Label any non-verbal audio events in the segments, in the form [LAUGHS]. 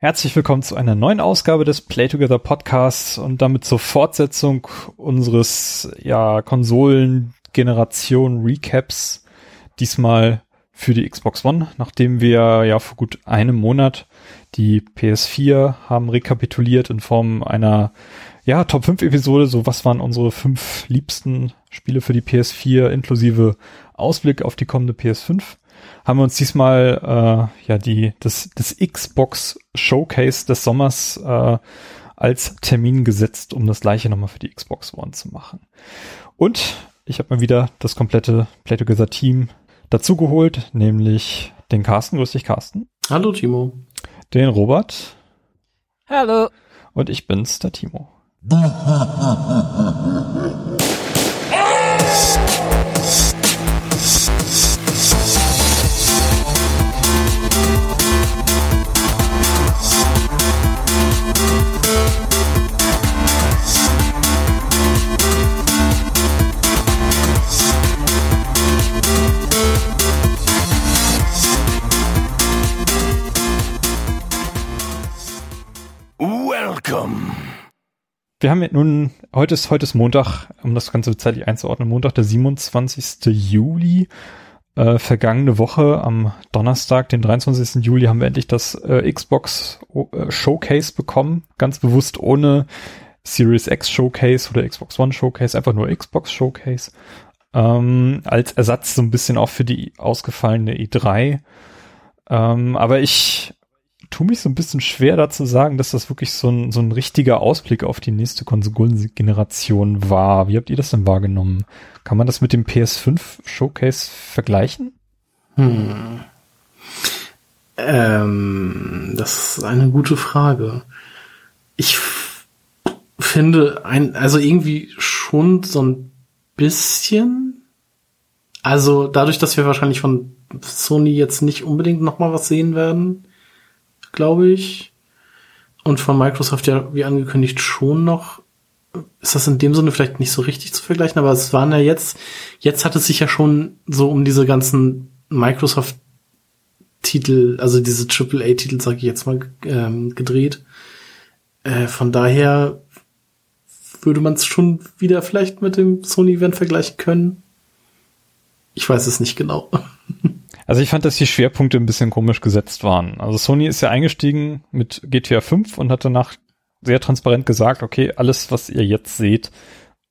Herzlich willkommen zu einer neuen Ausgabe des Play Together Podcasts und damit zur Fortsetzung unseres ja Konsolen-Generation Recaps. Diesmal für die Xbox One, nachdem wir ja vor gut einem Monat die PS4 haben rekapituliert in Form einer ja, Top 5 Episode, so was waren unsere fünf liebsten Spiele für die PS4 inklusive Ausblick auf die kommende PS5 haben wir uns diesmal äh, ja die das, das Xbox Showcase des Sommers äh, als Termin gesetzt, um das gleiche nochmal für die Xbox One zu machen. Und ich habe mal wieder das komplette Play Together Team dazugeholt, nämlich den Carsten. Grüß dich, Carsten. Hallo, Timo. Den Robert. Hallo. Und ich bin's, der Timo. [LAUGHS] Wir haben ja nun, heute ist, heute ist Montag, um das Ganze zeitlich einzuordnen, Montag, der 27. Juli. Äh, vergangene Woche am Donnerstag, den 23. Juli, haben wir endlich das äh, Xbox äh, Showcase bekommen. Ganz bewusst ohne Series X Showcase oder Xbox One Showcase, einfach nur Xbox Showcase. Ähm, als Ersatz so ein bisschen auch für die ausgefallene E3. Ähm, aber ich tue mich so ein bisschen schwer dazu sagen, dass das wirklich so ein, so ein richtiger Ausblick auf die nächste Konsolengeneration war. Wie habt ihr das denn wahrgenommen? Kann man das mit dem PS5 Showcase vergleichen? Hm. Ähm, das ist eine gute Frage. Ich finde ein, also irgendwie schon so ein bisschen. Also dadurch, dass wir wahrscheinlich von Sony jetzt nicht unbedingt noch mal was sehen werden, glaube ich. Und von Microsoft ja, wie angekündigt, schon noch. Ist das in dem Sinne vielleicht nicht so richtig zu vergleichen, aber es waren ja jetzt, jetzt hat es sich ja schon so um diese ganzen Microsoft-Titel, also diese AAA-Titel, sage ich jetzt mal, ähm, gedreht. Äh, von daher würde man es schon wieder vielleicht mit dem Sony-Event vergleichen können. Ich weiß es nicht genau. [LAUGHS] Also ich fand, dass die Schwerpunkte ein bisschen komisch gesetzt waren. Also Sony ist ja eingestiegen mit GTA 5 und hat danach sehr transparent gesagt, okay, alles, was ihr jetzt seht,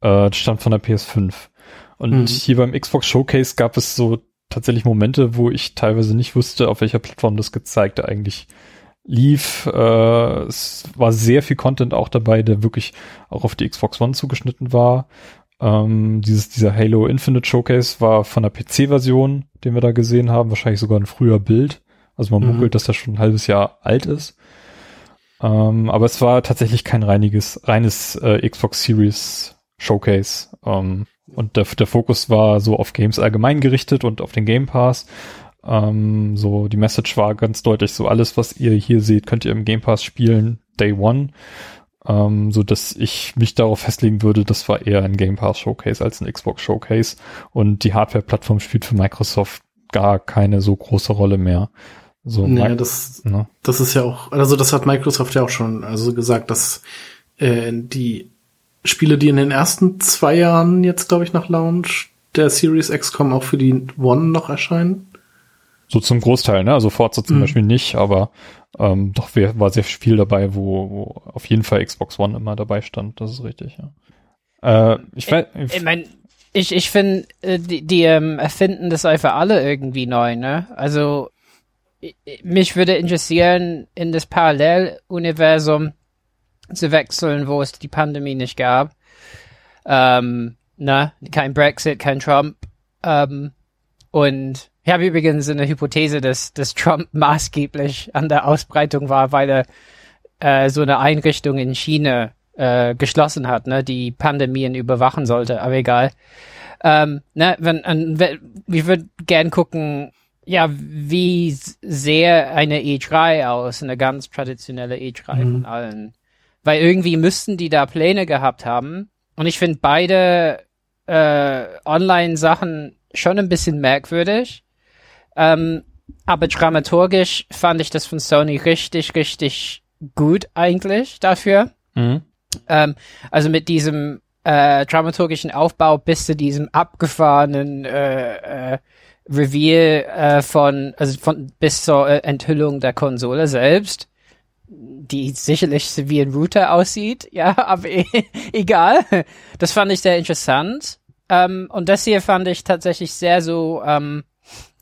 äh, stammt von der PS5. Und mhm. hier beim Xbox Showcase gab es so tatsächlich Momente, wo ich teilweise nicht wusste, auf welcher Plattform das gezeigt eigentlich lief. Äh, es war sehr viel Content auch dabei, der wirklich auch auf die Xbox One zugeschnitten war. Ähm, dieses, dieser Halo Infinite Showcase war von der PC-Version, den wir da gesehen haben, wahrscheinlich sogar ein früher Bild. Also man mhm. munkelt, dass das schon ein halbes Jahr alt ist. Ähm, aber es war tatsächlich kein reiniges, reines äh, Xbox Series Showcase. Ähm, und der, der Fokus war so auf Games allgemein gerichtet und auf den Game Pass. Ähm, so die Message war ganz deutlich so alles, was ihr hier seht, könnt ihr im Game Pass spielen, Day One ähm, so dass ich mich darauf festlegen würde, das war eher ein Game Pass Showcase als ein Xbox Showcase und die Hardware-Plattform spielt für Microsoft gar keine so große Rolle mehr. So, naja, das, ne? das ist ja auch, also das hat Microsoft ja auch schon also gesagt, dass äh, die Spiele, die in den ersten zwei Jahren jetzt, glaube ich, nach Launch der Series X kommen, auch für die One noch erscheinen. So zum Großteil, ne? Also Forza zum mhm. Beispiel nicht, aber ähm, doch war sehr viel dabei, wo, wo auf jeden Fall Xbox One immer dabei stand. Das ist richtig, ja. Äh, ich weiß. Ich, ich mein, ich, ich finde, äh, die, die ähm, erfinden das einfach alle irgendwie neu, ne? Also mich würde interessieren, in das Paralleluniversum zu wechseln, wo es die Pandemie nicht gab. Ähm, ne? Kein Brexit, kein Trump. Ähm, und ich habe übrigens eine Hypothese, dass, dass Trump [LAUGHS] maßgeblich an der Ausbreitung war, weil er äh, so eine Einrichtung in China äh, geschlossen hat, ne, die Pandemien überwachen sollte, aber egal. Ähm, ne, wenn, an, wir würden gern gucken, ja, wie sehr eine E3 aus, eine ganz traditionelle E3 mhm. von allen. Weil irgendwie müssten die da Pläne gehabt haben. Und ich finde beide äh, Online-Sachen schon ein bisschen merkwürdig. Ähm, aber dramaturgisch fand ich das von Sony richtig, richtig gut eigentlich dafür. Mhm. Ähm, also mit diesem äh, dramaturgischen Aufbau bis zu diesem abgefahrenen äh, äh, Reveal äh, von, also von bis zur äh, Enthüllung der Konsole selbst, die sicherlich wie ein Router aussieht, [LAUGHS] ja, aber e egal. Das fand ich sehr interessant. Ähm, und das hier fand ich tatsächlich sehr so, ähm,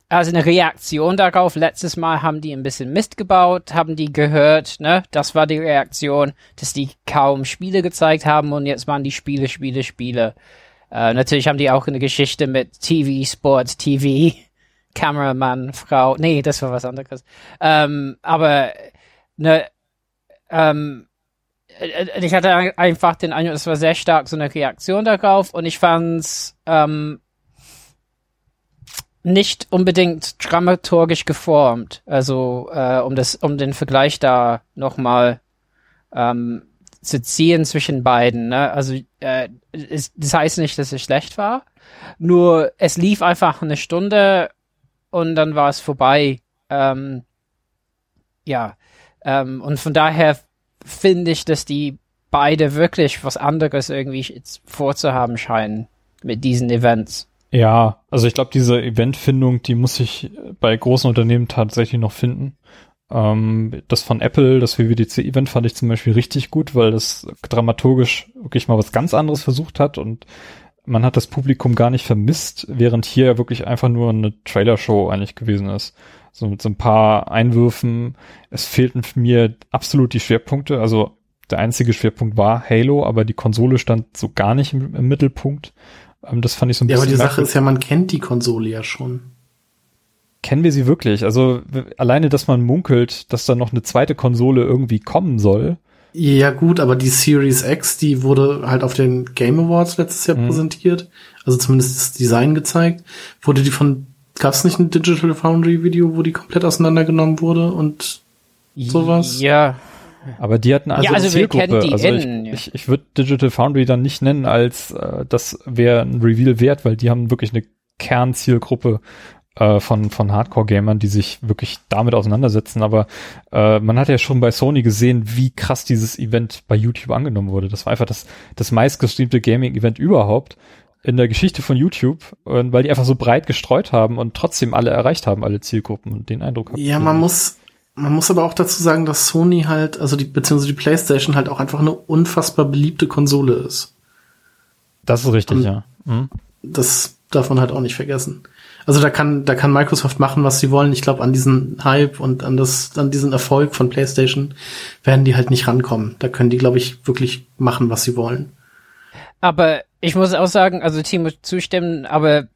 also eine Reaktion darauf. Letztes Mal haben die ein bisschen Mist gebaut, haben die gehört, ne? Das war die Reaktion, dass die kaum Spiele gezeigt haben und jetzt waren die Spiele, Spiele, Spiele. Äh, natürlich haben die auch eine Geschichte mit TV, Sport, TV, Kameramann, Frau. Nee, das war was anderes. Ähm, aber ne, ähm, äh, ich hatte einfach den Eindruck, es war sehr stark so eine Reaktion darauf und ich fand's ähm, nicht unbedingt dramaturgisch geformt. Also äh, um das, um den Vergleich da nochmal ähm, zu ziehen zwischen beiden. Ne? Also äh, es, das heißt nicht, dass es schlecht war. Nur es lief einfach eine Stunde und dann war es vorbei. Ähm, ja. Ähm, und von daher finde ich, dass die beide wirklich was anderes irgendwie vorzuhaben scheinen mit diesen Events. Ja, also ich glaube, diese Eventfindung, die muss ich bei großen Unternehmen tatsächlich noch finden. Ähm, das von Apple, das WWDC-Event fand ich zum Beispiel richtig gut, weil das dramaturgisch wirklich mal was ganz anderes versucht hat und man hat das Publikum gar nicht vermisst, während hier wirklich einfach nur eine Trailer-Show eigentlich gewesen ist. So mit so ein paar Einwürfen. Es fehlten mir absolut die Schwerpunkte. Also der einzige Schwerpunkt war Halo, aber die Konsole stand so gar nicht im, im Mittelpunkt. Ähm, das fand ich so ein ja, bisschen. Ja, aber die Sache ist ja, man kennt die Konsole ja schon. Kennen wir sie wirklich? Also alleine, dass man munkelt, dass da noch eine zweite Konsole irgendwie kommen soll. Ja gut, aber die Series X, die wurde halt auf den Game Awards letztes Jahr mhm. präsentiert, also zumindest das Design gezeigt. Wurde die von, gab es nicht ein Digital Foundry Video, wo die komplett auseinandergenommen wurde und sowas? Ja, aber die hatten also, ja, also eine Zielgruppe. also innen, ich, ich, ich würde Digital Foundry dann nicht nennen als äh, das wäre ein Reveal wert, weil die haben wirklich eine Kernzielgruppe äh, von von Hardcore-Gamern, die sich wirklich damit auseinandersetzen. Aber äh, man hat ja schon bei Sony gesehen, wie krass dieses Event bei YouTube angenommen wurde. Das war einfach das das meistgestreamte Gaming-Event überhaupt in der Geschichte von YouTube, weil die einfach so breit gestreut haben und trotzdem alle erreicht haben, alle Zielgruppen und den Eindruck haben. Ja, man muss man muss aber auch dazu sagen, dass Sony halt, also die, beziehungsweise die PlayStation halt auch einfach eine unfassbar beliebte Konsole ist. Das ist richtig, Und ja. Mhm. Das darf man halt auch nicht vergessen. Also da kann, da kann Microsoft machen, was sie wollen. Ich glaube, an diesen Hype und an das, an diesen Erfolg von PlayStation werden die halt nicht rankommen. Da können die, glaube ich, wirklich machen, was sie wollen. Aber ich muss auch sagen, also Timo zustimmen, aber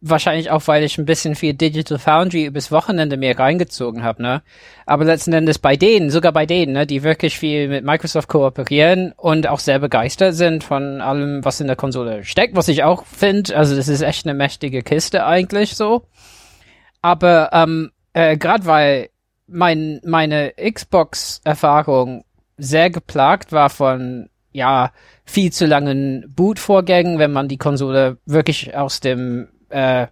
wahrscheinlich auch, weil ich ein bisschen viel Digital Foundry übers Wochenende mir reingezogen habe, ne? Aber letzten Endes bei denen, sogar bei denen, ne, die wirklich viel mit Microsoft kooperieren und auch sehr begeistert sind von allem, was in der Konsole steckt, was ich auch finde. Also das ist echt eine mächtige Kiste eigentlich so. Aber ähm, äh, gerade weil mein, meine Xbox-Erfahrung sehr geplagt war von ja viel zu langen Boot-Vorgängen, wenn man die Konsole wirklich aus dem äh,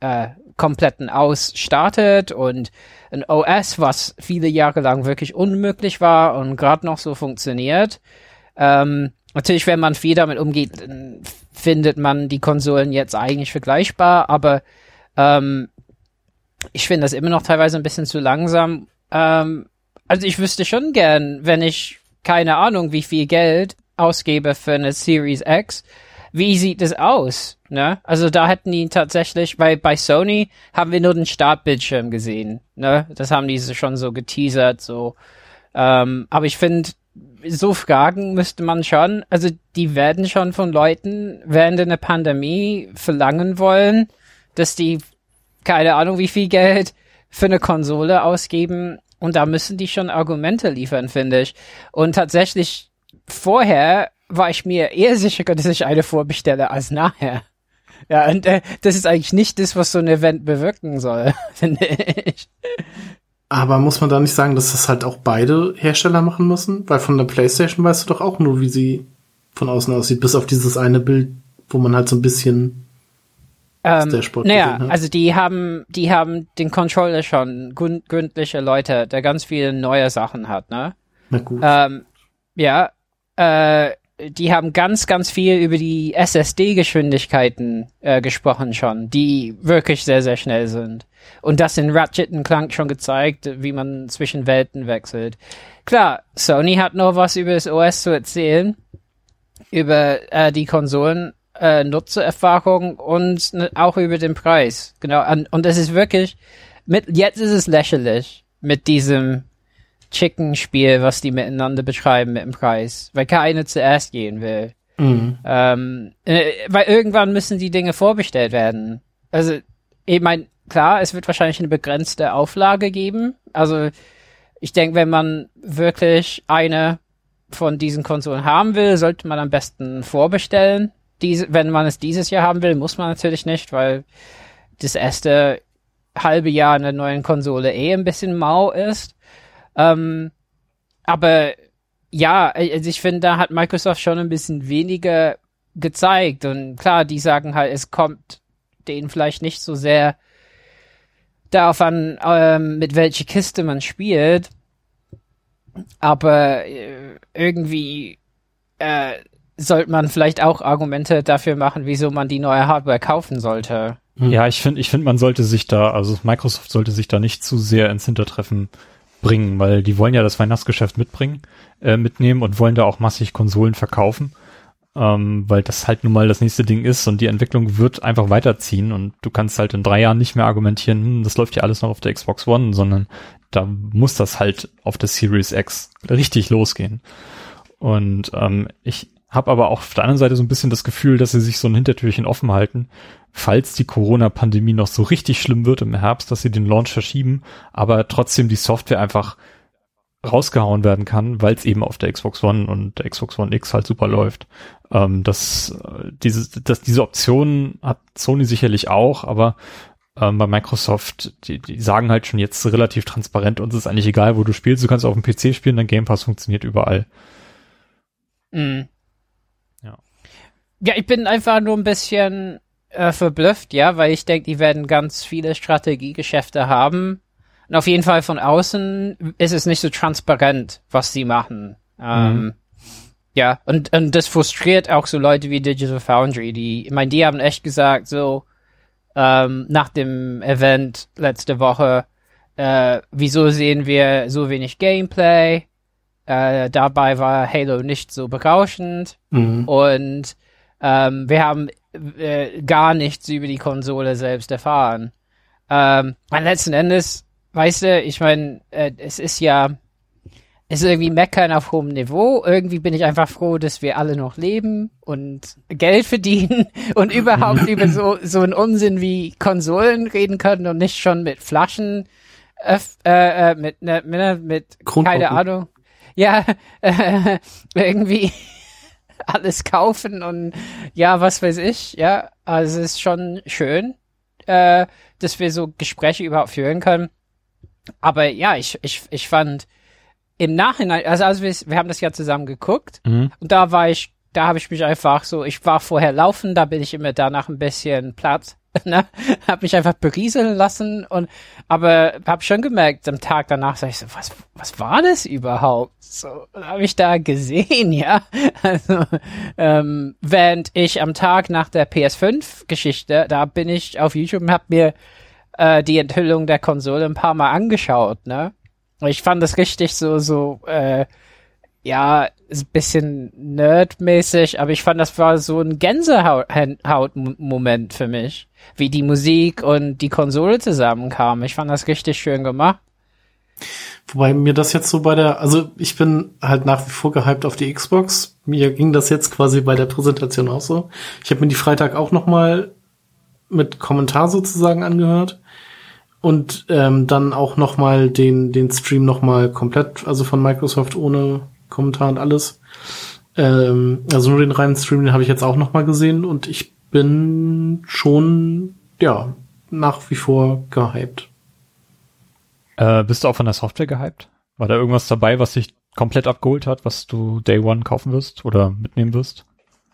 äh, kompletten Aus startet und ein OS, was viele Jahre lang wirklich unmöglich war und gerade noch so funktioniert. Ähm, natürlich, wenn man viel damit umgeht, findet man die Konsolen jetzt eigentlich vergleichbar, aber ähm, ich finde das immer noch teilweise ein bisschen zu langsam. Ähm, also ich wüsste schon gern, wenn ich keine Ahnung, wie viel Geld ausgebe für eine Series X, wie sieht es aus? Ne? Also da hätten die tatsächlich, weil bei Sony haben wir nur den Startbildschirm gesehen. Ne? Das haben die schon so geteasert, so. Ähm, aber ich finde, so Fragen müsste man schon, also die werden schon von Leuten während einer Pandemie verlangen wollen, dass die keine Ahnung wie viel Geld für eine Konsole ausgeben und da müssen die schon Argumente liefern, finde ich. Und tatsächlich vorher war ich mir eher sicher, dass ich eine vorbestelle als nachher. Ja, und äh, das ist eigentlich nicht das, was so ein Event bewirken soll, [LAUGHS] finde ich. Aber muss man da nicht sagen, dass das halt auch beide Hersteller machen müssen? Weil von der PlayStation weißt du doch auch nur, wie sie von außen aussieht, bis auf dieses eine Bild, wo man halt so ein bisschen Ähm, naja, also die haben, die haben den Controller schon gründ, gründliche Leute, der ganz viele neue Sachen hat, ne? Na gut. Ähm, ja, äh, die haben ganz, ganz viel über die SSD-Geschwindigkeiten äh, gesprochen schon, die wirklich sehr, sehr schnell sind. Und das in Ratchet Clank schon gezeigt, wie man zwischen Welten wechselt. Klar, Sony hat noch was über das OS zu erzählen, über äh, die Konsolen, äh, Nutzererfahrung und ne, auch über den Preis. Genau, und, es ist wirklich, mit, jetzt ist es lächerlich mit diesem Chicken-Spiel, was die miteinander betreiben mit dem Preis, weil keiner zuerst gehen will. Mhm. Ähm, äh, weil irgendwann müssen die Dinge vorbestellt werden. Also, ich meine, klar, es wird wahrscheinlich eine begrenzte Auflage geben. Also, ich denke, wenn man wirklich eine von diesen Konsolen haben will, sollte man am besten vorbestellen. Diese, wenn man es dieses Jahr haben will, muss man natürlich nicht, weil das erste halbe Jahr einer neuen Konsole eh ein bisschen mau ist. Ähm, aber ja, also ich finde, da hat Microsoft schon ein bisschen weniger gezeigt. Und klar, die sagen halt, es kommt denen vielleicht nicht so sehr darauf an, ähm, mit welcher Kiste man spielt. Aber äh, irgendwie äh, sollte man vielleicht auch Argumente dafür machen, wieso man die neue Hardware kaufen sollte. Ja, ich finde, ich finde, man sollte sich da, also Microsoft sollte sich da nicht zu sehr ins Hintertreffen bringen, weil die wollen ja das Weihnachtsgeschäft mitbringen, äh, mitnehmen und wollen da auch massig Konsolen verkaufen, ähm, weil das halt nun mal das nächste Ding ist und die Entwicklung wird einfach weiterziehen und du kannst halt in drei Jahren nicht mehr argumentieren, hm, das läuft ja alles noch auf der Xbox One, sondern da muss das halt auf der Series X richtig losgehen. Und ähm, ich habe aber auch auf der anderen Seite so ein bisschen das Gefühl, dass sie sich so ein Hintertürchen offen halten, falls die Corona-Pandemie noch so richtig schlimm wird im Herbst, dass sie den Launch verschieben, aber trotzdem die Software einfach rausgehauen werden kann, weil es eben auf der Xbox One und der Xbox One X halt super läuft. Ähm, das, äh, diese, das, diese Option hat Sony sicherlich auch, aber ähm, bei Microsoft, die, die sagen halt schon jetzt relativ transparent, uns ist eigentlich egal, wo du spielst, du kannst auf dem PC spielen, dein Game Pass funktioniert überall. Mhm. Ja. Ich bin einfach nur ein bisschen äh, verblüfft, ja, weil ich denke, die werden ganz viele Strategiegeschäfte haben. Und auf jeden Fall von außen ist es nicht so transparent, was sie machen. Ähm, ja, und, und das frustriert auch so Leute wie Digital Foundry, die, ich meine, die haben echt gesagt, so, ähm, nach dem Event letzte Woche, äh, wieso sehen wir so wenig Gameplay? Äh, dabei war Halo nicht so berauschend. Mhm. Und ähm, wir haben äh, gar nichts über die Konsole selbst erfahren. Ähm, und letzten Endes, weißt du, ich meine, äh, es ist ja, es ist irgendwie Meckern auf hohem Niveau. Irgendwie bin ich einfach froh, dass wir alle noch leben und Geld verdienen [LAUGHS] und überhaupt über so, so einen Unsinn wie Konsolen reden können und nicht schon mit Flaschen, öff, äh, äh, mit, ne, mit, mit Kronkorken. keine Ahnung. Ja, [LAUGHS] äh, irgendwie [LAUGHS] alles kaufen und ja, was weiß ich, ja, also es ist schon schön, äh, dass wir so Gespräche überhaupt führen können. Aber ja, ich, ich, ich fand im Nachhinein, also, also wir, wir haben das ja zusammen geguckt Mhm. und da war ich, da habe ich mich einfach so, ich war vorher laufen, da bin ich immer danach ein bisschen platt, [LAUGHS] ne, habe mich einfach berieseln lassen und, aber habe schon gemerkt, am Tag danach sag ich so, was, was war das überhaupt? So, habe ich da gesehen, [LAUGHS] ja, also, ähm, während ich am Tag nach der PS5-Geschichte, da bin ich auf YouTube und habe mir äh, die Enthüllung der Konsole ein paar Mal angeschaut, ne? Ich fand das richtig so, so, äh, ja, ist ein bisschen nerdmäßig, aber ich fand, das war so ein Gänsehaut-Moment für mich, wie die Musik und die Konsole zusammenkamen. Ich fand das richtig schön gemacht. Wobei mir das jetzt so bei der, also ich bin halt nach wie vor gehypt auf die Xbox. Mir ging das jetzt quasi bei der Präsentation auch so. Ich habe mir die Freitag auch noch mal mit Kommentar sozusagen angehört und ähm, dann auch noch mal den den Stream noch mal komplett, also von Microsoft ohne Kommentar und alles. Ähm, also nur den reinen Stream, den habe ich jetzt auch noch mal gesehen und ich bin schon ja nach wie vor gehypt. Äh, bist du auch von der Software gehypt? War da irgendwas dabei, was dich komplett abgeholt hat, was du Day One kaufen wirst oder mitnehmen wirst?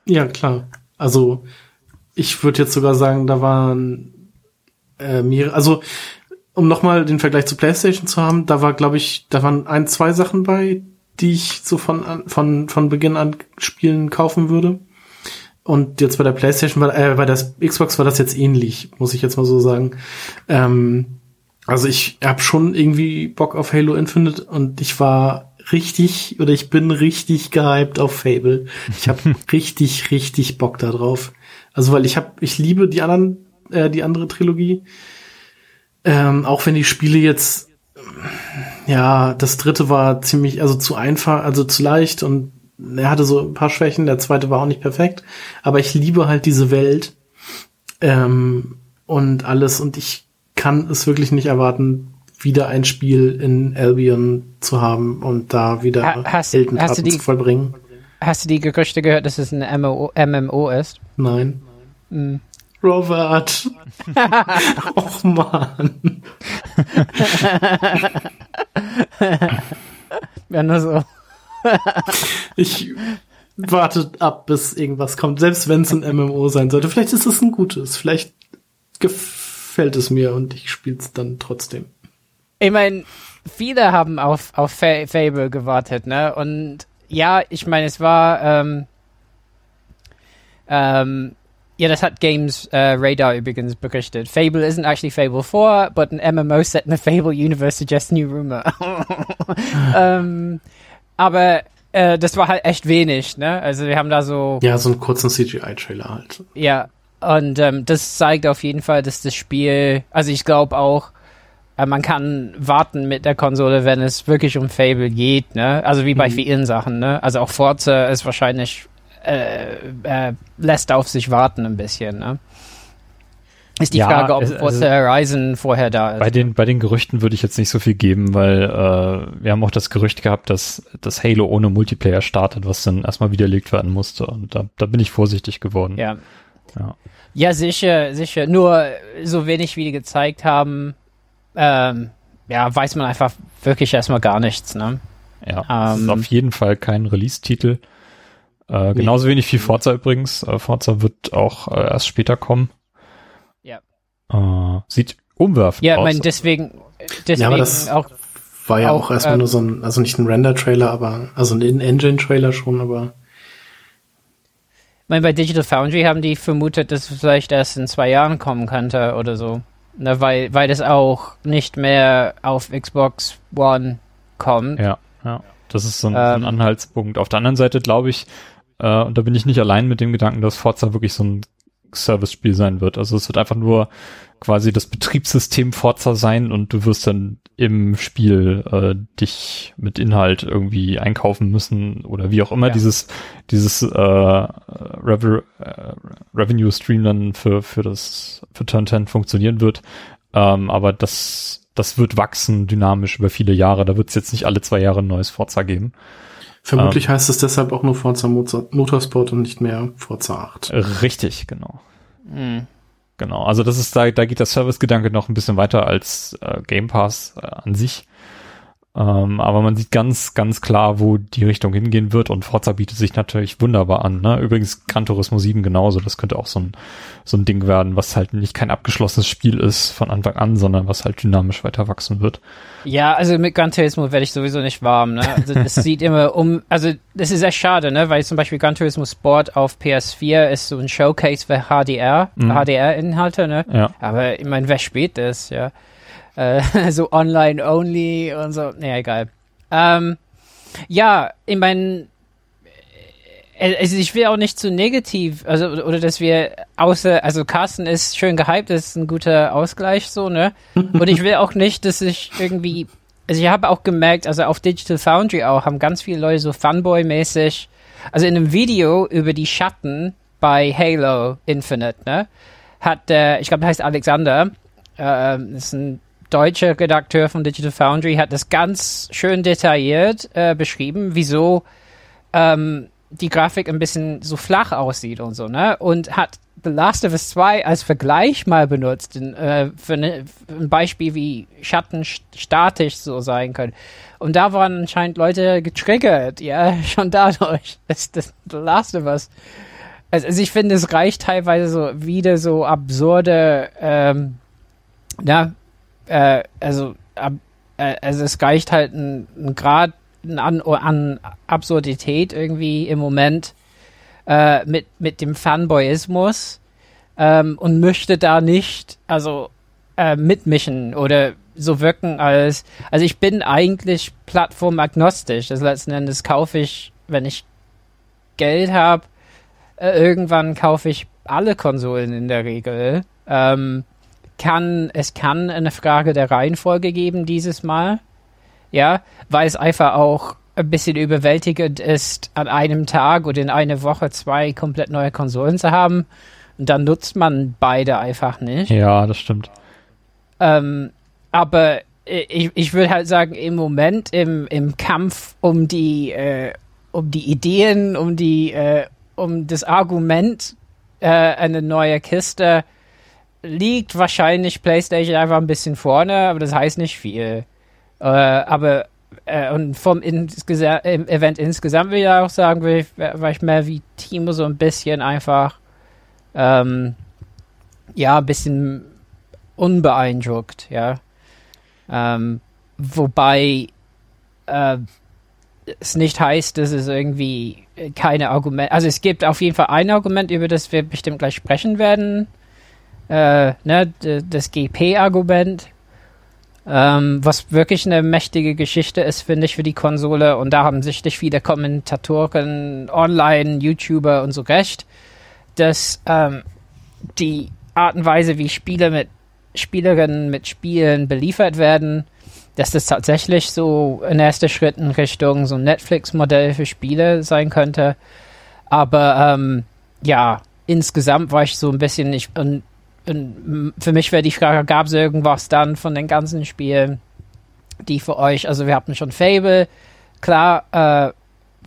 Ja, klar. Also ich würde jetzt sogar sagen, da waren äh, mehrere, also um nochmal den Vergleich zu PlayStation zu haben, da war, glaube ich, da waren ein, zwei Sachen bei, die ich so von, von, von Beginn an Spielen kaufen würde. Und jetzt bei der PlayStation, war, äh, bei der Xbox war das jetzt ähnlich, muss ich jetzt mal so sagen. Ähm, also ich habe schon irgendwie Bock auf Halo Infinite und ich war richtig oder ich bin richtig gehypt auf Fable. Ich habe [LAUGHS] richtig, richtig Bock da drauf. Also weil ich habe, ich liebe die anderen, äh, die andere Trilogie. Ähm, auch wenn die Spiele jetzt, ja, das dritte war ziemlich, also zu einfach, also zu leicht und er hatte so ein paar Schwächen. Der zweite war auch nicht perfekt, aber ich liebe halt diese Welt ähm, und alles und ich kann es wirklich nicht erwarten, wieder ein Spiel in Albion zu haben und da wieder hast, Heldentaten hast du die, zu vollbringen. Hast du die Gerüchte gehört, dass es ein MMO, MMO ist? Nein. Hm. Robert. [LAUGHS] Och man. ja, nur so. ich warte ab, bis irgendwas kommt, selbst wenn es ein MMO sein sollte. Vielleicht ist es ein gutes, vielleicht gefällt es mir und ich spiele es dann trotzdem. Ich meine, viele haben auf, auf Fable gewartet, ne? Und ja, ich meine, es war, ähm, ähm, ja, das hat Games uh, Radar übrigens berichtet. Fable isn't actually Fable 4, but an MMO set in the Fable universe suggests new rumor. [LAUGHS] ähm, aber äh, das war halt echt wenig, ne? Also wir haben da so. Ja, so einen kurzen CGI-Trailer halt. Ja, und ähm, das zeigt auf jeden Fall, dass das Spiel, also ich glaube auch, äh, man kann warten mit der Konsole, wenn es wirklich um Fable geht, ne? Also wie bei mhm. vielen Sachen, ne? Also auch Forza ist wahrscheinlich äh, äh, lässt auf sich warten ein bisschen, ne? Ist die ja, Frage, ob es, Forza also Horizon vorher da ist. Bei den, bei den Gerüchten würde ich jetzt nicht so viel geben, weil äh, wir haben auch das Gerücht gehabt, dass das Halo ohne Multiplayer startet, was dann erstmal widerlegt werden musste. Und da, da bin ich vorsichtig geworden. Ja. ja. Ja, sicher, sicher. Nur so wenig wie die gezeigt haben, ähm, ja, weiß man einfach wirklich erstmal gar nichts, ne? Ja, ähm, ist auf jeden Fall kein Release-Titel. Äh, genauso wenig wie Forza übrigens. Äh, Forza wird auch äh, erst später kommen. Äh, sieht umwerfend ja, aus. Ja, mein, deswegen, deswegen ja, aber das auch, war ja auch, auch erstmal ähm, nur so ein, also nicht ein Render-Trailer, aber, also ein In-Engine-Trailer schon, aber. Ich meine, bei Digital Foundry haben die vermutet, dass es vielleicht erst in zwei Jahren kommen könnte oder so. Na, weil, weil das auch nicht mehr auf Xbox One kommt. Ja, ja. Das ist so ein, ähm, so ein ähm. Anhaltspunkt. Auf der anderen Seite glaube ich, äh, und da bin ich nicht allein mit dem Gedanken, dass Forza wirklich so ein Service-Spiel sein wird. Also es wird einfach nur quasi das Betriebssystem Forza sein und du wirst dann im Spiel äh, dich mit Inhalt irgendwie einkaufen müssen oder wie auch immer ja. dieses dieses äh, Rever äh, Revenue Stream dann für für das für Turn 10 funktionieren wird. Ähm, aber das das wird wachsen dynamisch über viele Jahre. Da wird es jetzt nicht alle zwei Jahre ein neues Forza geben. Vermutlich ähm, heißt es deshalb auch nur Forza Motorsport und nicht mehr Forza 8. Richtig, genau. Mhm. Genau, also das ist da, da geht der Service-Gedanke noch ein bisschen weiter als äh, Game Pass äh, an sich. Ähm, aber man sieht ganz, ganz klar, wo die Richtung hingehen wird und Forza bietet sich natürlich wunderbar an. Ne? Übrigens Gran Turismo 7 genauso, das könnte auch so ein, so ein Ding werden, was halt nicht kein abgeschlossenes Spiel ist von Anfang an, sondern was halt dynamisch weiter wachsen wird. Ja, also mit Gran Turismo werde ich sowieso nicht warm. Ne? Also das sieht immer um, also das ist echt schade, ne? weil zum Beispiel Gran Turismo Sport auf PS4 ist so ein Showcase für HDR, mhm. HDR-Inhalte, ne? Ja. Aber ich meine, wer spielt das, ja? Äh, [LAUGHS] so online only und so. Naja, egal. Ähm, ja, ich meine, äh, also ich will auch nicht zu negativ, also oder dass wir außer, also Carsten ist schön gehypt, das ist ein guter Ausgleich so, ne? [LAUGHS] Und ich will auch nicht, dass ich irgendwie, also ich habe auch gemerkt, also auf Digital Foundry auch haben ganz viele Leute so Fanboy-mäßig, also in einem Video über die Schatten bei Halo Infinite, ne? Hat der, ich glaube, der heißt Alexander, äh, ist ein deutsche Redakteur von Digital Foundry hat das ganz schön detailliert äh, beschrieben, wieso ähm, die Grafik ein bisschen so flach aussieht und so, ne? Und hat The Last of Us 2 als Vergleich mal benutzt, in, äh, für, ne, für, ein Beispiel, wie Schatten statisch so sein können. Und da waren anscheinend Leute getriggert, ja, [LAUGHS] schon dadurch, dass das The Last of Us also, also ich finde, es reicht teilweise so wieder so absurde, ähm, na, äh, also, ab, äh, also es reicht halt ein, ein Grad an, an Absurdität irgendwie im Moment äh, mit, mit dem Fanboyismus ähm, und möchte da nicht, also äh, mitmischen oder so wirken als, also ich bin eigentlich plattformagnostisch. Das letzten Endes kaufe ich, wenn ich Geld habe, äh, irgendwann kaufe ich alle Konsolen in der Regel. Ähm, kann, es kann eine Frage der Reihenfolge geben dieses Mal. Ja, weil es einfach auch ein bisschen überwältigend ist, an einem Tag oder in einer Woche zwei komplett neue Konsolen zu haben. Und dann nutzt man beide einfach nicht. Ja, das stimmt. Ähm, aber ich, ich würde halt sagen, im Moment im, im Kampf um die, äh, um die Ideen, um die, äh, um das Argument, äh, eine neue Kiste, liegt wahrscheinlich PlayStation einfach ein bisschen vorne, aber das heißt nicht viel. Äh, aber äh, und vom insgesa Event insgesamt will ich auch sagen, will ich, war ich mehr wie Timo so ein bisschen einfach ähm, ja, ein bisschen unbeeindruckt, ja. Ähm, wobei äh, es nicht heißt, dass es irgendwie keine Argumente, also es gibt auf jeden Fall ein Argument, über das wir bestimmt gleich sprechen werden, äh, ne, das GP-Argument, ähm, was wirklich eine mächtige Geschichte ist, finde ich, für die Konsole. Und da haben sichtlich viele Kommentatoren, Online, YouTuber und so recht, dass ähm, die Art und Weise, wie Spiele mit Spielerinnen mit Spielen beliefert werden, dass das tatsächlich so ein erster Schritt in Richtung so ein Netflix-Modell für Spiele sein könnte. Aber ähm, ja, insgesamt war ich so ein bisschen. Und, und für mich wäre die Frage, gab es irgendwas dann von den ganzen Spielen, die für euch, also wir hatten schon Fable, klar, äh,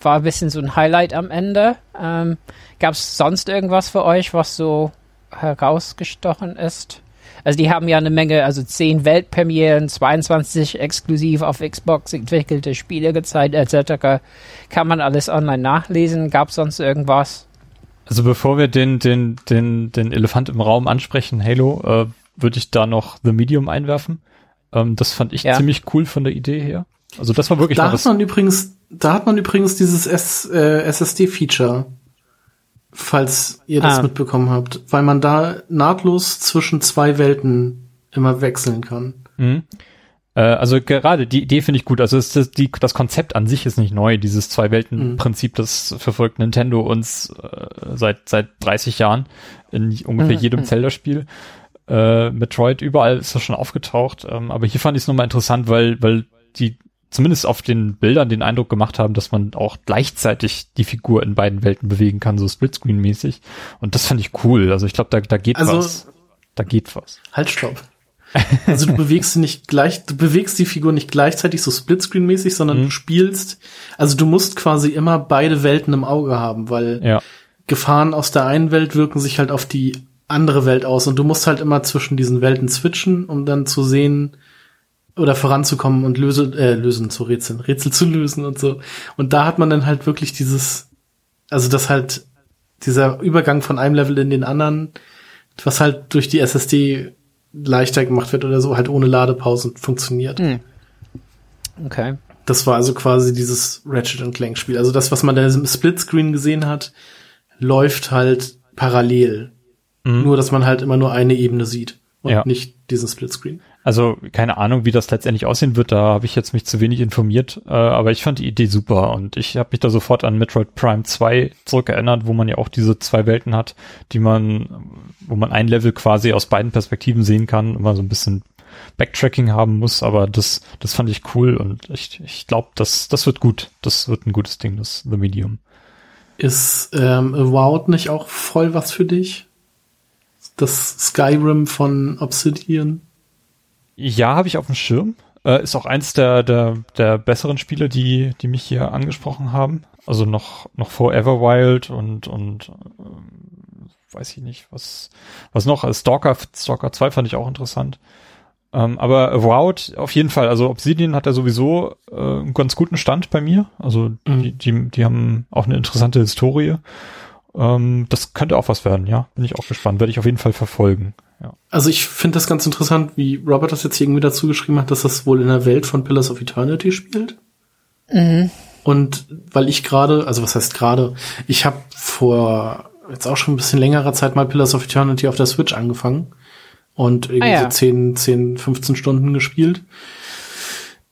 war ein bisschen so ein Highlight am Ende. Ähm, gab es sonst irgendwas für euch, was so herausgestochen ist? Also die haben ja eine Menge, also 10 Weltpremieren, 22 exklusiv auf Xbox entwickelte Spiele gezeigt, etc. Kann man alles online nachlesen? Gab es sonst irgendwas? Also bevor wir den, den, den, den Elefant im Raum ansprechen, Halo, äh, würde ich da noch The Medium einwerfen. Ähm, das fand ich ja. ziemlich cool von der Idee her. Also das war wirklich. Da hat man übrigens, da hat man übrigens dieses S, äh, SSD-Feature falls ihr das ah. mitbekommen habt, weil man da nahtlos zwischen zwei Welten immer wechseln kann. Mhm. Äh, also gerade die Idee finde ich gut. Also das, die, das Konzept an sich ist nicht neu. Dieses Zwei-Welten-Prinzip, mhm. das verfolgt Nintendo uns äh, seit seit 30 Jahren in ungefähr mhm. jedem Zelda-Spiel. Äh, Metroid, überall ist das schon aufgetaucht. Ähm, aber hier fand ich es nochmal interessant, weil, weil die zumindest auf den Bildern den Eindruck gemacht haben, dass man auch gleichzeitig die Figur in beiden Welten bewegen kann, so Splitscreen-mäßig. Und das fand ich cool. Also ich glaube, da, da geht also, was. Da geht was. Halt, stopp. [LAUGHS] Also du bewegst sie nicht gleich, du bewegst die Figur nicht gleichzeitig so Splitscreen-mäßig, sondern mhm. du spielst, also du musst quasi immer beide Welten im Auge haben, weil ja. Gefahren aus der einen Welt wirken sich halt auf die andere Welt aus und du musst halt immer zwischen diesen Welten switchen, um dann zu sehen, oder voranzukommen und löse, äh, lösen zu rätseln, Rätsel zu lösen und so. Und da hat man dann halt wirklich dieses, also das halt, dieser Übergang von einem Level in den anderen, was halt durch die SSD leichter gemacht wird oder so, halt ohne Ladepausen funktioniert. Hm. Okay. Das war also quasi dieses Ratchet Clank Spiel. Also das, was man da im Splitscreen gesehen hat, läuft halt parallel. Mhm. Nur, dass man halt immer nur eine Ebene sieht und ja. nicht diesen Splitscreen. Also keine Ahnung, wie das letztendlich aussehen wird, da habe ich jetzt mich zu wenig informiert, äh, aber ich fand die Idee super und ich habe mich da sofort an Metroid Prime 2 zurückerinnert, wo man ja auch diese zwei Welten hat, die man, wo man ein Level quasi aus beiden Perspektiven sehen kann, immer so ein bisschen Backtracking haben muss, aber das, das fand ich cool und ich, ich glaube, das, das wird gut. Das wird ein gutes Ding, das The Medium. Ist ähm, Avowed nicht auch voll was für dich? Das Skyrim von Obsidian? Ja, habe ich auf dem Schirm. Äh, ist auch eins der, der, der besseren Spiele, die, die mich hier angesprochen haben. Also noch, noch vor Everwild und, und äh, weiß ich nicht, was, was noch. Also Stalker, Stalker 2 fand ich auch interessant. Ähm, aber Avowed auf jeden Fall. Also Obsidian hat ja sowieso äh, einen ganz guten Stand bei mir. Also mhm. die, die, die haben auch eine interessante Historie. Ähm, das könnte auch was werden, ja. Bin ich auch gespannt. Werde ich auf jeden Fall verfolgen. Ja. Also ich finde das ganz interessant, wie Robert das jetzt irgendwie dazu geschrieben hat, dass das wohl in der Welt von Pillars of Eternity spielt. Mhm. Und weil ich gerade, also was heißt gerade, ich habe vor jetzt auch schon ein bisschen längerer Zeit mal Pillars of Eternity auf der Switch angefangen und irgendwie ah, ja. so 10, 10, 15 Stunden gespielt.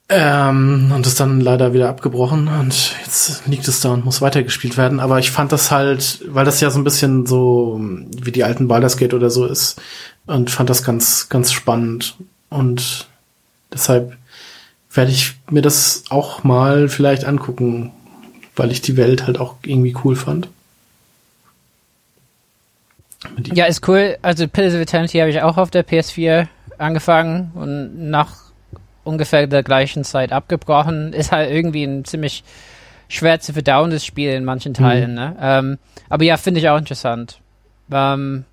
Ähm, und ist dann leider wieder abgebrochen und jetzt liegt es da und muss weitergespielt werden. Aber ich fand das halt, weil das ja so ein bisschen so wie die alten Baldur's Gate oder so ist und fand das ganz, ganz spannend. Und deshalb werde ich mir das auch mal vielleicht angucken, weil ich die Welt halt auch irgendwie cool fand. Ja, ist cool. Also Pillars of Eternity habe ich auch auf der PS4 angefangen und nach ungefähr der gleichen Zeit abgebrochen. [LAUGHS] Ist halt irgendwie ein ziemlich schwer zu verdauendes Spiel in manchen mhm. Teilen. Mhm. Ne? Ähm, aber ja, finde ich auch interessant. Ähm,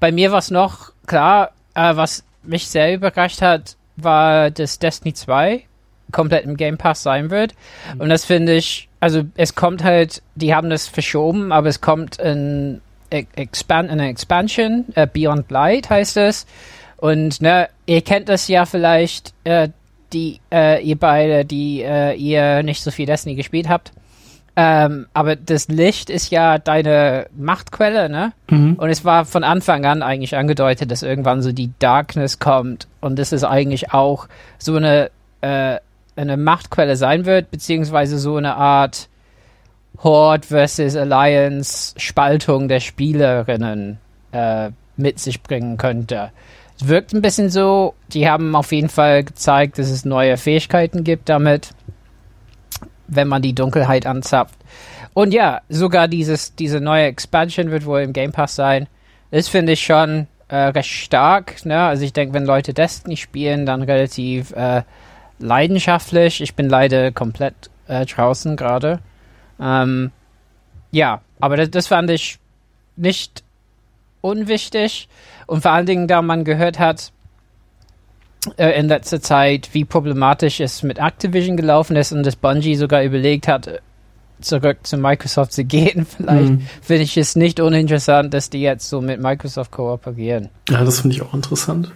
bei mir war es noch klar, äh, was mich sehr überrascht hat, war, dass Destiny 2 komplett im Game Pass sein wird. Mhm. Und das finde ich, also es kommt halt, die haben das verschoben, aber es kommt in, Expand, in eine Expansion, uh, Beyond Light heißt es. Und ne, ihr kennt das ja vielleicht, äh, die äh, ihr beide, die äh, ihr nicht so viel Destiny gespielt habt. Ähm, aber das Licht ist ja deine Machtquelle, ne? Mhm. Und es war von Anfang an eigentlich angedeutet, dass irgendwann so die Darkness kommt und das ist eigentlich auch so eine äh, eine Machtquelle sein wird, beziehungsweise so eine Art Horde versus Alliance Spaltung der Spielerinnen äh, mit sich bringen könnte. Es wirkt ein bisschen so, die haben auf jeden Fall gezeigt, dass es neue Fähigkeiten gibt damit, wenn man die Dunkelheit anzapft. Und ja, sogar dieses, diese neue Expansion wird wohl im Game Pass sein. Das finde ich schon äh, recht stark. Ne? Also ich denke, wenn Leute Destiny spielen, dann relativ äh, leidenschaftlich. Ich bin leider komplett äh, draußen gerade. Ähm, ja, aber das, das fand ich nicht unwichtig. Und vor allen Dingen, da man gehört hat äh, in letzter Zeit, wie problematisch es mit Activision gelaufen ist und das Bungie sogar überlegt hat, zurück zu Microsoft zu [LAUGHS] gehen, vielleicht mhm. finde ich es nicht uninteressant, dass die jetzt so mit Microsoft kooperieren. Ja, das finde ich auch interessant.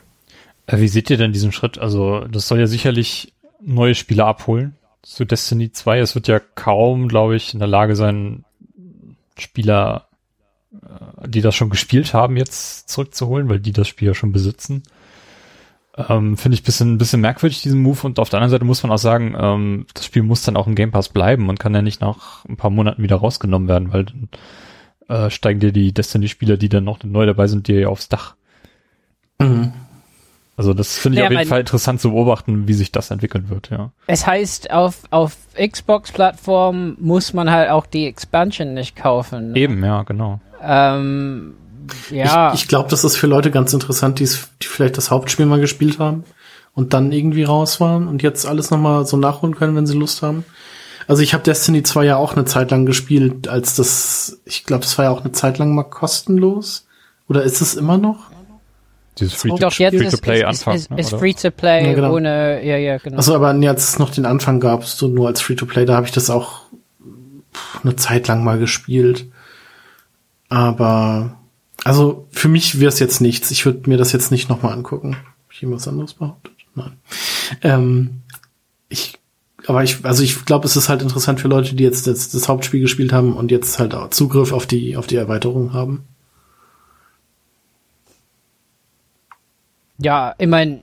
Äh, wie seht ihr denn diesen Schritt? Also, das soll ja sicherlich neue Spieler abholen zu Destiny 2. Es wird ja kaum, glaube ich, in der Lage sein, Spieler äh, die das schon gespielt haben, jetzt zurückzuholen, weil die das Spiel ja schon besitzen. Ähm, Finde ich bisschen, bisschen merkwürdig, diesen Move. Und auf der anderen Seite muss man auch sagen, ähm, das Spiel muss dann auch im Game Pass bleiben und kann ja nicht nach ein paar Monaten wieder rausgenommen werden, weil dann äh, steigen dir die Destiny-Spieler, die dann noch neu dabei sind, dir ja aufs Dach. Mhm. Also das finde ich ja, auf jeden Fall interessant zu beobachten, wie sich das entwickeln wird, ja. Es heißt, auf, auf Xbox-Plattformen muss man halt auch die Expansion nicht kaufen. Ne? Eben, ja, genau. Ähm, ja. Ich, ich glaube, das ist für Leute ganz interessant, die, die vielleicht das Hauptspiel mal gespielt haben und dann irgendwie raus waren und jetzt alles nochmal so nachholen können, wenn sie Lust haben. Also ich habe Destiny 2 ja auch eine Zeit lang gespielt, als das, ich glaube, das war ja auch eine Zeit lang mal kostenlos. Oder ist es immer noch? Dieses Free-to-Play-Anfang. Ist, ist, ist, ist Free-to-Play ja, genau. ohne, ja, ja, genau. Also aber jetzt es noch den Anfang gab, so nur als Free-to-Play, da habe ich das auch eine Zeit lang mal gespielt. Aber also für mich wäre es jetzt nichts. Ich würde mir das jetzt nicht nochmal angucken. Habe ich irgendwas anderes behauptet? Nein. Ähm, ich, aber ich, also ich glaube, es ist halt interessant für Leute, die jetzt das, das Hauptspiel gespielt haben und jetzt halt auch Zugriff auf die, auf die Erweiterung haben. Ja, ich meine,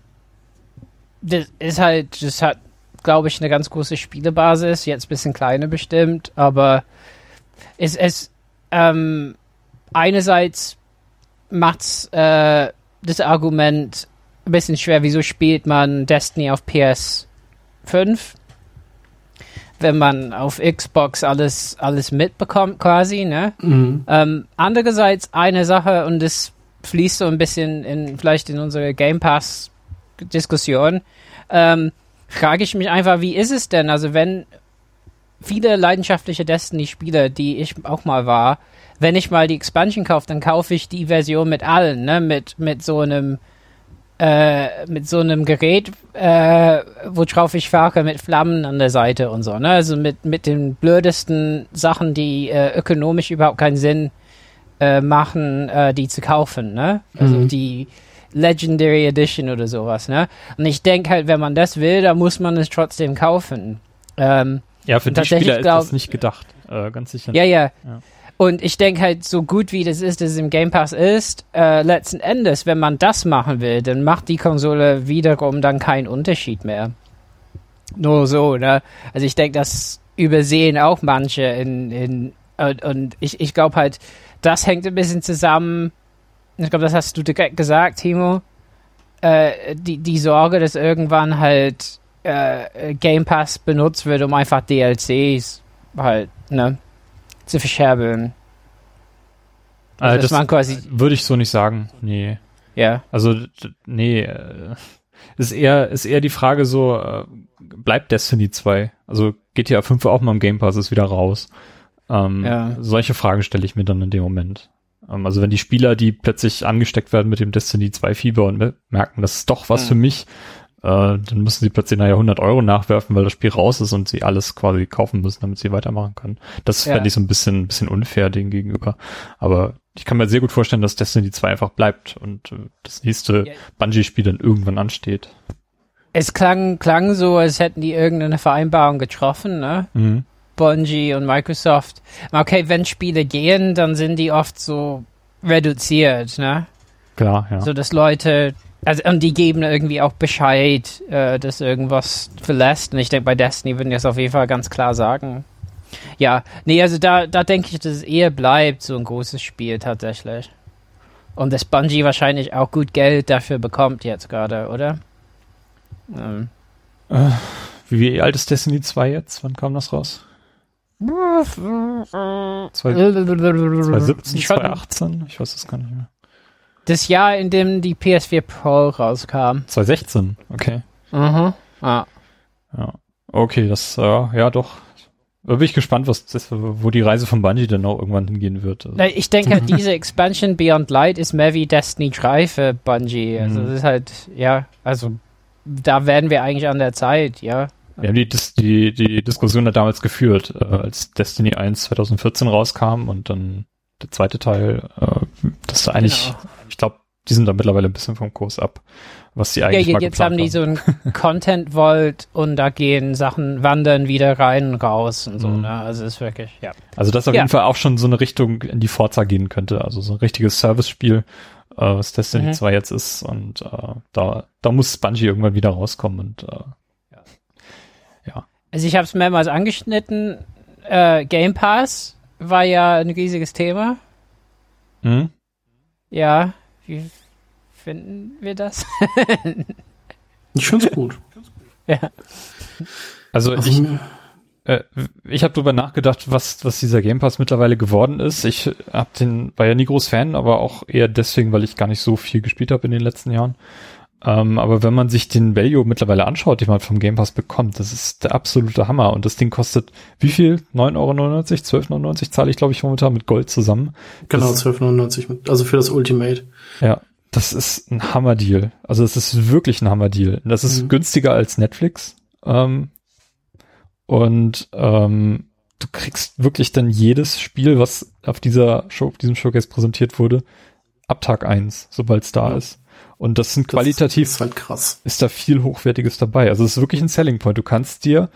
das ist halt, das hat, glaube ich, eine ganz große Spielebasis, jetzt bisschen kleine bestimmt, aber es, es, ähm, einerseits macht's äh, das Argument ein bisschen schwer, wieso spielt man Destiny auf PS5, wenn man auf Xbox alles, alles mitbekommt quasi, ne? Mhm. Ähm, andererseits eine Sache, und das fließt so ein bisschen in, vielleicht in unsere Game Pass Diskussion, ähm, frage ich mich einfach, wie ist es denn? Also wenn viele leidenschaftliche Destiny-Spieler, die ich auch mal war, wenn ich mal die Expansion kaufe, dann kaufe ich die Version mit allen, ne? Mit, mit so einem äh, mit so einem Gerät, äh, worauf ich fahre, mit Flammen an der Seite und so, ne? Also mit, mit den blödesten Sachen, die äh, ökonomisch überhaupt keinen Sinn äh, machen, äh, die zu kaufen, ne? Also Mhm. die Legendary Edition oder sowas, ne? Und ich denke halt, wenn man das will, dann muss man es trotzdem kaufen. Ähm, Ja, für die Spieler ist glaub- das nicht gedacht. Äh, ganz sicher. ja, ja. Ja. Und ich denke halt, so gut wie das ist, dass es im Game Pass ist, äh, letzten Endes, wenn man das machen will, dann macht die Konsole wiederum dann keinen Unterschied mehr. Nur so, ne? Also ich denke, das übersehen auch manche in, in und, und ich, ich glaube halt, das hängt ein bisschen zusammen. Ich glaube, das hast du direkt gesagt, Timo. Äh, die, die Sorge, dass irgendwann halt äh, Game Pass benutzt wird, um einfach DLCs halt, ne, zu verscherbeln. Äh, Also, dass das man quasi, würde ich so nicht sagen. Nee. ja. Also, nee. Äh, ist eher, ist eher die Frage so, äh, bleibt Destiny 2? Also GTA 5 war auch mal im Game Pass, ist wieder raus. Ähm, Ja. Solche Fragen stelle ich mir dann in dem Moment. Ähm, also wenn die Spieler, die plötzlich angesteckt werden mit dem Destiny 2 Fieber und me- merken, das ist doch was Mhm. für mich, äh, dann müssen sie plötzlich nachher 100 Euro nachwerfen, weil das Spiel raus ist und sie alles quasi kaufen müssen, damit sie weitermachen können. Das Ja. fände ich so ein bisschen, bisschen unfair denen gegenüber. Aber ich kann mir sehr gut vorstellen, dass Destiny 2 einfach bleibt und äh, das nächste Ja. Bungie-Spiel dann irgendwann ansteht. Es klang, klang so, als hätten die irgendeine Vereinbarung getroffen, ne? Mhm. Bungie und Microsoft. Okay, wenn Spiele gehen, dann sind die oft so reduziert, ne? Klar, ja. So dass Leute, also und die geben irgendwie auch Bescheid, äh, dass irgendwas verlässt. Und ich denke, bei Destiny würden die das auf jeden Fall ganz klar sagen. Ja, nee, also da, da denke ich, dass es eher bleibt, so ein großes Spiel tatsächlich. Und dass Bungie wahrscheinlich auch gut Geld dafür bekommt jetzt gerade, oder? Ähm. Wie, wie alt ist Destiny 2 jetzt? Wann kam das raus? Zwei- 2017, Schon 2018? Ich weiß es gar nicht mehr. Das Jahr, in dem die PS4 Pro rauskam. 2016, okay. Mhm. Ah. Ja. Okay, das, äh, ja doch. Da bin ich gespannt, was das, wo die Reise von Bungie dann auch irgendwann hingehen wird. Also, Ich denke [LAUGHS] diese Expansion Beyond Light ist mehr wie Destiny 3 für Bungie. Also Mhm. das ist halt, ja, also da werden wir eigentlich an der Zeit, ja. Wir haben die, die, die Diskussion da damals geführt, äh, als Destiny 1 2014 rauskam und dann der zweite Teil, äh, das ist eigentlich, Genau. ich glaube, die sind da mittlerweile ein bisschen vom Kurs ab, was die Ja, eigentlich mal jetzt haben die so ein Content Vault und da gehen Sachen wandern wieder rein und raus und so, Mhm. ne? Also ist wirklich, ja. Also das auf Ja. jeden Fall auch schon so eine Richtung in die Forza gehen könnte. Also so ein richtiges Service-Spiel, äh, was Destiny Mhm. 2 jetzt ist. Und äh, da, da muss Bungie irgendwann wieder rauskommen. Und äh, Also ich habe es mehrmals angeschnitten. Äh, Game Pass war ja ein riesiges Thema. hm? Ja, wie finden wir das? Ich finde es gut. also Also, ich, äh, ich habe drüber nachgedacht, was, was dieser Game Pass mittlerweile geworden ist. Ich hab den, war ja nie groß Fan, aber auch eher deswegen, weil ich gar nicht so viel gespielt habe in den letzten Jahren. Ähm, aber wenn man sich den Value mittlerweile anschaut, den man vom Game Pass bekommt, das ist der absolute Hammer. Und das Ding kostet wie viel? 9,99 Euro? 12,99 Euro zahle ich, glaube ich, momentan mit Gold zusammen. genau, das- 12,99 mit, also für das Ultimate. Ja, das ist ein Hammerdeal. Also es ist wirklich ein Hammerdeal. Das ist Mhm. günstiger als Netflix. Ähm, und ähm, du kriegst wirklich dann jedes Spiel, was auf dieser Show, auf diesem Showcase präsentiert wurde, ab Tag eins, sobald es da Ja. ist. Und das sind Das qualitativ ist halt krass. ist da viel Hochwertiges dabei. Also es ist wirklich ein Selling Point. Du kannst dir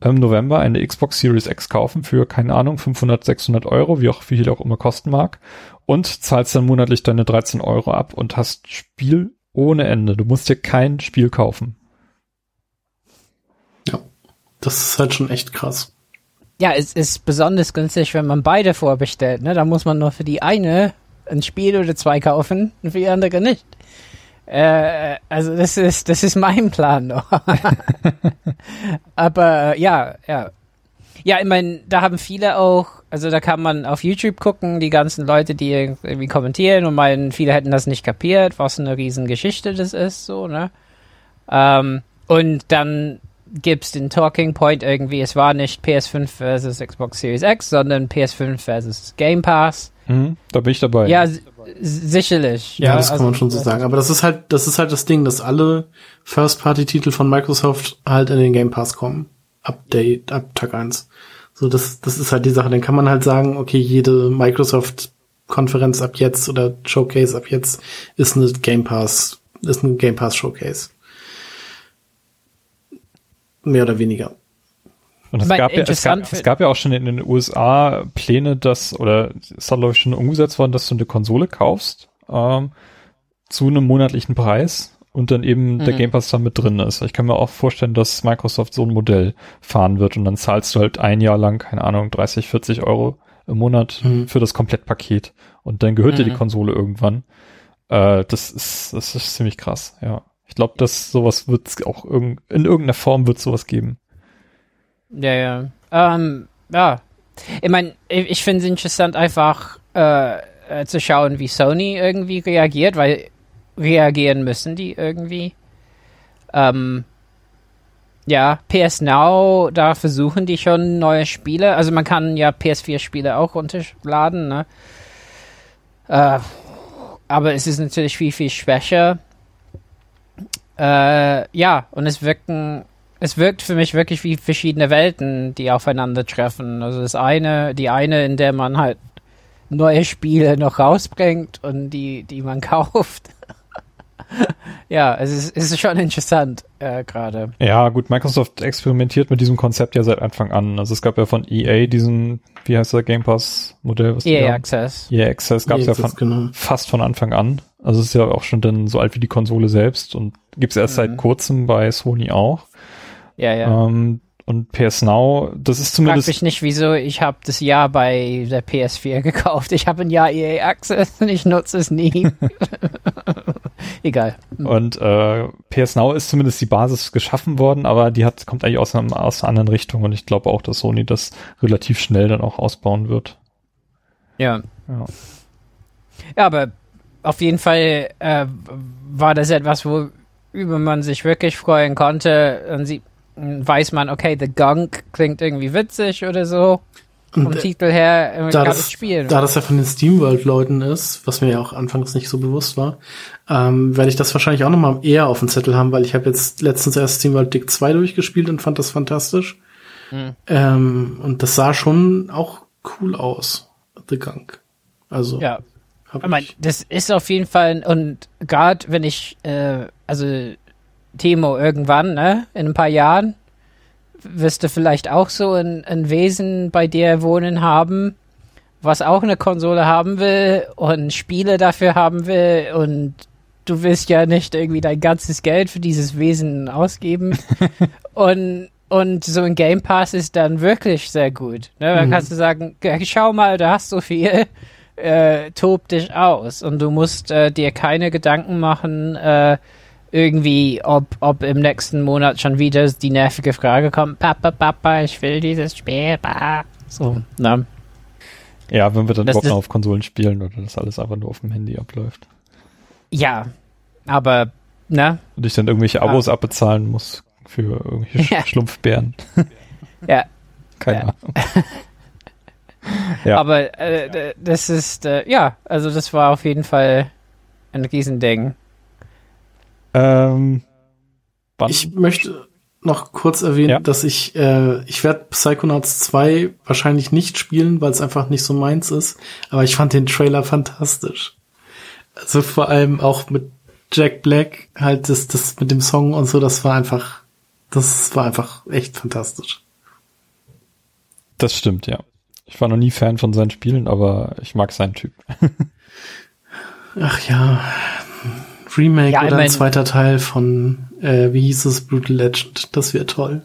im November eine Xbox Series X kaufen für, keine Ahnung, 500, 600 Euro, wie auch viel auch immer kosten mag. Und zahlst dann monatlich deine 13 Euro ab und hast Spiel ohne Ende. Du musst dir kein Spiel kaufen. Das ist halt schon echt krass. Ja, es ist besonders günstig, wenn man beide vorbestellt. Ne? Da muss man nur für die eine ein Spiel oder zwei kaufen und für die andere nicht. Äh, also das ist das ist mein Plan noch. [LAUGHS] Aber äh, ja, ja. Ja, ich meine, da haben viele auch, also da kann man auf YouTube gucken, die ganzen Leute, die irgendwie kommentieren und meinen, viele hätten das nicht kapiert, was eine Riesengeschichte das ist, so, ne? Ähm, und dann gibt's den Talking Point irgendwie, es war nicht PS5 versus Xbox Series X, sondern PS5 versus Game Pass. Mhm, da bin ich dabei. Ja, sicherlich. Ja, Ja, das kann also- man schon so sagen. Aber das ist halt, das ist halt das Ding, dass alle First-Party-Titel von Microsoft halt in den Game Pass kommen. Update, ab Tag 1. So, das, das ist halt die Sache. Dann kann man halt sagen, okay, jede Microsoft Konferenz ab jetzt oder Showcase ab jetzt ist eine Game Pass, ist ein Game Pass Showcase. Mehr oder weniger. Und es gab, ja, es, gab, es gab ja auch schon in den USA Pläne, dass, oder ist da glaube ich schon umgesetzt worden, dass du eine Konsole kaufst ähm, zu einem monatlichen Preis und dann eben mhm. der Game Pass da mit drin ist. Ich kann mir auch vorstellen, dass Microsoft so ein Modell fahren wird und dann zahlst du halt ein Jahr lang, keine Ahnung, 30, 40 Euro im Monat mhm. für das Komplettpaket und dann gehört mhm. dir die mhm. Konsole irgendwann. Äh, das ist, das ist ziemlich krass, ja. Ich glaube, dass sowas wird es auch irg in irgendeiner Form wird sowas geben. Ja, ja. Ähm, ja. Ich meine, ich, ich finde es interessant, einfach äh, äh, zu schauen, wie Sony irgendwie reagiert, weil reagieren müssen die irgendwie. Ähm, ja, PS Now, da versuchen die schon neue Spiele. Also man kann ja PS4-Spiele auch runterladen, ne? Äh, aber es ist natürlich viel, viel schwächer. Äh, ja, und es wirken es wirkt für mich wirklich wie verschiedene Welten, die aufeinandertreffen. Also das eine, die eine, in der man halt neue Spiele noch rausbringt und die, die man [LAUGHS] kauft. ja, es ist, es ist schon interessant äh, gerade. Ja, gut, Microsoft experimentiert mit diesem Konzept ja seit Anfang an. Also es gab ja von EA diesen, wie heißt der Game Pass Modell? Was EA Access. EA Access gab es ja von, genau. fast von Anfang an. Also es ist ja auch schon dann so alt wie die Konsole selbst und gibt's erst mhm. seit kurzem bei Sony auch. Ja, ja. Ähm, und PS Now, das ist zumindest. Frag mich nicht, wieso. Ich habe das Jahr bei der PS4 [LAUGHS] gekauft. Ich habe ein Jahr EA Access und ich nutze es nie. [LAUGHS] Egal. Und äh, PS Now ist zumindest die Basis geschaffen worden, aber die hat kommt eigentlich aus, einem, aus einer anderen Richtung und ich glaube auch, dass Sony das relativ schnell dann auch ausbauen wird. Ja. Ja, ja aber auf jeden Fall äh, war das etwas, wo über man sich wirklich freuen konnte. Dann sieht weiß man, okay, The Gunk klingt irgendwie witzig oder so. Vom Und, Titel her, äh, da das, spielen. Da das ja von den SteamWorld-Leuten ist, was mir ja auch anfangs nicht so bewusst war, ähm, werde ich das wahrscheinlich auch nochmal eher auf dem Zettel haben, weil ich habe jetzt letztens erst SteamWorld Dick 2 durchgespielt und fand das fantastisch. Mhm. Ähm, und das sah schon auch cool aus, The Gunk. Also. Ja. Ich meine, das ist auf jeden Fall, und gerade wenn ich, äh, also Timo, irgendwann, ne, in ein paar Jahren, wirst du vielleicht auch so ein, ein Wesen bei dir wohnen haben, was auch eine Konsole haben will und Spiele dafür haben will und du willst ja nicht irgendwie dein ganzes Geld für dieses Wesen ausgeben [LAUGHS] und und so ein Game Pass ist dann wirklich sehr gut. Ne? Dann mhm. kannst du sagen, schau mal, du hast so viel, äh, tob dich aus und du musst äh, dir keine Gedanken machen, äh, irgendwie, ob, ob im nächsten Monat schon wieder die nervige Frage kommt, Papa, Papa, ich will dieses Spiel, Papa. So, ne? Ja, wenn wir dann das, noch auf Konsolen spielen oder das alles einfach nur auf dem Handy abläuft. Ja, aber, ne? Und ich dann irgendwelche Abos ja. abbezahlen muss für irgendwelche [LAUGHS] ja. Schlumpfbären. ja. Keine ja. Ahnung. [LAUGHS] ja. Aber äh, das ist, äh, ja, also das war auf jeden Fall ein Riesending. Ähm, ich möchte noch kurz erwähnen, ja. dass ich, äh, ich werde Psychonauts 2 wahrscheinlich nicht spielen, weil es einfach nicht so meins ist, aber ich fand den Trailer fantastisch. Also vor allem auch mit Jack Black, halt das, das mit dem Song und so, das war einfach, das war einfach echt fantastisch. Das stimmt, ja. Ich war noch nie Fan von seinen Spielen, aber ich mag seinen Typ. [LAUGHS] Ach ja, Remake ja, oder ein zweiter Teil von, äh, wie hieß es, Brutal Legend. Das wäre toll.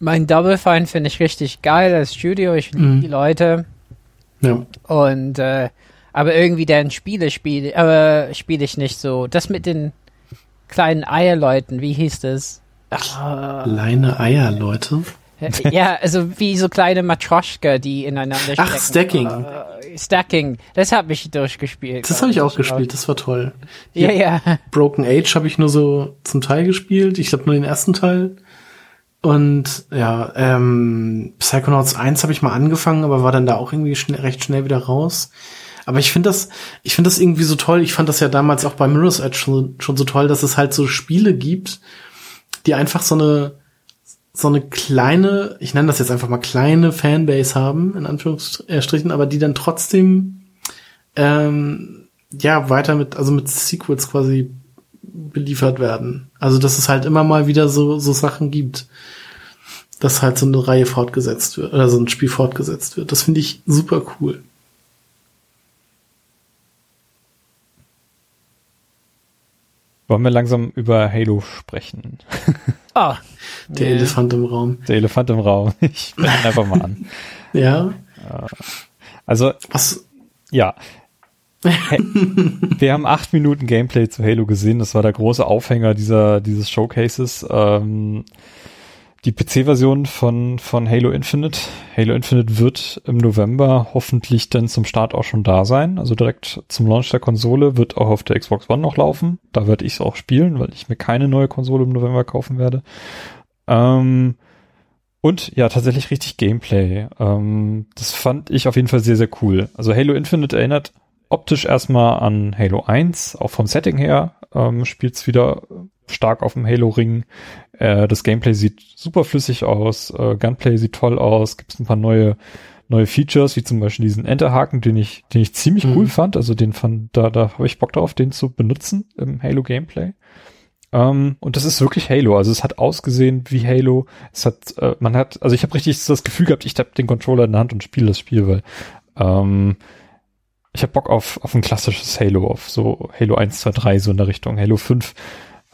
Mein Double Fine finde ich richtig geil, das Studio, ich liebe mhm. die Leute. Ja. Und, äh, aber irgendwie deren Spiele spiele, aber spiele ich nicht so. Das mit den kleinen Eierleuten, wie hieß das? Kleine Eierleute? Ja, also wie so kleine Matroschka, die ineinander stecken. Ach, Stacking. Uh, Stacking, das habe ich durchgespielt. Das habe ich auch gespielt, das war toll. Ja, ja. Broken Age habe ich nur so zum Teil gespielt, ich glaube nur den ersten Teil. Und ja, ähm, Psychonauts 1 habe ich mal angefangen, aber war dann da auch irgendwie schnell, recht schnell wieder raus. Aber ich finde das, ich finde das irgendwie so toll. Ich fand das ja damals auch bei Mirror's Edge schon, schon so toll, dass es halt so Spiele gibt, die einfach so eine so eine kleine, ich nenne das jetzt einfach mal kleine Fanbase haben, in Anführungsstrichen, aber die dann trotzdem ähm, ja weiter mit, also mit Sequels quasi beliefert werden. Also dass es halt immer mal wieder so, so Sachen gibt, dass halt so eine Reihe fortgesetzt wird, oder so ein Spiel fortgesetzt wird. Das finde ich super cool. Wollen wir langsam über Halo sprechen? [LAUGHS] Ah. Der Elefant im Raum. Der Elefant im Raum. [LAUGHS] Ich bin einfach mal an. [LAUGHS] Ja. Also, Was? ja. Wir haben acht Minuten Gameplay zu Halo gesehen. Das war der große Aufhänger dieser, dieses Showcases. Ähm, die PC-Version von, von Halo Infinite. Halo Infinite wird im November hoffentlich dann zum Start auch schon da sein. Also direkt zum Launch der Konsole wird auch auf der Xbox One noch laufen. Da werde ich es auch spielen, weil ich mir keine neue Konsole im November kaufen werde. Ähm, und ja, tatsächlich richtig Gameplay. Ähm, das fand ich auf jeden Fall sehr, sehr cool. Also Halo Infinite erinnert optisch erstmal an Halo 1, auch vom Setting her. Ähm, Spielt es wieder stark auf dem Halo-Ring. Äh, das Gameplay sieht super flüssig aus, äh, Gunplay sieht toll aus, gibt es ein paar neue neue Features, wie zum Beispiel diesen Enterhaken, den ich, den ich ziemlich Mhm. cool fand. Also den fand, da, da habe ich Bock drauf, den zu benutzen im Halo Gameplay. Ähm, und das ist wirklich Halo. Also es hat ausgesehen wie Halo. Es hat, äh, man hat, also ich habe richtig das Gefühl gehabt, ich habe den Controller in der Hand und spiele das Spiel, weil ähm, ich habe Bock auf, auf ein klassisches Halo, auf so Halo 1, 2, 3, so in der Richtung. Halo 5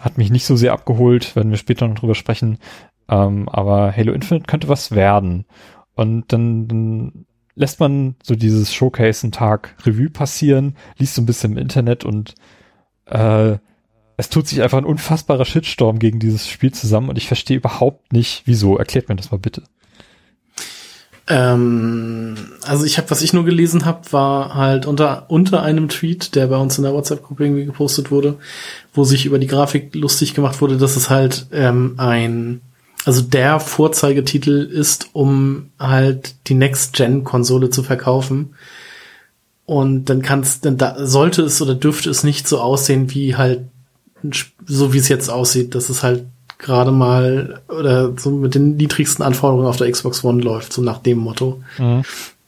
hat mich nicht so sehr abgeholt, werden wir später noch drüber sprechen. Ähm, aber Halo Infinite könnte was werden. Und dann, dann lässt man so dieses Showcase einen Tag Revue passieren, liest so ein bisschen im Internet und äh, es tut sich einfach ein unfassbarer Shitstorm gegen dieses Spiel zusammen und ich verstehe überhaupt nicht, wieso. Erklärt mir das mal bitte. Ähm, also ich habe, was ich nur gelesen habe, war halt unter unter einem Tweet, der bei uns in der WhatsApp-Gruppe irgendwie gepostet wurde, wo sich über die Grafik lustig gemacht wurde, dass es halt ähm, ein, also der Vorzeigetitel ist, um halt die Next-Gen-Konsole zu verkaufen. Und dann kannst, dann da sollte es oder dürfte es nicht so aussehen wie halt so wie es jetzt aussieht, dass es halt gerade mal oder so mit den niedrigsten Anforderungen auf der Xbox One läuft, so nach dem Motto,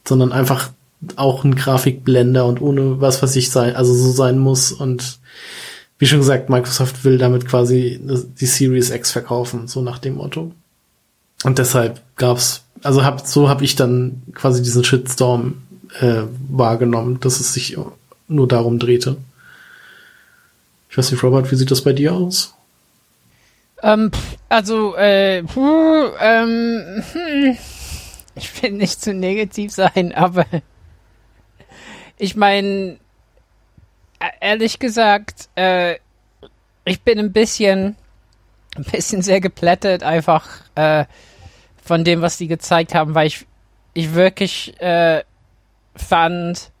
sondern einfach auch ein Grafikblender und ohne was was ich sein, also so sein muss und wie schon gesagt, Microsoft will damit quasi die Series X verkaufen, so nach dem Motto. Und deshalb gab's, also hab, so habe ich dann quasi diesen Shitstorm äh, wahrgenommen, dass es sich nur darum drehte. Ich weiß nicht, Robert, wie sieht das bei dir aus? Ähm, also, äh, puh, ähm, hm, ich will nicht zu negativ sein, aber ich meine, ehrlich gesagt, äh, ich bin ein bisschen, ein bisschen sehr geplättet einfach äh, von dem, was die gezeigt haben, weil ich, ich wirklich äh, fand,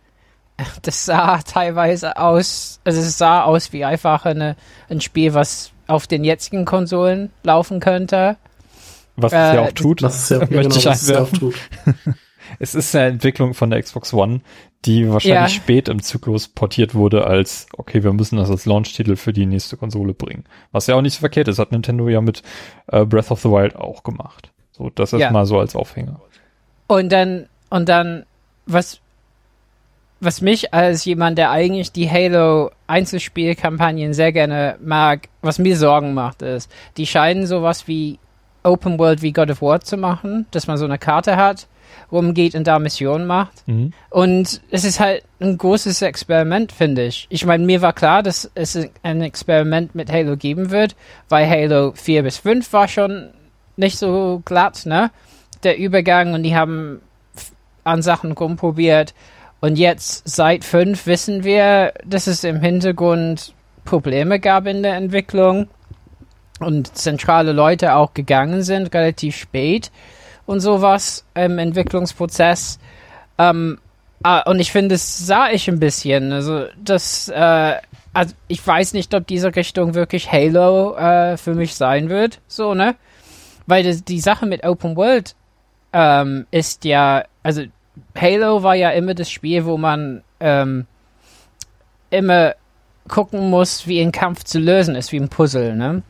das sah teilweise aus, also es sah aus wie einfach eine, ein Spiel, was auf den jetzigen Konsolen laufen könnte. Was es Äh, ja auch tut, Das ist ja, genau, möchte ich was es ja auch [LAUGHS] tut. [LAUGHS] Es ist eine Entwicklung von der Xbox One, die wahrscheinlich Ja. spät im Zyklus portiert wurde als, okay, wir müssen das als Launch-Titel für die nächste Konsole bringen. Was ja auch nicht so verkehrt ist, hat Nintendo ja mit äh, Breath of the Wild auch gemacht. So, das Ja. erstmal so als Aufhänger. Und dann, und dann, was, was mich als jemand, der eigentlich die Halo Einzelspielkampagnen sehr gerne mag, was mir Sorgen macht, ist, die scheinen sowas wie Open World wie God of War zu machen, dass man so eine Karte hat, rumgeht und da Missionen macht. Mhm. Und es ist halt ein großes Experiment, finde ich. Ich meine, mir war klar, dass es ein Experiment mit Halo geben wird, weil Halo 4 bis 5 war schon nicht so glatt, ne? Der Übergang und die haben an Sachen rumprobiert. Und jetzt seit 5 wissen wir, dass es im Hintergrund Probleme gab in der Entwicklung und zentrale Leute auch gegangen sind, relativ spät und sowas im Entwicklungsprozess. Ähm, ah, und ich finde, das sah ich ein bisschen. Also, das, äh, also ich weiß nicht, ob diese Richtung wirklich Halo äh, für mich sein wird, so, ne? Weil das, die Sache mit Open World ähm, ist ja, also Halo war ja immer das Spiel, wo man ähm, immer gucken muss, wie ein Kampf zu lösen ist, wie ein Puzzle, ne?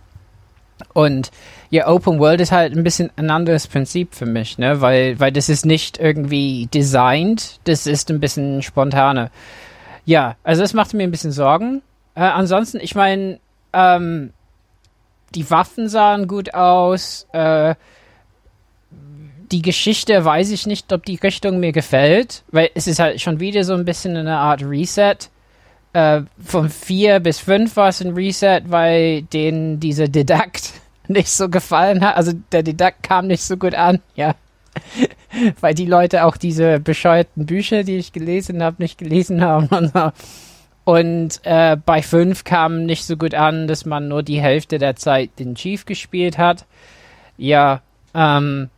Und ja, Open World ist halt ein bisschen ein anderes Prinzip für mich, ne? Weil, weil das ist nicht irgendwie designt, das ist ein bisschen spontaner. ja, also das machte mir ein bisschen Sorgen. Äh, ansonsten, ich meine, ähm, die Waffen sahen gut aus. Äh, die Geschichte weiß ich nicht, ob die Richtung mir gefällt, weil es ist halt schon wieder so ein bisschen eine Art Reset. Äh, von vier bis fünf war es ein Reset, weil denen dieser Didakt [LAUGHS] nicht so gefallen hat. Also der Didakt kam nicht so gut an, ja. [LAUGHS] weil die Leute auch diese bescheuerten Bücher, die ich gelesen habe, nicht gelesen haben. Und, so. und äh, bei fünf kam nicht so gut an, dass man nur die Hälfte der Zeit den Chief gespielt hat. Ja, ähm,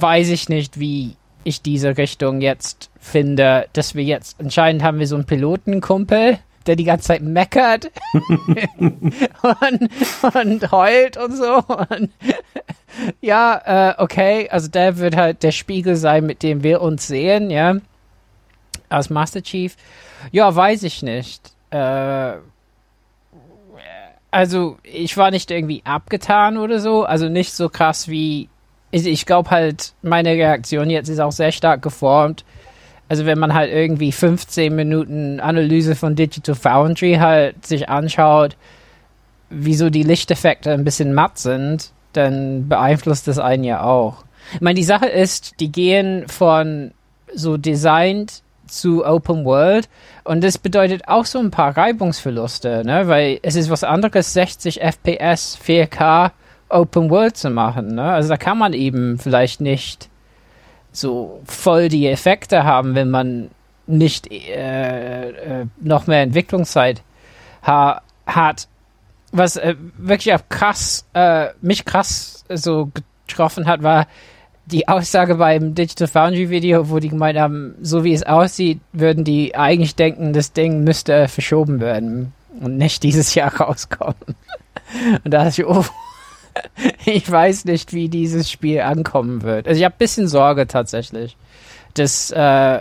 weiß ich nicht, wie ich diese Richtung jetzt finde, dass wir jetzt, anscheinend haben wir so einen Pilotenkumpel, der die ganze Zeit meckert [LAUGHS] und, und heult und so. Und ja, äh, okay, also der wird halt der Spiegel sein, mit dem wir uns sehen, ja, als Master Chief. Ja, weiß ich nicht. Äh, also ich war nicht irgendwie abgetan oder so, also nicht so krass wie ich, glaube halt, meine Reaktion jetzt ist auch sehr stark geformt. Also wenn man halt irgendwie 15 Minuten Analyse von Digital Foundry halt sich anschaut, wieso die Lichteffekte ein bisschen matt sind, dann beeinflusst das einen ja auch. Ich meine, die Sache ist, die gehen von so designed zu Open World und das bedeutet auch so ein paar Reibungsverluste, ne? Weil es ist was anderes, 60 FPS, 4K Open World zu machen. Ne? Also da kann man eben vielleicht nicht so voll die Effekte haben, wenn man nicht äh, äh, noch mehr Entwicklungszeit ha hat. Was äh, wirklich auch krass, äh, mich krass so getroffen hat, war die Aussage beim Digital Foundry Video, wo die gemeint haben, so wie es aussieht, würden die eigentlich denken, das Ding müsste verschoben werden und nicht dieses Jahr [LAUGHS] rauskommen. Und da dachte ich, oh, [LAUGHS] ich weiß nicht, wie dieses Spiel ankommen wird. Also ich habe ein bisschen Sorge tatsächlich, dass äh,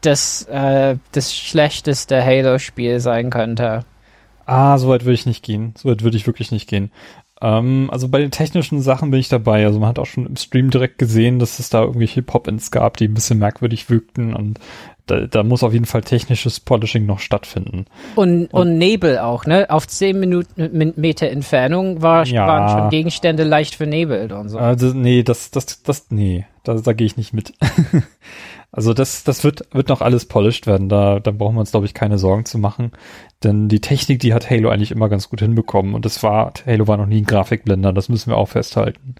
das äh, das schlechteste Halo-Spiel sein könnte. Ah, so weit würde ich nicht gehen. So weit würde ich wirklich nicht gehen. Ähm, also bei den technischen Sachen bin ich dabei. Also man hat auch schon im Stream direkt gesehen, dass es da irgendwelche Pop-ins gab, die ein bisschen merkwürdig wirkten und da, da muss auf jeden Fall technisches Polishing noch stattfinden. Und, und, und Nebel auch, ne? Auf 10 Minuten Meter Entfernung war, ja. waren schon Gegenstände leicht vernebelt und so. Also, nee, das, das, das, nee, da, da gehe ich nicht mit. [LAUGHS] also das, das wird, wird noch alles polished werden. Da, da brauchen wir uns, glaube ich, keine Sorgen zu machen. Denn die Technik, die hat Halo eigentlich immer ganz gut hinbekommen. Und das war, Halo war noch nie ein Grafikblender, das müssen wir auch festhalten.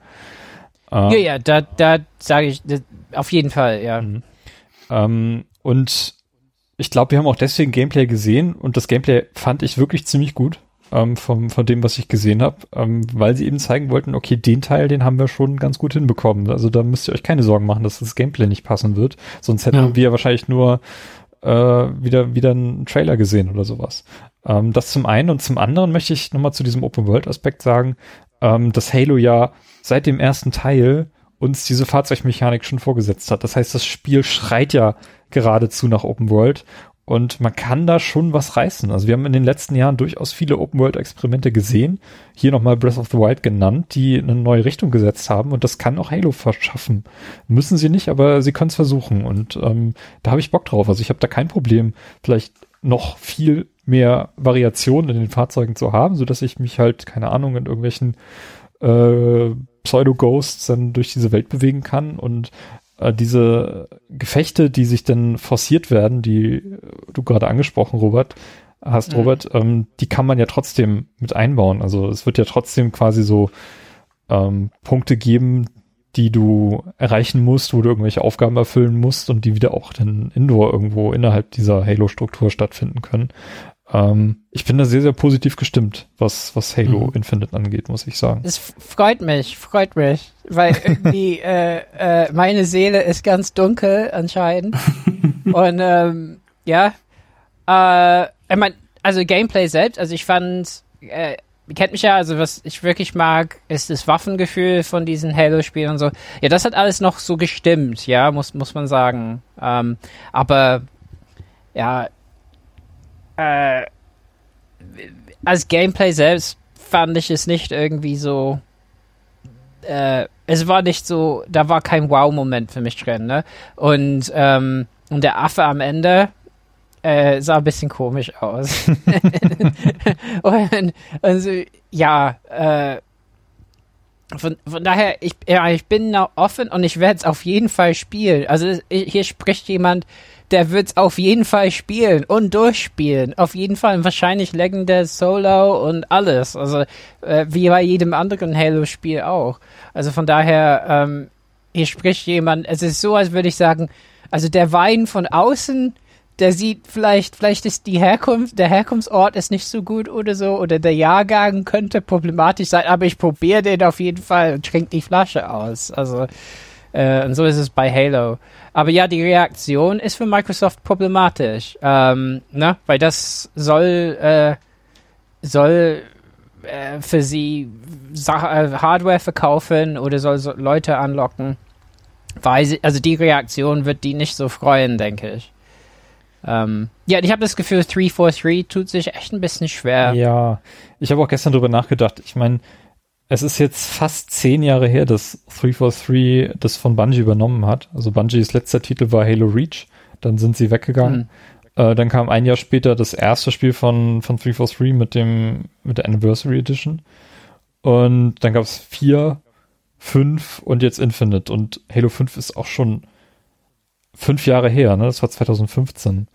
Ja, äh, ja, da, da sage ich, auf jeden Fall, ja. Mhm. Ähm, und ich glaube, wir haben auch deswegen Gameplay gesehen und das Gameplay fand ich wirklich ziemlich gut ähm, vom, von dem, was ich gesehen habe, ähm, weil sie eben zeigen wollten, okay, den Teil, den haben wir schon ganz gut hinbekommen. Also da müsst ihr euch keine Sorgen machen, dass das Gameplay nicht passen wird. Sonst hätten ja. wir wahrscheinlich nur äh, wieder, wieder einen Trailer gesehen oder sowas. Ähm, das zum einen und zum anderen möchte ich nochmal zu diesem Open-World-Aspekt sagen, ähm, dass Halo ja seit dem ersten Teil uns diese Fahrzeugmechanik schon vorgesetzt hat. Das heißt, das Spiel schreit ja geradezu nach Open World und man kann da schon was reißen. Also wir haben in den letzten Jahren durchaus viele Open World Experimente gesehen. Hier nochmal Breath of the Wild genannt, die eine neue Richtung gesetzt haben und das kann auch Halo verschaffen. Müssen sie nicht, aber sie können es versuchen und ähm, da habe ich Bock drauf. Also ich habe da kein Problem, vielleicht noch viel mehr Variationen in den Fahrzeugen zu haben, so dass ich mich halt keine Ahnung in irgendwelchen äh, Pseudo-Ghosts dann durch diese Welt bewegen kann und äh, diese Gefechte, die sich dann forciert werden, die du gerade angesprochen, Robert, hast, mhm. Robert, ähm, die kann man ja trotzdem mit einbauen. Also es wird ja trotzdem quasi so ähm, Punkte geben, die du erreichen musst, wo du irgendwelche Aufgaben erfüllen musst und die wieder auch dann indoor irgendwo innerhalb dieser Halo-Struktur stattfinden können. Ähm, ich bin da sehr, sehr positiv gestimmt, was, was Halo mhm. Infinite angeht, muss ich sagen. Es freut mich, freut mich, weil irgendwie [LAUGHS] äh, äh, meine Seele ist ganz dunkel anscheinend. [LAUGHS] Und ähm, ja, äh, ich mein, also Gameplay selbst, also ich fand, äh, ihr kennt mich ja, also was ich wirklich mag, ist das Waffengefühl von diesen Halo-Spielen und so. Ja, das hat alles noch so gestimmt, ja, muss, muss man sagen. Ähm, aber ja, äh, als Gameplay selbst fand ich es nicht irgendwie so. Äh, es war nicht so, da war kein Wow-Moment für mich drin, ne? Und, ähm, und der Affe am Ende, äh, sah ein bisschen komisch aus. [LAUGHS] [LAUGHS] und, also, ja, äh, von, von daher, ich, ja, ich bin noch offen und ich werde es auf jeden Fall spielen. Also hier spricht jemand, der wird es auf jeden Fall spielen und durchspielen. Auf jeden Fall wahrscheinlich Legende, Solo und alles. Also äh, wie bei jedem anderen Halo-Spiel auch. Also von daher, ähm, hier spricht jemand, es ist so, als würde ich sagen, also der Wein von außen der sieht vielleicht, vielleicht ist die Herkunft, der Herkunftsort ist nicht so gut oder so, oder der Jahrgang könnte problematisch sein, aber ich probiere den auf jeden Fall und trinke die Flasche aus. Also, äh, und so ist es bei Halo. Aber ja, die Reaktion ist für Microsoft problematisch, ähm, ne? weil das soll, äh, soll äh, für sie Sach äh, Hardware verkaufen oder soll so Leute anlocken. Weil sie, also die Reaktion wird die nicht so freuen, denke ich. Ähm, ja, ich habe das Gefühl, 343 tut sich echt ein bisschen schwer. Ja, ich habe auch gestern drüber nachgedacht. Ich meine, es ist jetzt fast zehn Jahre her, dass 343 das von Bungie übernommen hat. Also Bungies letzter Titel war Halo Reach. Dann sind sie weggegangen. Mhm. Äh, dann kam ein Jahr später das erste Spiel von, von 343 mit dem, mit der Anniversary Edition. Und dann gab es vier, fünf und jetzt Infinite. Und Halo 5 ist auch schon fünf Jahre her, ne? Das war 2015.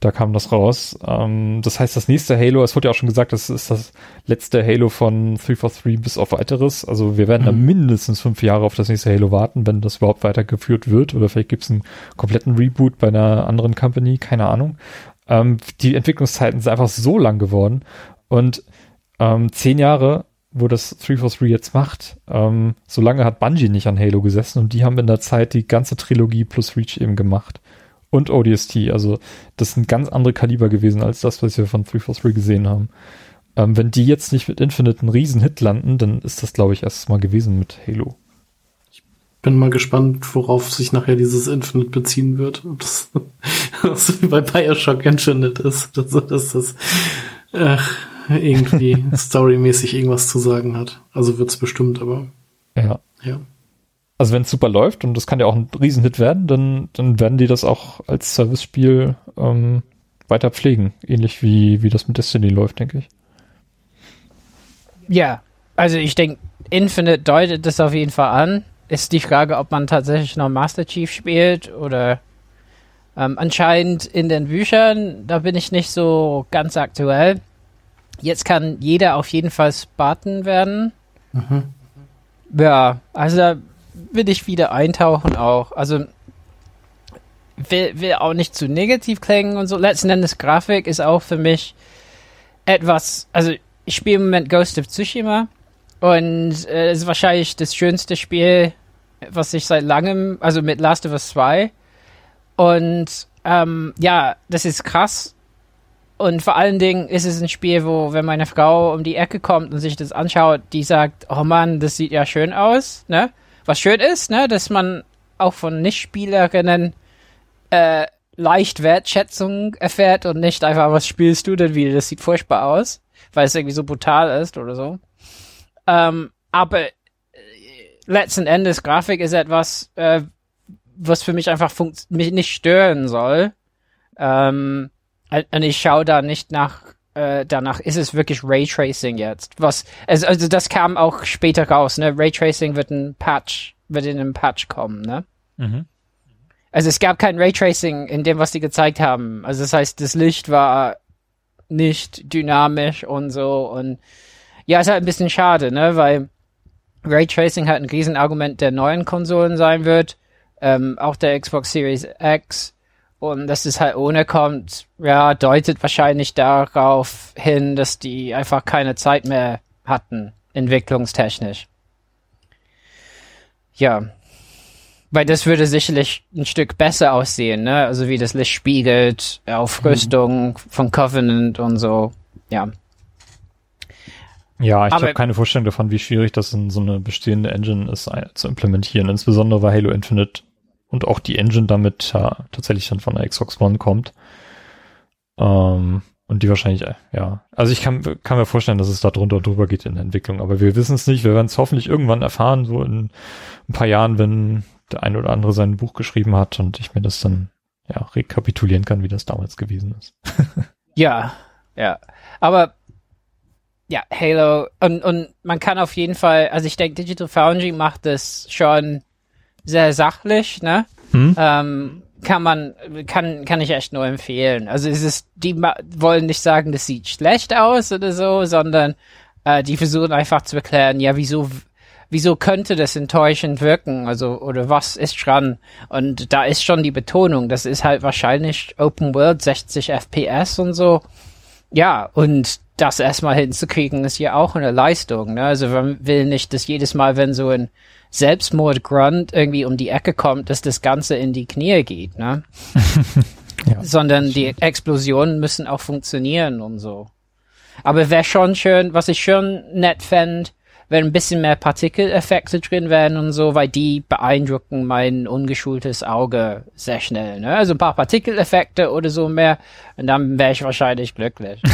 Da kam das raus. Ähm, das heißt, das nächste Halo, es wurde ja auch schon gesagt, das ist das letzte Halo von 343 bis auf weiteres. Also wir werden mhm. da mindestens fünf Jahre auf das nächste Halo warten, wenn das überhaupt weitergeführt wird. Oder vielleicht gibt es einen kompletten Reboot bei einer anderen Company, keine Ahnung. Ähm, die Entwicklungszeiten sind einfach so lang geworden. Und ähm, zehn Jahre wo das 343 jetzt macht. Ähm, so lange hat Bungie nicht an Halo gesessen und die haben in der Zeit die ganze Trilogie plus Reach eben gemacht. Und ODST. Also das sind ganz andere Kaliber gewesen als das, was wir von 343 gesehen haben. Ähm, wenn die jetzt nicht mit Infinite einen riesen Hit landen, dann ist das, glaube ich, erstes Mal gewesen mit Halo. Ich bin mal gespannt, worauf sich nachher dieses Infinite beziehen wird. Ob das, [LAUGHS] das wie bei Bioshock Infinite ist. Dass das, das, ach, irgendwie [LAUGHS] storymäßig irgendwas zu sagen hat. Also wird's bestimmt, aber. Ja. Ja. Also wenn es super läuft und das kann ja auch ein Riesenhit werden, dann, dann werden die das auch als Service-Spiel ähm, weiter pflegen. Ähnlich wie, wie das mit Destiny läuft, denke ich. Ja, also ich denke, Infinite deutet das auf jeden Fall an. Ist die Frage, ob man tatsächlich noch Master Chief spielt oder ähm, anscheinend in den Büchern, da bin ich nicht so ganz aktuell. Jetzt kann jeder auf jeden Fall Spartan werden. Mhm. Ja, also da will ich wieder eintauchen auch. Also will, will auch nicht zu negativ klingen und so. Letzten Endes Grafik ist auch für mich etwas, also ich spiele im Moment Ghost of Tsushima und es äh, ist wahrscheinlich das schönste Spiel, was ich seit langem, also mit Last of Us 2. Und ähm, ja, das ist krass, und vor allen Dingen ist es ein Spiel, wo, wenn meine Frau um die Ecke kommt und sich das anschaut, die sagt, oh Mann, das sieht ja schön aus, ne? Was schön ist, ne, dass man auch von Nichtspielerinnen äh, leicht Wertschätzung erfährt und nicht einfach, was spielst du denn wieder? Das sieht furchtbar aus, weil es irgendwie so brutal ist oder so. Ähm, aber äh, letzten Endes, Grafik ist etwas, äh, was für mich einfach mich nicht stören soll. Ähm, und ich schaue da nicht nach, äh, danach ist es wirklich Raytracing jetzt. Was, also, also das kam auch später raus, ne? Raytracing wird ein Patch, wird in einem Patch kommen, ne? Mhm. Also es gab kein Raytracing in dem, was die gezeigt haben. Also das heißt, das Licht war nicht dynamisch und so und ja, ist halt ein bisschen schade, ne? Weil Raytracing halt ein Riesenargument der neuen Konsolen sein wird. Ähm, auch der Xbox Series X und dass es halt ohne kommt, ja, deutet wahrscheinlich darauf hin, dass die einfach keine Zeit mehr hatten, entwicklungstechnisch. Ja. Weil das würde sicherlich ein Stück besser aussehen, ne? Also wie das Licht spiegelt, Aufrüstung mhm. von Covenant und so. Ja. Ja, ich habe keine Vorstellung davon, wie schwierig das in so eine bestehende Engine ist zu implementieren. Insbesondere weil Halo Infinite und auch die Engine damit ja, tatsächlich dann von der Xbox One kommt. Ähm, und die wahrscheinlich, ja. Also ich kann, kann mir vorstellen, dass es da drunter und drüber geht in der Entwicklung, aber wir wissen es nicht. Wir werden es hoffentlich irgendwann erfahren, so in ein paar Jahren, wenn der eine oder andere sein Buch geschrieben hat und ich mir das dann ja, rekapitulieren kann, wie das damals gewesen ist. [LAUGHS] ja, ja. Aber ja, Halo und, und man kann auf jeden Fall, also ich denke, Digital Foundry macht das schon sehr sachlich, ne? Hm? Ähm, kann man, kann, kann ich echt nur empfehlen. Also es ist, die wollen nicht sagen, das sieht schlecht aus oder so, sondern äh, die versuchen einfach zu erklären, ja, wieso, wieso könnte das enttäuschend wirken? Also, oder was ist dran? Und da ist schon die Betonung, das ist halt wahrscheinlich Open World 60 FPS und so. Ja, und das erstmal hinzukriegen, ist ja auch eine Leistung. Ne? Also man will nicht, dass jedes Mal, wenn so ein Selbstmord-Grunt irgendwie um die Ecke kommt, dass das Ganze in die Knie geht. Ne? [LAUGHS] ja, Sondern die Explosionen müssen auch funktionieren und so. Aber wäre schon schön, was ich schon nett fände, wenn ein bisschen mehr Partikeleffekte drin wären und so, weil die beeindrucken mein ungeschultes Auge sehr schnell. Ne? Also ein paar Partikeleffekte oder so mehr und dann wäre ich wahrscheinlich glücklich. [LAUGHS]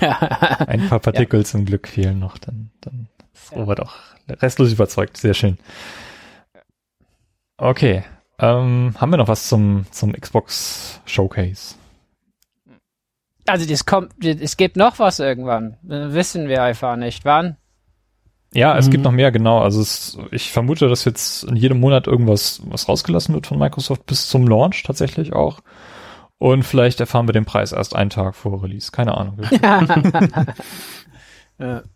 [LAUGHS] ein paar Partikel ja. zum Glück fehlen noch, dann, dann ist ja. Robert auch restlos überzeugt. Sehr schön. Okay. Ähm, haben wir noch was zum, zum Xbox Showcase? Also das kommt, es gibt noch was irgendwann. Wissen wir einfach nicht. Wann? Ja, es mhm. gibt noch mehr, genau. Also es, ich vermute, dass jetzt in jedem Monat irgendwas was rausgelassen wird von Microsoft bis zum Launch tatsächlich auch. Und vielleicht erfahren wir den Preis erst einen Tag vor Release. Keine Ahnung. [LAUGHS] [LAUGHS] ja. [LAUGHS]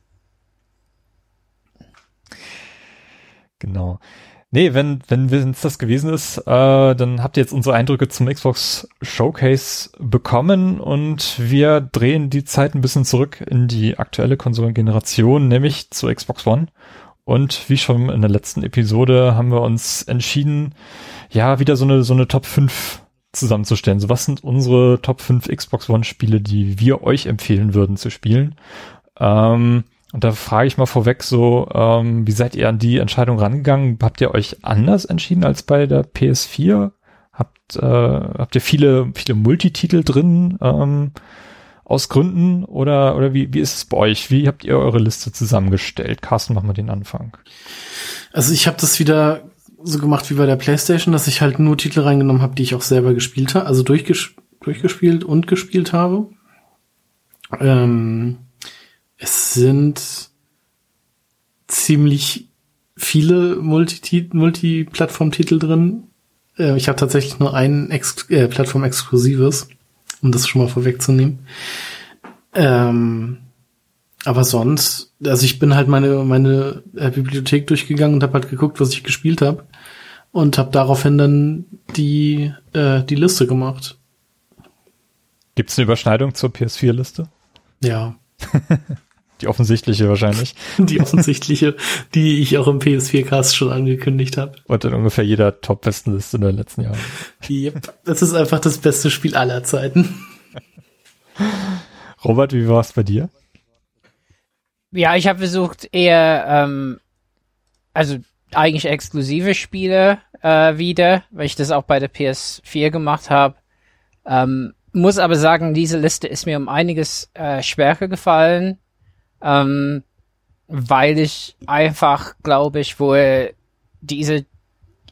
Genau. Nee, wenn, wenn es das gewesen ist, äh, dann habt ihr jetzt unsere Eindrücke zum Xbox Showcase bekommen und wir drehen die Zeit ein bisschen zurück in die aktuelle Konsolengeneration, nämlich zur Xbox One. Und wie schon in der letzten Episode haben wir uns entschieden, ja, wieder so eine, so eine Top 5 zusammenzustellen. So, was sind unsere Top 5 Xbox One Spiele, die wir euch empfehlen würden zu spielen? Ähm, und da frage ich mal vorweg so, ähm, wie seid ihr an die Entscheidung rangegangen? Habt ihr euch anders entschieden als bei der PS4? Habt, äh, habt ihr viele, viele Multititel drin ähm, aus Gründen oder, oder wie, wie ist es bei euch? Wie habt ihr eure Liste zusammengestellt? Carsten, mach mal den Anfang. Also ich habe das wieder so gemacht wie bei der PlayStation, dass ich halt nur Titel reingenommen habe, die ich auch selber gespielt habe, also durchges durchgespielt und gespielt habe. Ähm, es sind ziemlich viele Multi-Plattform-Titel drin. Äh, ich habe tatsächlich nur ein Ex äh, Plattform-Exklusives, um das schon mal vorwegzunehmen. Ähm, aber sonst, also ich bin halt meine meine äh, Bibliothek durchgegangen und habe halt geguckt, was ich gespielt habe und habe daraufhin dann die äh, die Liste gemacht. Gibt es eine Überschneidung zur PS4-Liste? Ja. [LAUGHS] Die offensichtliche wahrscheinlich. [LAUGHS] Die offensichtliche, die ich auch im PS4-Cast schon angekündigt habe. Und in ungefähr jeder Top-Bestenliste in den letzten Jahren. Yep. Das ist einfach das beste Spiel aller Zeiten. [LAUGHS] Robert, wie war es bei dir? Ja, ich habe versucht eher, ähm, also eigentlich exklusive Spiele äh, wieder, weil ich das auch bei der PS4 gemacht habe. Ähm, muss aber sagen, diese Liste ist mir um einiges äh, schwerer gefallen ähm, weil ich einfach, glaube ich, wohl diese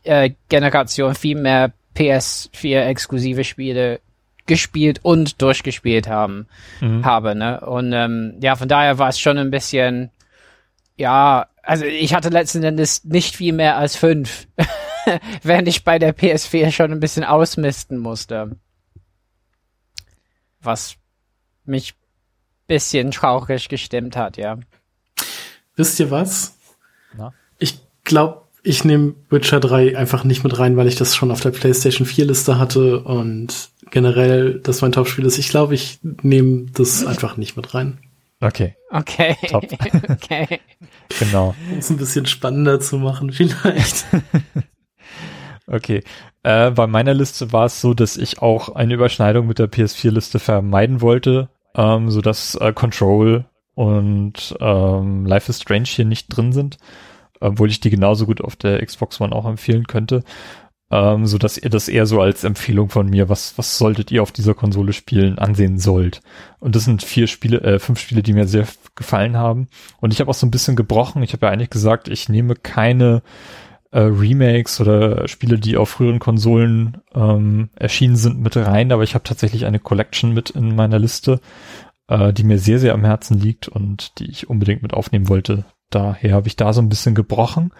äh, Generation viel mehr PS4 exklusive Spiele gespielt und durchgespielt haben mhm. habe, ne? Und ähm, ja, von daher war es schon ein bisschen, ja, also ich hatte letzten Endes nicht viel mehr als fünf, [LAUGHS] während ich bei der PS4 schon ein bisschen ausmisten musste. Was mich bisschen traurig gestimmt hat, ja. Wisst ihr was? Na? Ich glaube, ich nehme Witcher 3 einfach nicht mit rein, weil ich das schon auf der PlayStation 4 Liste hatte und generell das mein Topspiel ist. Ich glaube, ich nehme das einfach nicht mit rein. Okay. Okay. Top. [LAUGHS] okay. genau. Um es ein bisschen spannender zu machen, [LAUGHS] vielleicht. okay. Äh, bei meiner Liste war es so, dass ich auch eine Überschneidung mit der PS4-Liste vermeiden wollte ähm, so dass äh, Control und ähm, Life is Strange hier nicht drin sind, obwohl ich die genauso gut auf der Xbox One auch empfehlen könnte. Ähm, so dass ihr das eher so als Empfehlung von mir, was, was solltet ihr auf dieser Konsole spielen, ansehen sollt. Und das sind vier Spiele, äh, fünf Spiele, die mir sehr gefallen haben. Und ich habe auch so ein bisschen gebrochen. Ich habe ja eigentlich gesagt, ich nehme keine äh, Remakes oder Spiele, die auf früheren Konsolen ähm, erschienen sind, mit rein. Aber ich habe tatsächlich eine Collection mit in meiner Liste, äh, die mir sehr, sehr am Herzen liegt und die ich unbedingt mit aufnehmen wollte. Daher habe ich da so ein bisschen gebrochen.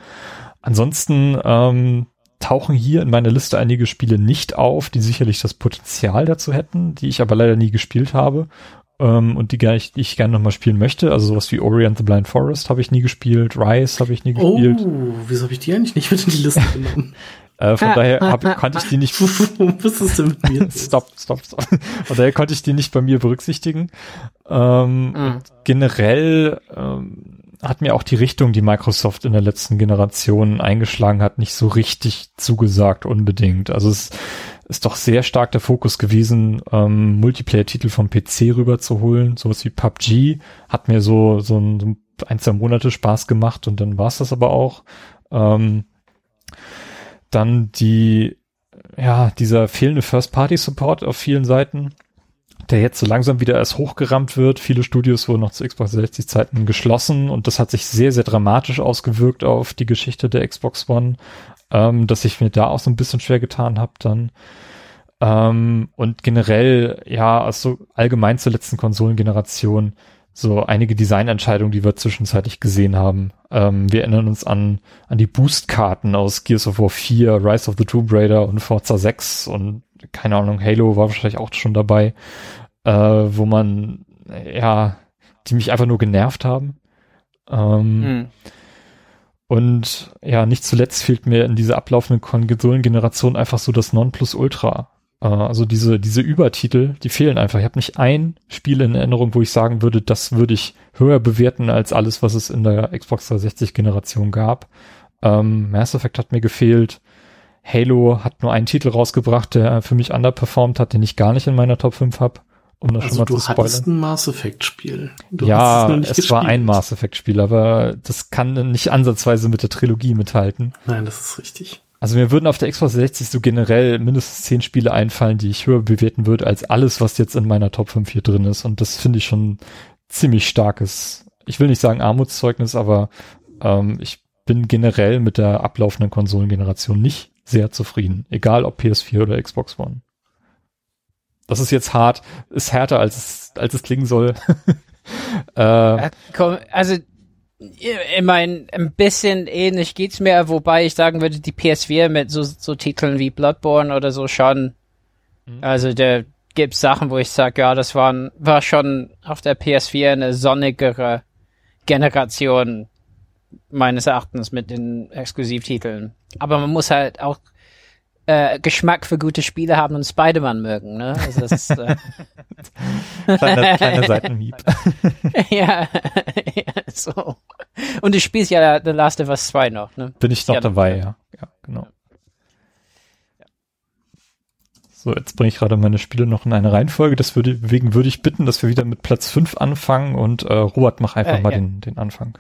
Ansonsten ähm, tauchen hier in meiner Liste einige Spiele nicht auf, die sicherlich das Potenzial dazu hätten, die ich aber leider nie gespielt habe ähm, und die, gar nicht, die ich gerne nochmal spielen möchte. Also sowas wie Orient the Blind Forest habe ich nie gespielt, Rise habe ich nie gespielt. Oh, wieso habe ich die eigentlich nicht mit in die Liste genommen? [LAUGHS] Äh, von daher hab, konnte ich die nicht. [LAUGHS] Warum bist du denn mit mir? [LAUGHS] stop, stop, stop. Von daher konnte ich die nicht bei mir berücksichtigen. Ähm, Mhm. Generell ähm, hat mir auch die Richtung, die Microsoft in der letzten Generation eingeschlagen hat, nicht so richtig zugesagt unbedingt. Also es ist doch sehr stark der Fokus gewesen, ähm, Multiplayer-Titel vom PC rüberzuholen. Sowas wie PUBG hat mir so, so ein, so ein, zwei Monate Spaß gemacht und dann war's das aber auch. Ähm, dann die, ja, dieser fehlende First-Party-Support auf vielen Seiten, der jetzt so langsam wieder erst hochgerammt wird. Viele Studios wurden noch zu Xbox 60 Zeiten geschlossen und das hat sich sehr, sehr dramatisch ausgewirkt auf die Geschichte der Xbox One, ähm, dass ich mir da auch so ein bisschen schwer getan habe dann. Ähm, und generell, ja, also allgemein zur letzten Konsolengeneration, so einige Designentscheidungen, die wir zwischenzeitlich gesehen haben. Ähm, wir erinnern uns an, an die Boostkarten aus Gears of War 4, Rise of the Tomb Raider und Forza 6 und keine Ahnung, Halo war wahrscheinlich auch schon dabei, äh, wo man, ja, die mich einfach nur genervt haben. Ähm, Mhm. Und ja, nicht zuletzt fehlt mir in dieser ablaufenden Konsolengeneration einfach so das Nonplusultra. Äh, also diese, diese Übertitel, die fehlen einfach. Ich habe nicht ein Spiel in Erinnerung, wo ich sagen würde, das würde ich höher bewerten als alles, was es in der Xbox 360 Generation gab. Ähm, Mass Effect hat mir gefehlt. Halo hat nur einen Titel rausgebracht, der für mich underperformed hat, den ich gar nicht in meiner Top 5 habe. Um das Also schon mal du zu spoilern. hattest ein Mass Effect Spiel. Du ja, nicht es war ein Mass Effect Spiel, aber das kann nicht ansatzweise mit der Trilogie mithalten. Nein, das ist richtig. Also mir würden auf der Xbox 60 so generell mindestens zehn Spiele einfallen, die ich höher bewerten würde als alles, was jetzt in meiner Top 5 hier drin ist. Und das finde ich schon ziemlich starkes, ich will nicht sagen Armutszeugnis, aber ähm, ich bin generell mit der ablaufenden Konsolengeneration nicht sehr zufrieden. Egal ob PS4 oder Xbox One. Das ist jetzt hart, ist härter als es, als es klingen soll. [LAUGHS] äh, komm, Also, ich meine, ein bisschen ähnlich geht's mir, wobei ich sagen würde, die PS4 mit so, so Titeln wie Bloodborne oder so schon, also da gibt's Sachen, wo ich sage, ja, das waren, war schon auf der PS4 eine sonnigere Generation meines Erachtens mit den Exklusivtiteln. Aber man muss halt auch äh, Geschmack für gute Spiele haben und Spider-Man mögen, ne? Also das ist, äh, [LAUGHS] kleiner, kleiner Seitenhieb. [LAUGHS] ja, [LAUGHS] ja, so. Und du spielst ja The Last of Us 2 noch, ne? Bin ich noch Ja, dabei, ja. Ja, genau. So, jetzt bringe ich gerade meine Spiele noch in eine Reihenfolge. Deswegen würde ich bitten, dass wir wieder mit Platz 5 anfangen und äh, Robert, mach einfach Äh, mal ja. den, den Anfang.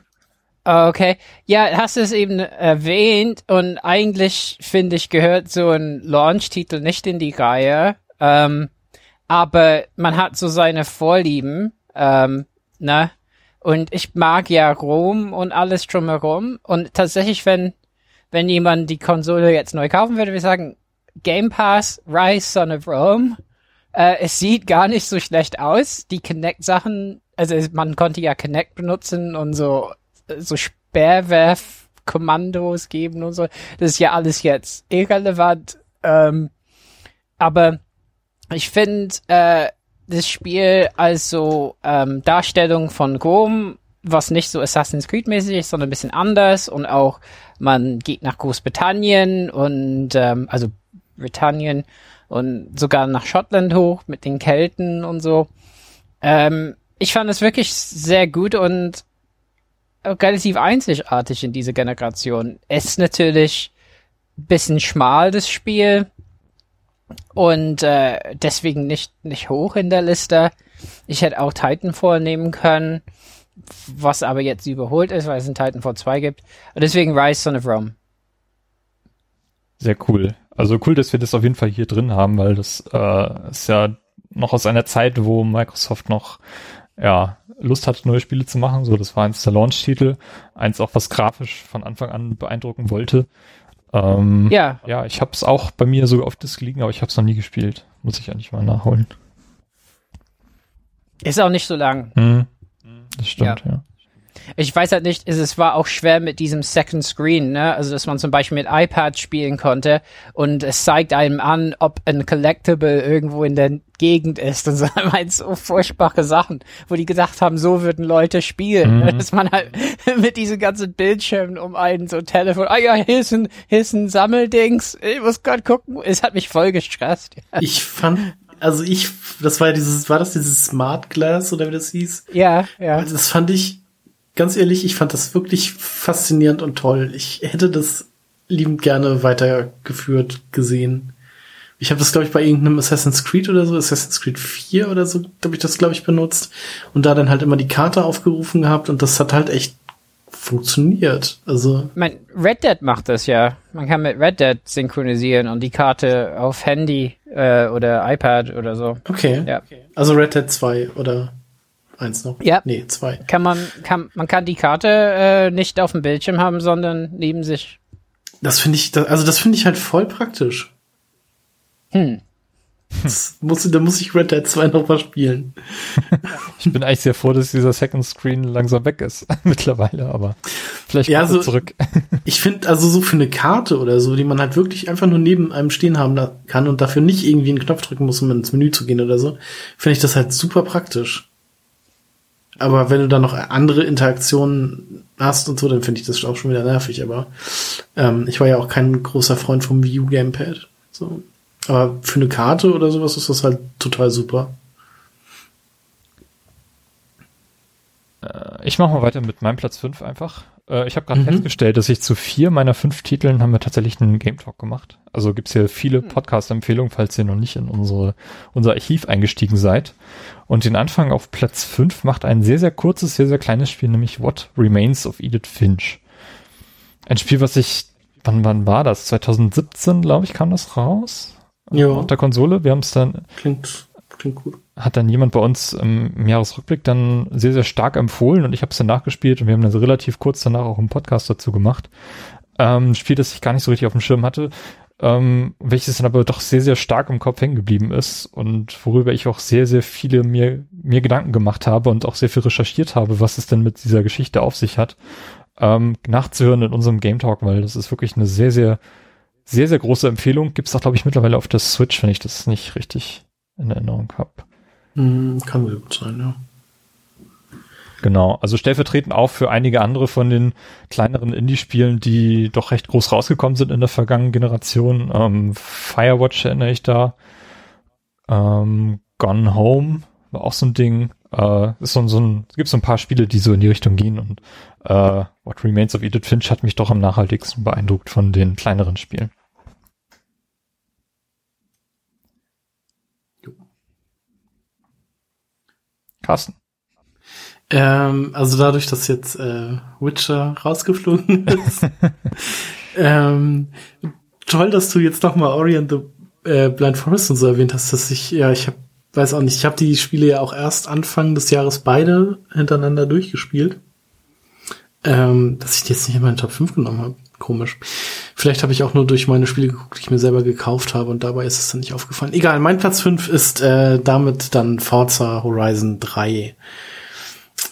Okay. Ja, hast es eben erwähnt und eigentlich finde ich gehört so ein Launch-Titel nicht in die Reihe. Ähm, aber man hat so seine Vorlieben, ähm, ne? Und ich mag ja Rom und alles drumherum. Und tatsächlich, wenn, wenn jemand die Konsole jetzt neu kaufen würde, ich sagen, Game Pass, Rise, Son of Rome. Äh, es sieht gar nicht so schlecht aus. Die Kinect-Sachen, also man konnte ja Kinect benutzen und so, so Sperrwerf-Kommandos geben und so. Das ist ja alles jetzt irrelevant. Ähm, aber ich finde äh, das Spiel als so ähm, Darstellung von Rom, was nicht so Assassin's Creed mäßig ist, sondern ein bisschen anders und auch man geht nach Großbritannien und ähm, also Britannien und sogar nach Schottland hoch mit den Kelten und so. Ähm, ich fand es wirklich sehr gut und relativ einzigartig in dieser Generation. Ist natürlich ein bisschen schmal, das Spiel. Und äh, deswegen nicht, nicht hoch in der Liste. Ich hätte auch Titanfall nehmen können, was aber jetzt überholt ist, weil es ein Titanfall 2 gibt. Und deswegen Rise Son of Rome. Sehr cool. Also cool, dass wir das auf jeden Fall hier drin haben, weil das äh, ist ja noch aus einer Zeit, wo Microsoft noch ja, Lust hatte, neue Spiele zu machen. So, das war eins der Launch-Titel, eins auch, was grafisch von Anfang an beeindrucken wollte. Ähm, Ja, Ja, ich habe es auch bei mir sogar auf Disc liegen, aber ich habe es noch nie gespielt. Muss ich eigentlich mal nachholen. ist auch nicht so lang. Hm. Das stimmt, ja. Ich weiß halt nicht, es war auch schwer mit diesem Second Screen, ne? Also, dass man zum Beispiel mit iPad spielen konnte und es zeigt einem an, ob ein Collectible irgendwo in der Gegend ist und so meint so furchtbare Sachen, wo die gedacht haben, so würden Leute spielen. Ne? Dass man halt [LAUGHS] mit diesen ganzen Bildschirmen um einen so Telefon, ah ja, hier ist ein, hier ist ein Sammeldings, ich muss gerade gucken. Es hat mich voll gestresst. [LAUGHS] Ich fand, also ich, das war ja dieses, war das dieses Smart Glass oder wie das hieß? Ja, ja. Also das fand ich, ganz ehrlich, ich fand das wirklich faszinierend und toll. Ich hätte das liebend gerne weitergeführt gesehen. Ich habe das, glaube ich, bei irgendeinem Assassin's Creed oder so, Assassin's Creed 4 oder so, habe ich das, glaube ich, benutzt. Und da dann halt immer die Karte aufgerufen gehabt und das hat halt echt funktioniert. Also, Mein Red Dead macht das ja. Man kann mit Red Dead synchronisieren und die Karte auf Handy äh, oder iPad oder so. okay. Ja. Also Red Dead 2 oder eins noch. Ja. Nee, 2. Kann man, kann, man kann die Karte äh, nicht auf dem Bildschirm haben, sondern neben sich. Das finde ich, da- also das finde ich halt voll praktisch. Hm. Das muss, da muss ich Red Dead 2 noch mal spielen. Ich bin eigentlich sehr froh, dass dieser Second Screen langsam weg ist [LAUGHS] mittlerweile, aber vielleicht Ja, kommt er so- zurück. [LAUGHS] Ich finde also so für eine Karte oder so, die man halt wirklich einfach nur neben einem stehen haben kann und dafür nicht irgendwie einen Knopf drücken muss, um ins Menü zu gehen oder so, finde ich das halt super praktisch. Aber wenn du da noch andere Interaktionen hast und so, dann finde ich das auch schon wieder nervig. Aber ähm, ich war ja auch kein großer Freund vom Wii U Gamepad. So. Aber für eine Karte oder sowas ist das halt total super. Ich mache mal weiter mit meinem Platz 5 einfach. Äh, ich habe gerade Mhm. festgestellt, dass ich zu vier meiner fünf Titeln haben wir tatsächlich einen Game Talk gemacht. Also gibt's hier viele Podcast-Empfehlungen, falls ihr noch nicht in unsere, unser Archiv eingestiegen seid. Und den Anfang auf Platz 5 macht ein sehr, sehr kurzes, sehr, sehr kleines Spiel, nämlich What Remains of Edith Finch. Ein Spiel, was ich, wann, wann war das? 2017, glaube ich, kam das raus? Ja. Auf der Konsole. Wir haben es dann Klingt, klingt gut. Hat dann jemand bei uns im Jahresrückblick dann sehr, sehr stark empfohlen und ich habe es dann nachgespielt und wir haben dann relativ kurz danach auch einen Podcast dazu gemacht. Ähm, Spiel, das ich gar nicht so richtig auf dem Schirm hatte, ähm, welches dann aber doch sehr, sehr stark im Kopf hängen geblieben ist und worüber ich auch sehr, sehr viele mir, mir Gedanken gemacht habe und auch sehr viel recherchiert habe, was es denn mit dieser Geschichte auf sich hat, ähm, nachzuhören in unserem Game Talk, weil das ist wirklich eine sehr, sehr, sehr, sehr große Empfehlung. Gibt es auch, glaube ich, mittlerweile auf der Switch, wenn ich das nicht richtig in Erinnerung habe. Hm, kann sehr gut sein, ja. Genau, also stellvertretend auch für einige andere von den kleineren Indie-Spielen, die doch recht groß rausgekommen sind in der vergangenen Generation. Ähm, Firewatch erinnere ich da. Ähm, Gone Home war auch so ein Ding. Äh, ist so, so ein, es gibt so ein paar Spiele, die so in die Richtung gehen und äh, What Remains of Edith Finch hat mich doch am nachhaltigsten beeindruckt von den kleineren Spielen. Carsten. Ähm, also dadurch, dass jetzt äh, Witcher rausgeflogen [LAUGHS] ist. ähm, toll, dass du jetzt noch mal Ori and the äh, Blind Forest und so erwähnt hast, dass ich, ja, ich hab, weiß auch nicht, ich habe die Spiele ja auch erst Anfang des Jahres beide hintereinander durchgespielt. Ähm, dass ich die jetzt nicht in meinen Top 5 genommen habe. Komisch. Vielleicht habe ich auch nur durch meine Spiele geguckt, die ich mir selber gekauft habe und dabei ist es dann nicht aufgefallen. Egal, mein Platz 5 ist äh, damit dann Forza Horizon 3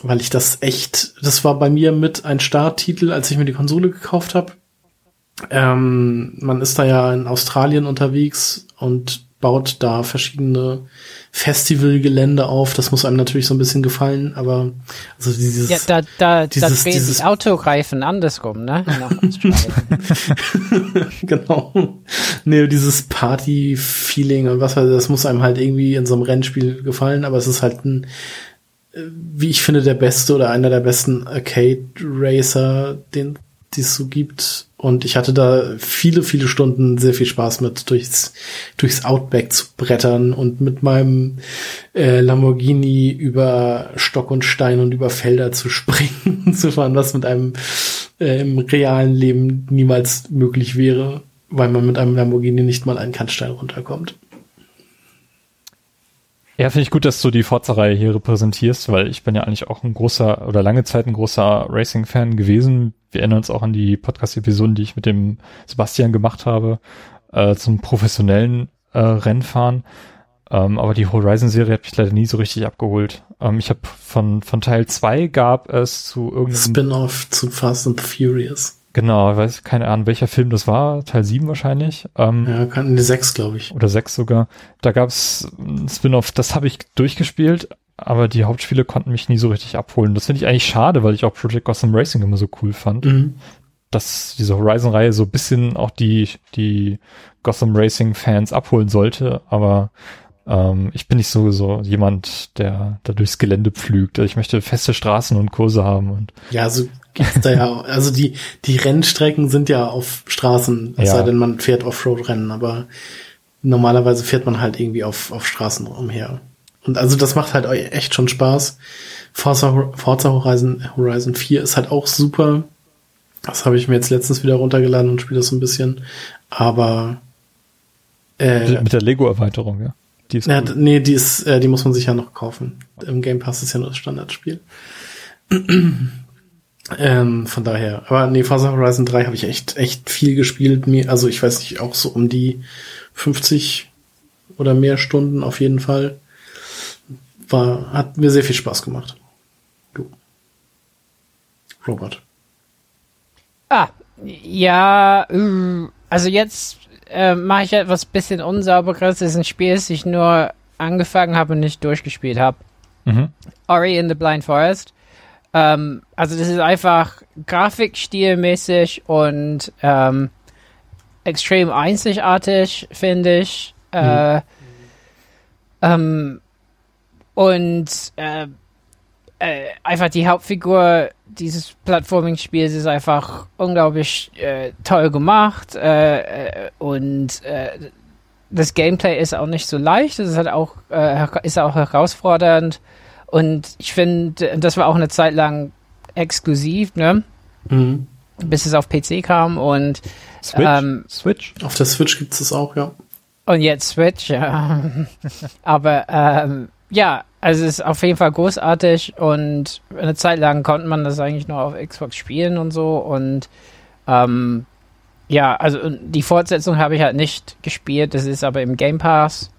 weil ich das echt, das war bei mir mit ein Starttitel, als ich mir die Konsole gekauft habe. Ähm, man ist da ja in Australien unterwegs und baut da verschiedene Festivalgelände auf. Das muss einem natürlich so ein bisschen gefallen, aber also dieses Ja, da, da, da dieses- drehen dieses- die Autoreifen andersrum, ne? [LAUGHS] Genau. Nee, dieses Party-Feeling und was weiß ich, das muss einem halt irgendwie in so einem Rennspiel gefallen, aber es ist halt ein, äh, wie ich finde, der beste oder einer der besten Arcade-Racer, den die es so gibt. Und ich hatte da viele, viele Stunden sehr viel Spaß mit, durchs, durchs Outback zu brettern und mit meinem äh, Lamborghini über Stock und Stein und über Felder zu [LAUGHS] springen, zu fahren, was mit einem äh, im realen Leben niemals möglich wäre, weil man mit einem Lamborghini nicht mal einen Kannstein runterkommt. Ja, finde ich gut, dass du die Forza-Reihe hier repräsentierst, weil ich bin ja eigentlich auch ein großer oder lange Zeit ein großer Racing-Fan gewesen. Wir erinnern uns auch an die Podcast-Episoden, die ich mit dem Sebastian gemacht habe, äh, zum professionellen äh, Rennfahren. Ähm, aber die Horizon-Serie hat mich leider nie so richtig abgeholt. Ähm, ich habe von, von Teil 2 gab es zu irgendeinem Spin-off zu Fast and Furious. Genau, weiß keine Ahnung, welcher Film das war, Teil 7 wahrscheinlich. Ähm, Ja, kann die 6, glaube ich. oder 6 sogar. Da gab's ein Spin-off, das habe ich durchgespielt, aber die Hauptspiele konnten mich nie so richtig abholen. Das finde ich eigentlich schade, weil ich auch Project Gotham Racing immer so cool fand. Mhm. Dass diese Horizon-Reihe so ein bisschen auch die, die Gotham Racing-Fans abholen sollte, aber ähm, ich bin nicht so, so jemand, der da durchs Gelände pflügt. Ich möchte feste Straßen und Kurse haben und Ja, so gibt's da ja, also die, die Rennstrecken sind ja auf Straßen, es Ja. sei denn, man fährt Offroad-Rennen, aber normalerweise fährt man halt irgendwie auf, auf Straßen umher. Und also das macht halt echt schon Spaß. Forza, Forza Horizon, Horizon 4 ist halt auch super. Das habe ich mir jetzt letztens wieder runtergeladen und spiele das so ein bisschen. Aber äh, mit der Lego-Erweiterung, ja. Die ist ja, cool. nee, die ist, äh, die muss man sich ja noch kaufen. Im Game Pass ist ja nur das Standardspiel. Ähm, von daher. Aber nee, Forza Horizon 3 habe ich echt, echt viel gespielt. Mir, also ich weiß nicht, auch so um die 50 oder mehr Stunden auf jeden Fall. War, hat mir sehr viel Spaß gemacht. Du. Robert. Ah, ja, äh, also jetzt äh, mache ich etwas bisschen unsauberes. Das ist ein Spiel, das ich nur angefangen habe und nicht durchgespielt habe. Mhm. Ori in the Blind Forest. Ähm, also das ist einfach grafikstilmäßig und ähm, extrem einzigartig, finde ich. Äh, ähm, und äh, äh, einfach die Hauptfigur dieses Plattforming-Spiels ist einfach unglaublich äh, toll gemacht äh, äh, und das Gameplay ist auch nicht so leicht, es ist halt auch, ist auch herausfordernd und ich finde, das war auch eine Zeit lang exklusiv, ne? Mhm. bis es auf PC kam und Switch? Ähm, Switch? Auf der Switch gibt's das auch, ja. Und jetzt Switch, ja. [LAUGHS] Aber ähm, ja, also es ist auf jeden Fall großartig und eine Zeit lang konnte man das eigentlich nur auf Xbox spielen und so und ähm, ja, also die Fortsetzung habe ich halt nicht gespielt, das ist aber im Game Pass.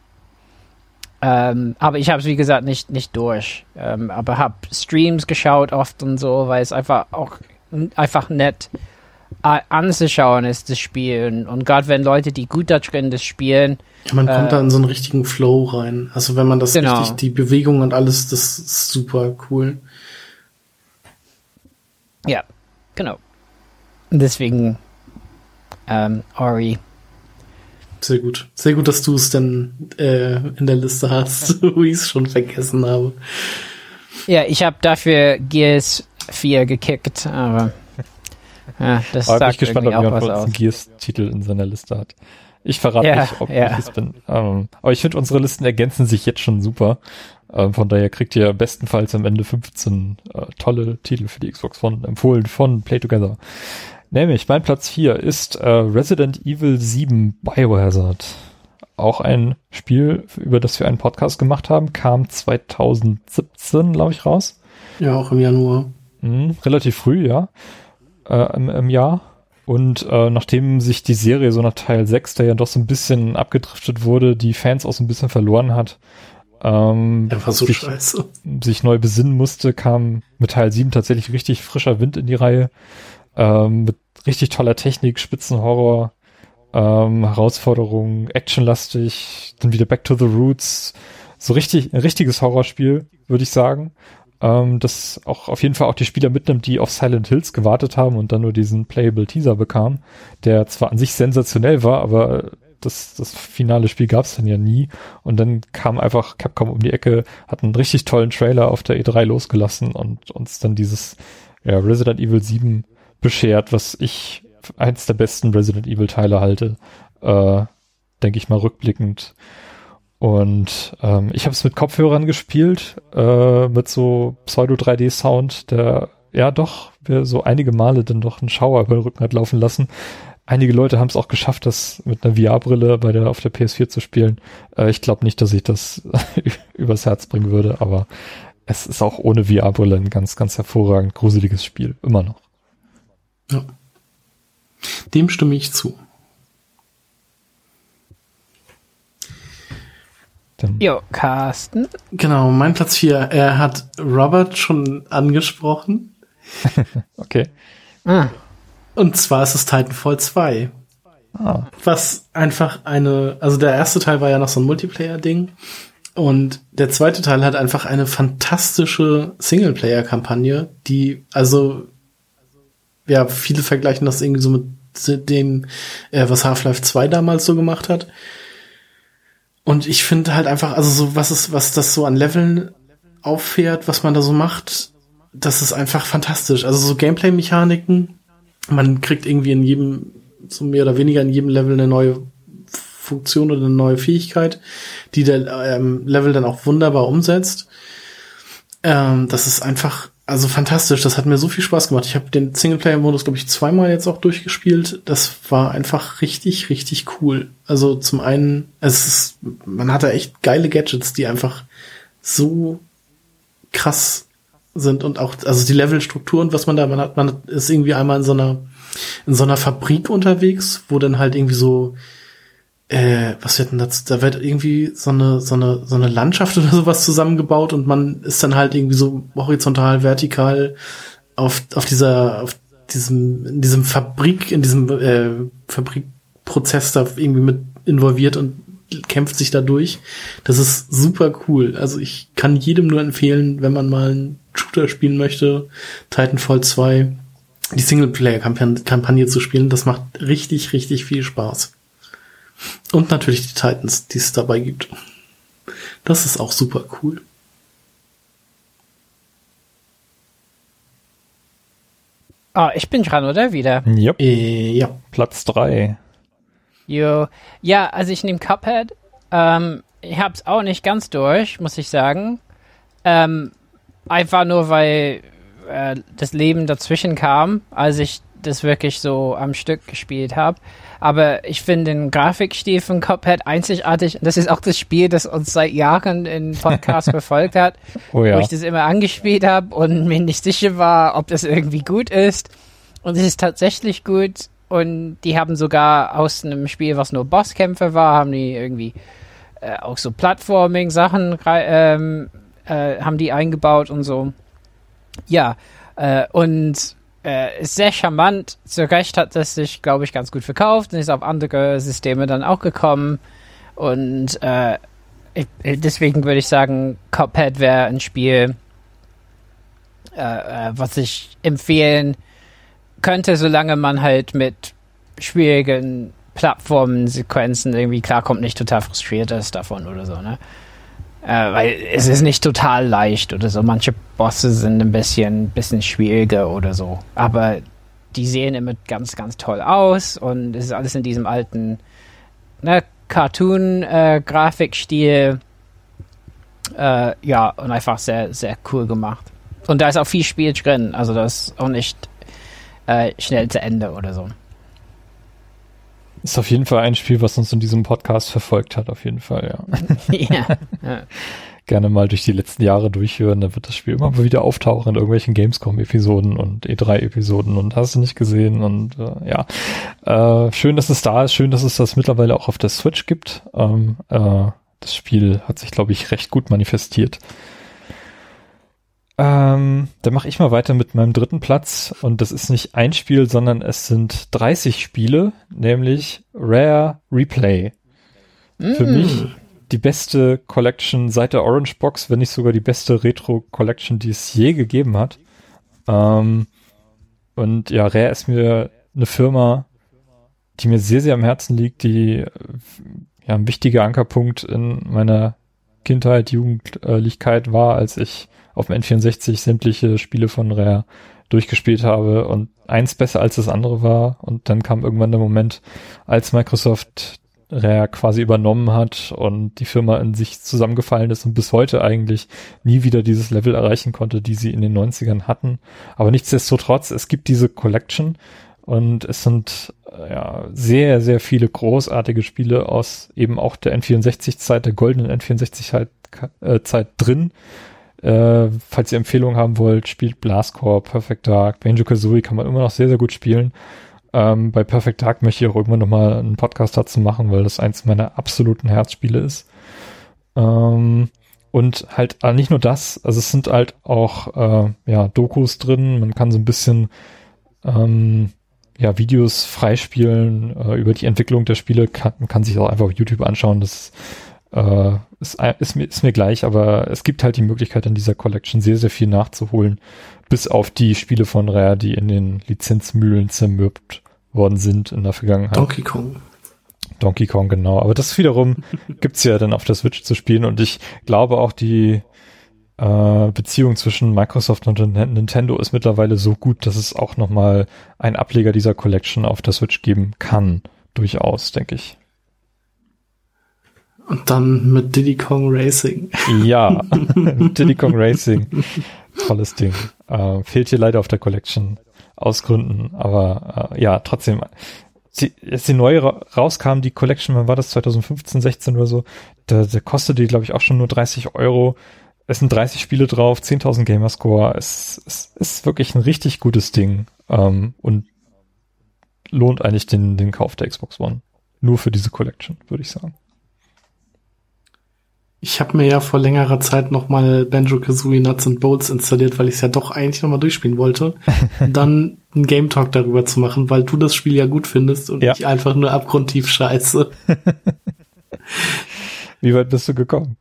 Ähm, aber ich habe es wie gesagt nicht nicht durch, ähm, aber habe Streams geschaut oft und so, weil es einfach auch einfach nett anzuschauen ist das Spiel und, gerade wenn Leute, die gut da drin das spielen, Ja, man kommt Äh, da in so einen richtigen Flow rein. Also wenn man das Genau. richtig, die Bewegung und alles, das ist super cool. Ja, genau. Deswegen ähm, Ori. Sehr gut. Sehr gut, dass du es denn äh, in der Liste hast, [LAUGHS] wo ich es schon vergessen habe. Ja, ich habe dafür Gears 4 gekickt, aber ja, das Aber bin ich sagt gespannt, ob auch jemand von uns Gears-Titel in seiner Liste hat. Ich verrate Ja, nicht, ob ja. ich es bin. Ähm, aber ich finde, unsere Listen ergänzen sich jetzt schon super. Ähm, von daher kriegt ihr bestenfalls am Ende 15 äh, tolle Titel für die Xbox One empfohlen von Play Together. Nämlich, mein Platz 4 ist äh, Resident Evil 7 Biohazard. Auch ein Spiel, über das wir einen Podcast gemacht haben, kam 2017, glaube ich, raus. Ja, auch im Januar. Mhm, relativ früh, ja. Äh, im, Im Jahr. Und äh, nachdem sich die Serie so nach Teil 6, der ja doch so ein bisschen abgedriftet wurde, die Fans auch so ein bisschen verloren hat, ähm, Der war so sich, scheiße. sich neu besinnen musste, kam mit Teil 7 tatsächlich richtig frischer Wind in die Reihe. Ähm, mit richtig toller Technik, Spitzenhorror, ähm, Herausforderungen, actionlastig, dann wieder Back to the Roots. So richtig, ein richtiges Horrorspiel, würde ich sagen. Ähm, das auch auf jeden Fall auch die Spieler mitnimmt, die auf Silent Hills gewartet haben und dann nur diesen Playable Teaser bekamen, der zwar an sich sensationell war, aber das, das finale Spiel gab es dann ja nie. Und dann kam einfach Capcom um die Ecke, hat einen richtig tollen Trailer auf der E3 losgelassen und uns dann dieses ja, Resident Evil 7 beschert, was ich eins der besten Resident Evil Teile halte, äh, denke ich mal rückblickend. Und ähm, ich habe es mit Kopfhörern gespielt, äh, mit so Pseudo 3D Sound, der ja doch mir so einige Male dann doch einen Schauer über den Rücken hat laufen lassen. einige Leute haben es auch geschafft, das mit einer VR-Brille bei der auf der PS4 zu spielen. Äh, ich glaube nicht, dass ich das [LAUGHS] übers Herz bringen würde, aber es ist auch ohne VR-Brille ein ganz, ganz hervorragend gruseliges Spiel. Immer noch. Ja. Dem stimme ich zu. Jo, Carsten. Genau, mein Platz 4. Er hat Robert schon angesprochen. [LAUGHS] okay. Ah. Und zwar ist es Titanfall 2. Ah. Was einfach eine, also der erste Teil war ja noch so ein Multiplayer-Ding. Und der zweite Teil hat einfach eine fantastische Singleplayer-Kampagne, die, also, ja, viele vergleichen das irgendwie so mit dem, äh, was Half-Life 2 damals so gemacht hat. Und ich finde halt einfach, also so, was ist, was das so an Leveln auffährt, was man da so macht, das ist einfach fantastisch. Also so Gameplay-Mechaniken, man kriegt irgendwie in jedem, so mehr oder weniger in jedem Level eine neue Funktion oder eine neue Fähigkeit, die der ähm, Level dann auch wunderbar umsetzt. Ähm, das ist einfach, also fantastisch. Das hat mir so viel Spaß gemacht. Ich habe den Singleplayer-Modus, glaube ich, zweimal jetzt auch durchgespielt. Das war einfach richtig, richtig cool. Also zum einen, es ist, man hatte echt geile Gadgets, die einfach so krass sind und auch, also die Levelstrukturen, was man da, man hat, man ist irgendwie einmal in so einer, in so einer Fabrik unterwegs, wo dann halt irgendwie so, äh, was wird denn das, da wird irgendwie so eine, so eine, so eine Landschaft oder sowas zusammengebaut und man ist dann halt irgendwie so horizontal, vertikal auf, auf dieser, auf diesem, in diesem Fabrik, in diesem, äh, Fabrikprozess da irgendwie mit involviert und kämpft sich da durch. Das ist super cool. Also ich kann jedem nur empfehlen, wenn man mal einen Shooter spielen möchte, Titanfall 2, die Singleplayer-Kampagne zu spielen. Das macht richtig, richtig viel Spaß. Und natürlich die Titans, die es dabei gibt. Das ist auch super cool. Ah, oh, ich bin dran, oder? Wieder? Yep. Äh, ja. Platz 3. Jo. Ja, also ich nehme Cuphead. Ähm, ich hab's auch nicht ganz durch, muss ich sagen. Ähm, einfach nur, weil äh, das Leben dazwischen kam, als ich das wirklich so am Stück gespielt habe. Aber ich finde den Grafikstil von Cuphead einzigartig. Das ist auch das Spiel, das uns seit Jahren in Podcast [LAUGHS] verfolgt hat, oh ja. wo ich das immer angespielt habe und mir nicht sicher war, ob das irgendwie gut ist. Und es ist tatsächlich gut. Und die haben sogar aus einem Spiel, was nur Bosskämpfe war, haben die irgendwie äh, auch so Plattforming-Sachen ähm, äh, haben die eingebaut und so. Ja, äh, und äh, ist sehr charmant. Zu Recht hat es sich, glaube ich, ganz gut verkauft und ist auf andere Systeme dann auch gekommen. Und äh, ich, deswegen würde ich sagen, Cuphead wäre ein Spiel, äh, äh, was ich empfehlen könnte, solange man halt mit schwierigen Plattformen-Sequenzen irgendwie klarkommt, nicht total frustriert ist davon oder so, ne? Äh, weil es ist nicht total leicht oder so. Manche Bosse sind ein bisschen, bisschen schwieriger oder so. Aber die sehen immer ganz, ganz toll aus und es ist alles in diesem alten ne, Cartoon-Grafikstil. Äh, äh, ja, und einfach sehr, sehr cool gemacht. Und da ist auch viel Spiel drin. Also das ist auch nicht äh, schnell zu Ende oder so. Ist auf jeden Fall ein Spiel, was uns in diesem Podcast verfolgt hat, auf jeden Fall, ja. [LAUGHS] ja. ja. Gerne mal durch die letzten Jahre durchhören, da wird das Spiel immer mal wieder auftauchen in irgendwelchen Gamescom-Episoden und E3-Episoden und hast du nicht gesehen und äh, ja. Äh, schön, dass es da ist, schön, dass es das mittlerweile auch auf der Switch gibt. Ähm, äh, das Spiel hat sich, glaube ich, recht gut manifestiert. Ähm, dann mache ich mal weiter mit meinem dritten Platz und das ist nicht ein Spiel, sondern es sind 30 Spiele, nämlich Rare Replay. Mm. Für mich die beste Collection seit der Orange Box, wenn nicht sogar die beste Retro Collection, die es je gegeben hat. Ähm, und ja, Rare ist mir eine Firma, die mir sehr, sehr am Herzen liegt, die ja ein wichtiger Ankerpunkt in meiner Kindheit, Jugendlichkeit war, als ich auf dem N64 sämtliche Spiele von Rare durchgespielt habe und eins besser als das andere war. Und dann kam irgendwann der Moment, als Microsoft Rare quasi übernommen hat und die Firma in sich zusammengefallen ist und bis heute eigentlich nie wieder dieses Level erreichen konnte, die sie in den 90ern hatten. Aber nichtsdestotrotz, es gibt diese Collection Und es sind äh, ja sehr, sehr viele großartige Spiele aus eben auch der N64-Zeit, der goldenen N64-Zeit äh, drin. Äh, falls ihr Empfehlungen haben wollt, spielt Blastcore, Perfect Dark, Banjo Kazooie kann man immer noch sehr, sehr gut spielen. Ähm, bei Perfect Dark möchte ich auch irgendwann nochmal einen Podcast dazu machen, weil das eins meiner absoluten Herzspiele ist. Ähm, und halt äh, nicht nur das, also es sind halt auch äh, ja, Dokus drin, man kann so ein bisschen ähm, ja, Videos freispielen äh, über die Entwicklung der Spiele, kann, man kann sich auch einfach auf YouTube anschauen, das äh, ist, ist, mir, ist mir gleich, aber es gibt halt die Möglichkeit in dieser Collection sehr, sehr viel nachzuholen, bis auf die Spiele von Rare, die in den Lizenzmühlen zermürbt worden sind in der Vergangenheit. Donkey Kong. Donkey Kong, genau. Aber das wiederum [LAUGHS] gibt's ja dann auf der Switch zu spielen und ich glaube auch die äh, Beziehung zwischen Microsoft und Nintendo ist mittlerweile so gut, dass es auch nochmal einen Ableger dieser Collection auf der Switch geben kann. Durchaus, denke ich. Und dann mit Diddy Kong Racing. Ja, [LAUGHS] Diddy Kong Racing. Tolles Ding. Äh, fehlt hier leider auf der Collection aus Gründen, aber äh, ja, trotzdem. Sie, als die neue ra rauskam, die Collection, wann war das, 2015, 16 oder so, da, da kostet die, glaube ich, auch schon nur 30 Euro. Es sind 30 Spiele drauf, 10.000 Gamerscore. Es, es ist wirklich ein richtig gutes Ding ähm, und lohnt eigentlich den, den Kauf der Xbox One. Nur für diese Collection, würde ich sagen. Ich habe mir ja vor längerer Zeit nochmal Banjo-Kazooie Nuts and Bolts installiert, weil ich es ja doch eigentlich nochmal durchspielen wollte. [LAUGHS] dann einen Game Talk darüber zu machen, weil du das Spiel ja gut findest und ja. ich einfach nur abgrundtief scheiße. [LAUGHS] Wie weit bist du gekommen?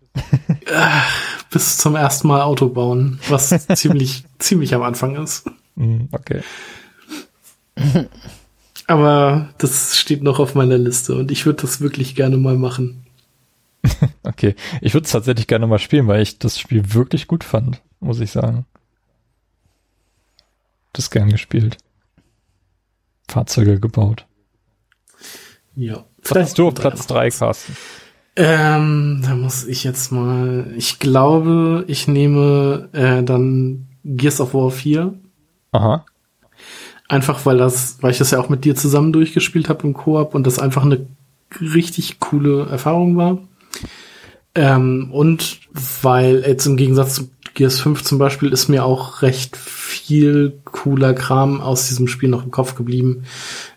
Bis zum ersten Mal Auto bauen, was [LAUGHS] ziemlich, ziemlich am Anfang ist. Mm, okay. Aber das steht noch auf meiner Liste und ich würde das wirklich gerne mal machen. [LAUGHS] okay. Ich würde es tatsächlich gerne mal spielen, weil ich das Spiel wirklich gut fand, muss ich sagen. Das gern gespielt. Fahrzeuge gebaut. Ja. Was du auf Platz 3, Carsten? Ähm, da muss ich jetzt mal, ich glaube, ich nehme äh, dann Gears of War 4. Aha. Einfach weil das, weil ich das ja auch mit dir zusammen durchgespielt habe im Koop und das einfach eine richtig coole Erfahrung war. Ähm, und weil jetzt im Gegensatz zu Gears 5 zum Beispiel ist mir auch recht viel cooler Kram aus diesem Spiel noch im Kopf geblieben.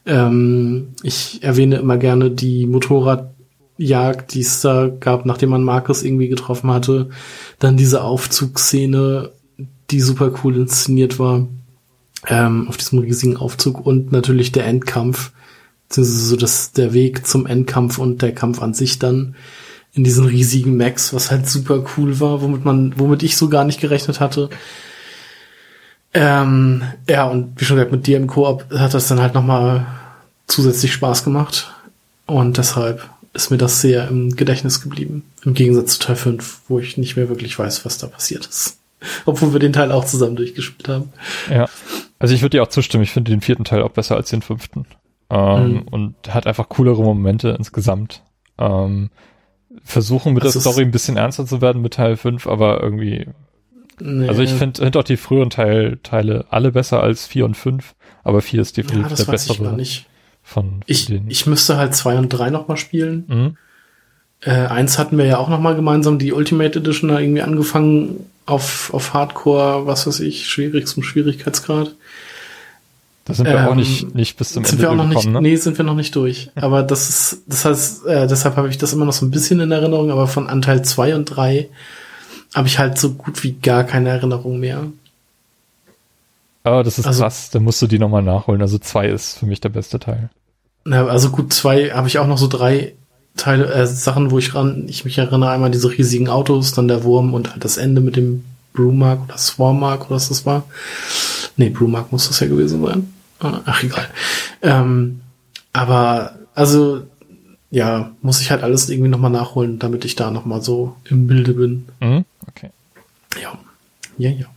Ähm, ich erwähne immer gerne die Motorradjagd, die es da gab, nachdem man Markus irgendwie getroffen hatte. Dann diese Aufzugsszene, die super cool inszeniert war, ähm, auf diesem riesigen Aufzug und natürlich der Endkampf, beziehungsweise so das, der Weg zum Endkampf und der Kampf an sich dann in diesen riesigen Max, was halt super cool war, womit man, womit ich so gar nicht gerechnet hatte. Ähm, ja, und wie schon gesagt, mit dir im Koop hat das dann halt nochmal zusätzlich Spaß gemacht. Und deshalb ist mir das sehr im Gedächtnis geblieben. Im Gegensatz zu Teil 5, wo ich nicht mehr wirklich weiß, was da passiert ist. [LAUGHS] Obwohl wir den Teil auch zusammen durchgespielt haben. Ja. Also ich würde dir auch zustimmen, ich finde den vierten Teil auch besser als den fünften. Ähm, mhm. Und hat einfach coolere Momente insgesamt. Ähm, versuchen mit das der Story ein bisschen ernster zu werden mit Teil 5, aber irgendwie. Nee. Also ich finde find auch die früheren Teil, Teile alle besser als 4 und 5, aber 4 ist definitiv ja, der bessere. Ich, nicht. Von, ich, denen. ich müsste halt 2 und 3 nochmal spielen. Mhm. Äh, eins hatten wir ja auch nochmal gemeinsam, die Ultimate Edition da irgendwie angefangen auf, auf Hardcore, was weiß ich, schwierig zum Schwierigkeitsgrad. Da sind wir ähm, auch nicht, nicht bis zum sind Ende wir auch noch nicht, ne? Nee, sind wir noch nicht durch. Aber das ist, das heißt, äh, deshalb habe ich das immer noch so ein bisschen in Erinnerung, aber von Anteil 2 und 3 habe ich halt so gut wie gar keine Erinnerung mehr. Aber das ist also, krass, dann musst du die nochmal nachholen. Also 2 ist für mich der beste Teil. Na, also gut, 2 habe ich auch noch so drei Teile, äh, Sachen, wo ich ran, ich mich erinnere, einmal diese riesigen Autos, dann der Wurm und halt das Ende mit dem Brewmark oder Swarmark oder was das war. Nee, Brewmark muss das ja gewesen sein. Ah, ach, egal. Ähm, aber, also, ja, muss ich halt alles irgendwie nochmal nachholen, damit ich da nochmal so im Bilde bin. Mhm, okay. Ja. Ja, ja.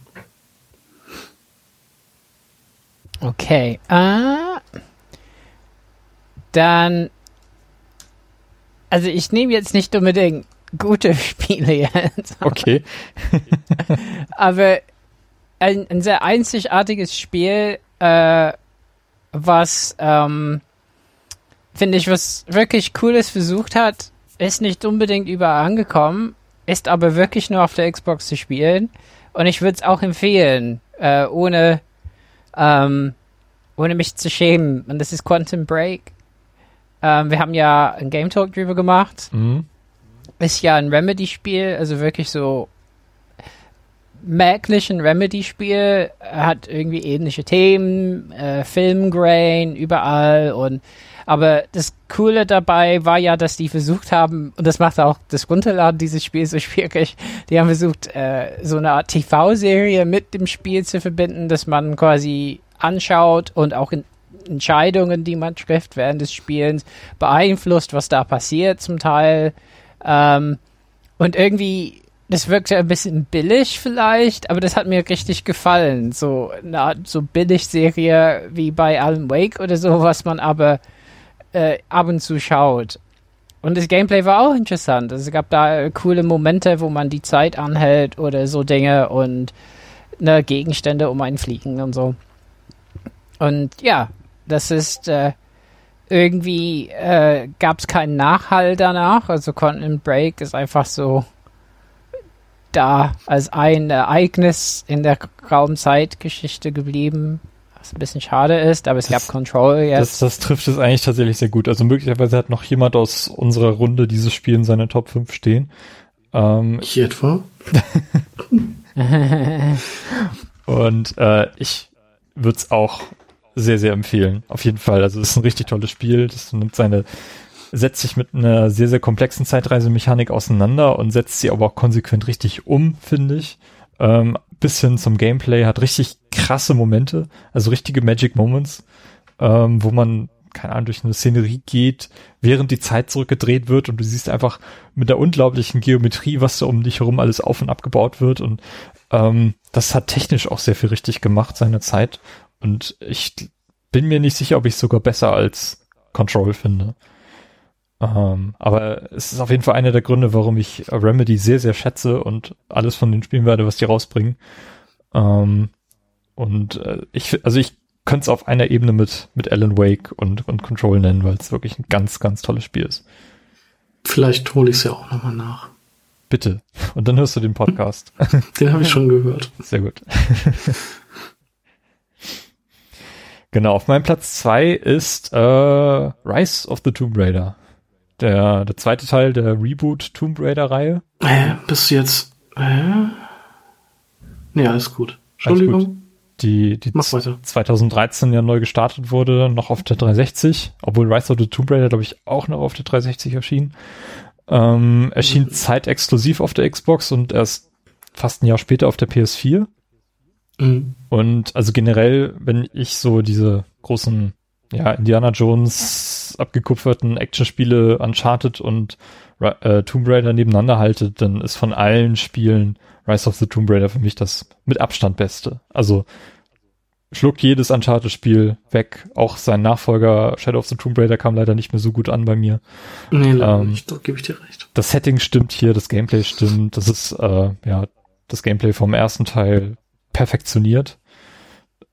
Okay. Äh, dann, also ich nehme jetzt nicht unbedingt gute [LAUGHS] Spiele jetzt. Okay. [LAUGHS] aber ein, ein, sehr einzigartiges Spiel, äh, was, ähm, finde ich, was wirklich Cooles versucht hat, ist nicht unbedingt überall angekommen, ist aber wirklich nur auf der Xbox zu spielen. Und ich würde es auch empfehlen, äh, ohne, ähm, ohne mich zu schämen. Und das ist Quantum Break. Ähm, wir haben ja ein Game Talk drüber gemacht. Mhm. Ist ja ein Remedy-Spiel, also wirklich so merklich ein Remedy-Spiel. Hat irgendwie ähnliche Themen, äh, Filmgrain überall und aber das Coole dabei war ja, dass die versucht haben, und das macht auch das Runterladen dieses Spiels so [LAUGHS] schwierig, die haben versucht, äh, so eine Art TV-Serie mit dem Spiel zu verbinden, dass man quasi anschaut und auch in Entscheidungen, die man trifft während des Spielens, beeinflusst, was da passiert zum Teil. Ähm, und irgendwie, das wirkte ein bisschen billig vielleicht, aber das hat mir richtig gefallen. So eine Art so Billig-Serie wie bei Alan Wake oder so, was man aber äh, ab und zu schaut. Und das Gameplay war auch interessant. Also es gab da coole Momente, wo man die Zeit anhält oder so Dinge und ne, Gegenstände um einen fliegen und so. Und ja, das ist äh, irgendwie äh, gab es keinen Nachhall danach. Also Continent Break ist einfach so da als ein Ereignis in der Raumzeitgeschichte geblieben was ein bisschen schade ist, aber es das, gab Control jetzt. Das, das trifft es eigentlich tatsächlich sehr gut. Also möglicherweise hat noch jemand aus unserer Runde dieses Spiel in seiner Top 5 stehen. Ähm, ich etwa? [LAUGHS] und äh, ich würde es auch sehr, sehr empfehlen. Auf jeden Fall. Also es ist ein richtig tolles Spiel. Das nimmt seine, setzt sich mit einer sehr, sehr komplexen Zeitreisemechanik auseinander und setzt sie aber auch konsequent richtig um, finde ich. Ähm, bis hin zum Gameplay hat richtig krasse Momente, also richtige Magic Moments, ähm, wo man, keine Ahnung, durch eine Szenerie geht, während die Zeit zurückgedreht wird und du siehst einfach mit der unglaublichen Geometrie, was da um dich herum alles auf und abgebaut wird und ähm, das hat technisch auch sehr viel richtig gemacht seine Zeit und ich bin mir nicht sicher, ob ich sogar besser als Control finde. Ähm, aber es ist auf jeden Fall einer der Gründe, warum ich Remedy sehr, sehr schätze und alles von den spielen werde, was die rausbringen. Ähm, und äh, ich, also ich könnte es auf einer Ebene mit, mit Alan Wake und, und Control nennen, weil es wirklich ein ganz, ganz tolles Spiel ist. Vielleicht hole ich es ja auch nochmal nach. Bitte. Und dann hörst du den Podcast. [LAUGHS] Den habe ich schon gehört. Sehr gut. [LAUGHS] genau, auf meinem Platz zwei ist äh, Rise of the Tomb Raider. Der, der zweite Teil der Reboot Tomb Raider Reihe. Äh, bist du jetzt, äh? Nee, alles gut. Entschuldigung. Alles gut. Die, die 2013 ja neu gestartet wurde, noch auf der 360, obwohl Rise of the Tomb Raider, glaube ich, auch noch auf der 360 erschien. Ähm, erschien mhm. zeitexklusiv auf der Xbox und erst fast ein Jahr später auf der PS4. Mhm. Und also generell, wenn ich so diese großen ja, Indiana Jones abgekupferten Actionspiele Uncharted und äh, Tomb Raider nebeneinander haltet, dann ist von allen Spielen Rise of the Tomb Raider für mich das mit Abstand beste. Also schluckt jedes Uncharted-Spiel weg. Auch sein Nachfolger Shadow of the Tomb Raider kam leider nicht mehr so gut an bei mir. Nee, ähm, nicht, da gebe ich dir recht. Das Setting stimmt hier, das Gameplay stimmt. Das ist äh, ja das Gameplay vom ersten Teil perfektioniert.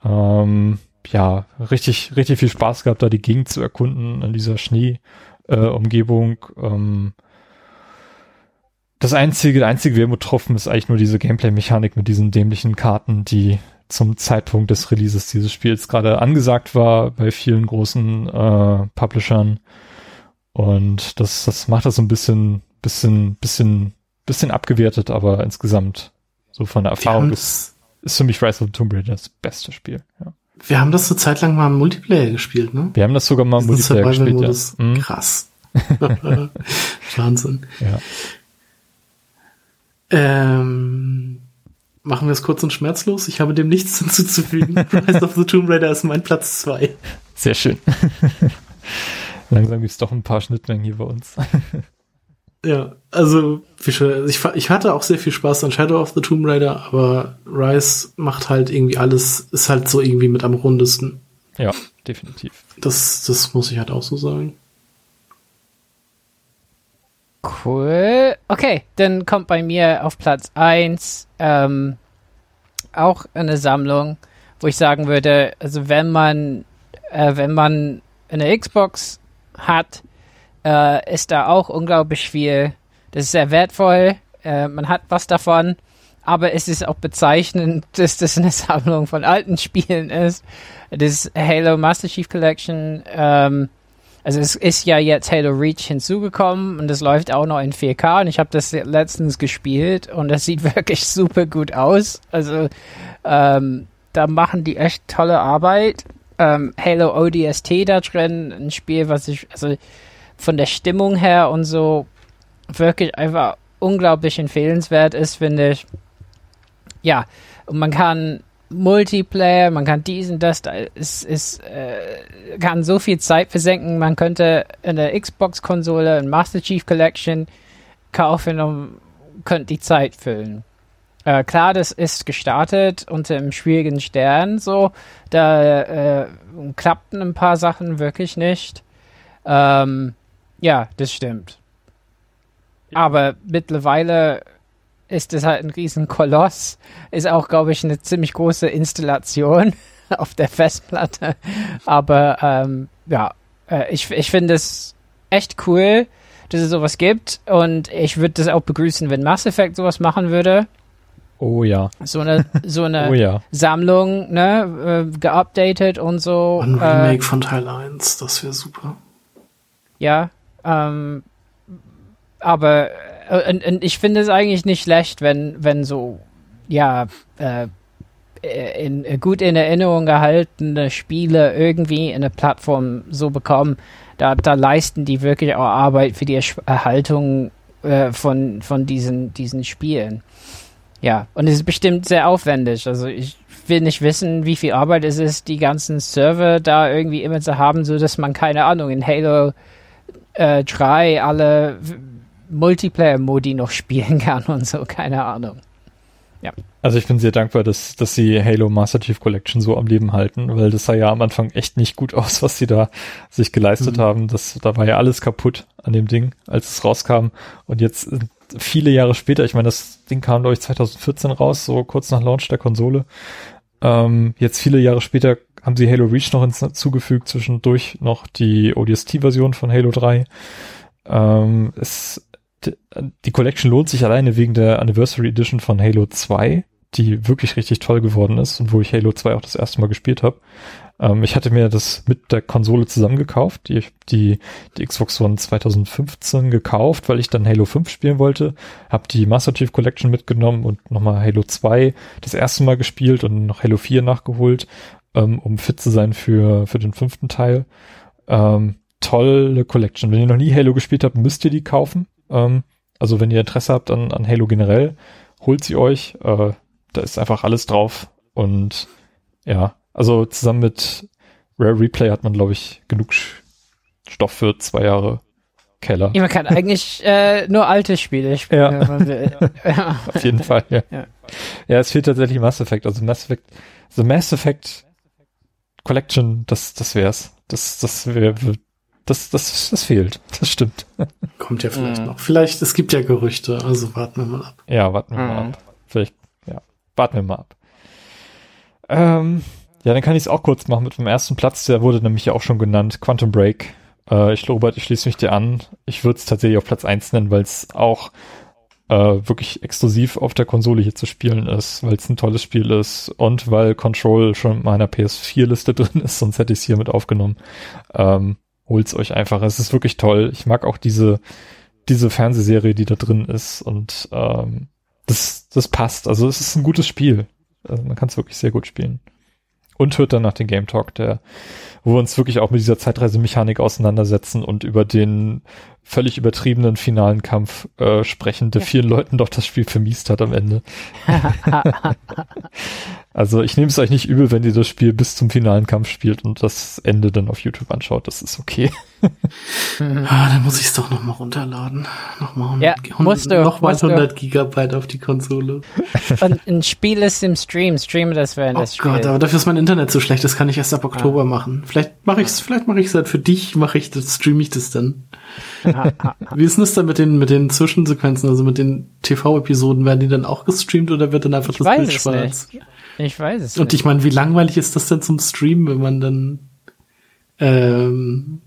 Ähm, ja, richtig, richtig viel Spaß gehabt, da die Gegend zu erkunden in dieser Schneeumgebung. Äh, ähm, das einzige, der einzige Wermuttropfen ist eigentlich nur diese Gameplay-Mechanik mit diesen dämlichen Karten, die zum Zeitpunkt des Releases dieses Spiels gerade angesagt war bei vielen großen äh, Publishern. Und das, das macht das so ein bisschen, bisschen, bisschen, bisschen abgewertet, aber insgesamt so von der Erfahrung ist, ist für mich Rise of the Tomb Raider das beste Spiel. Ja. Wir haben das eine Zeit lang mal im Multiplayer gespielt, ne? Wir haben das sogar mal im Multiplayer gespielt, ja. Mhm. Krass. [LAUGHS] Wahnsinn. Ja. Ähm, machen wir es kurz und schmerzlos. Ich habe dem nichts [LAUGHS] hinzuzufügen. Rise of the Tomb Raider ist mein Platz zwei. Sehr schön. [LAUGHS] Langsam gibt es doch ein paar Schnittmengen hier bei uns. Ja, also ich, ich hatte auch sehr viel Spaß an Shadow of the Tomb Raider, aber Rise macht halt irgendwie alles, ist halt so irgendwie mit am rundesten. Ja, definitiv. Das, das muss ich halt auch so sagen. Cool. Okay, dann kommt bei mir auf Platz 1 ähm, auch eine Sammlung, wo ich sagen würde, also wenn man äh, wenn man eine Xbox hat, äh, ist da auch unglaublich viel. Das ist sehr wertvoll. Äh, man hat was davon. Aber es ist auch bezeichnend, [LAUGHS] dass das eine Sammlung von alten Spielen ist. Das Halo Master Chief Collection. Ähm, also es ist ja jetzt Halo Reach hinzugekommen und das läuft auch noch in 4K und ich habe das letztens gespielt und das sieht [LAUGHS] wirklich super gut aus. Also ähm, da machen die echt tolle Arbeit. Ähm, Halo ODST da drin, ein Spiel, was ich, also von der Stimmung her und so wirklich einfach unglaublich empfehlenswert ist, finde ich. Ja, und man kann Multiplayer, man kann diesen, das, da ist, ist äh, kann so viel Zeit versenken. Man könnte eine Xbox-Konsole, ein Master Chief Collection kaufen und könnte die Zeit füllen. Äh, klar, das ist gestartet unter einem schwierigen Stern, so. Da äh, klappten ein paar Sachen wirklich nicht. Ähm, ja, das stimmt. Aber mittlerweile ist es halt ein riesen Koloss. Ist auch, glaube ich, eine ziemlich große Installation [LAUGHS] auf der Festplatte. Aber ähm, ja, äh, ich, ich finde es echt cool, dass es sowas gibt. Und ich würde das auch begrüßen, wenn Mass Effect sowas machen würde. Oh ja. So eine, so eine [LAUGHS] Oh ja. Sammlung, ne, äh, geupdatet und so. Ein äh, Remake von Teil 1, das wäre super. Ja, ähm, aber äh, und, und ich finde es eigentlich nicht schlecht, wenn, wenn so, ja, äh, in, gut in Erinnerung gehaltene Spiele irgendwie eine Plattform so bekommen. Da, da leisten die wirklich auch Arbeit für die Erhaltung äh, von, von diesen, diesen Spielen. Ja, und es ist bestimmt sehr aufwendig. Also ich will nicht wissen, wie viel Arbeit es ist, die ganzen Server da irgendwie immer zu haben, so dass man keine Ahnung in Halo äh, 3 alle Multiplayer-Modi noch spielen kann und so, keine Ahnung. Ja. Also ich bin sehr dankbar, dass, dass sie Halo Master Chief Collection so am Leben halten, weil das sah ja am Anfang echt nicht gut aus, was sie da sich geleistet mhm. haben. Das, da war ja alles kaputt an dem Ding, als es rauskam. Und jetzt viele Jahre später, ich meine, das Ding kam, glaube ich, 2014 raus, so kurz nach Launch der Konsole. Ähm, jetzt viele Jahre später haben sie Halo Reach noch hinzugefügt, zwischendurch noch die ODST-Version von Halo 3. Ähm, es die Collection lohnt sich alleine wegen der Anniversary Edition von Halo 2, die wirklich richtig toll geworden ist und wo ich Halo 2 auch das erste Mal gespielt habe. Ähm, ich hatte mir das mit der Konsole zusammengekauft, die, die, die Xbox One 2015 gekauft, weil ich dann Halo 5 spielen wollte, habe die Master Chief Collection mitgenommen und nochmal Halo 2 das erste Mal gespielt und noch Halo 4 nachgeholt, ähm, um fit zu sein für, für den fünften Teil. Ähm, tolle Collection. Wenn ihr noch nie Halo gespielt habt, müsst ihr die kaufen. Ähm, also wenn ihr Interesse habt an, an Halo generell, holt sie euch. Äh, da ist einfach alles drauf. Und ja, also zusammen mit Rare Replay hat man, glaube ich, genug Stoff für zwei Jahre Keller. Ja, man kann eigentlich äh, nur alte Spiele spielen, ja. wenn man will. [LAUGHS] Auf jeden Fall, ja. ja. Ja, es fehlt tatsächlich Mass Effect. Also Mass Effect, The Mass Effect Collection, das, das wär's. Das, das wäre das, das, das fehlt. Das stimmt. Kommt ja vielleicht mhm. noch. Vielleicht, es gibt ja Gerüchte, also warten wir mal ab. Ja, warten wir mhm. mal ab. Vielleicht, ja, warten wir mal ab. Ähm, ja, dann kann ich es auch kurz machen mit dem ersten Platz. Der wurde nämlich ja auch schon genannt, Quantum Break. Äh, ich glaube, ich schließe mich dir an. Ich würde es tatsächlich auf Platz eins nennen, weil es auch äh, wirklich exklusiv auf der Konsole hier zu spielen ist, weil es ein tolles Spiel ist und weil Control schon in meiner PS4-Liste [LAUGHS] drin ist, sonst hätte ich es hier mit aufgenommen. Ähm, holt's euch einfach. Es ist wirklich toll. Ich mag auch diese, diese Fernsehserie, die da drin ist und ähm, das, das passt. Also es ist ein gutes Spiel. Also man kann es wirklich sehr gut spielen. Und hört dann nach dem Game Talk, der, wo wir uns wirklich auch mit dieser Zeitreisemechanik auseinandersetzen und über den völlig übertriebenen finalen Kampf äh, sprechen, der ja. vielen Leuten doch das Spiel vermiest hat am Ende. [LAUGHS] also ich nehme es euch nicht übel, wenn ihr das Spiel bis zum finalen Kampf spielt und das Ende dann auf YouTube anschaut. Das ist okay. ah, dann muss ich es doch nochmal runterladen. Nochmal 100, ja, musst du, nochmal 100 Gigabyte auf die Konsole. Und ein Spiel ist im Stream. Stream das während oh das Spiel. Gott, aber dafür ist mein Internet so schlecht. Das kann ich erst ab Oktober ah. machen. Vielleicht mache ich es, vielleicht mache ich es halt für dich. Mache ich das, streame ich das dann. Wie ist denn das dann mit den, mit den Zwischensequenzen, also mit den TV-Episoden? Werden die dann auch gestreamt oder wird dann einfach ich das Bild schwarz? Nicht. Ich weiß es Und ich meine, wie langweilig ist das denn zum Streamen, wenn man dann Ähm,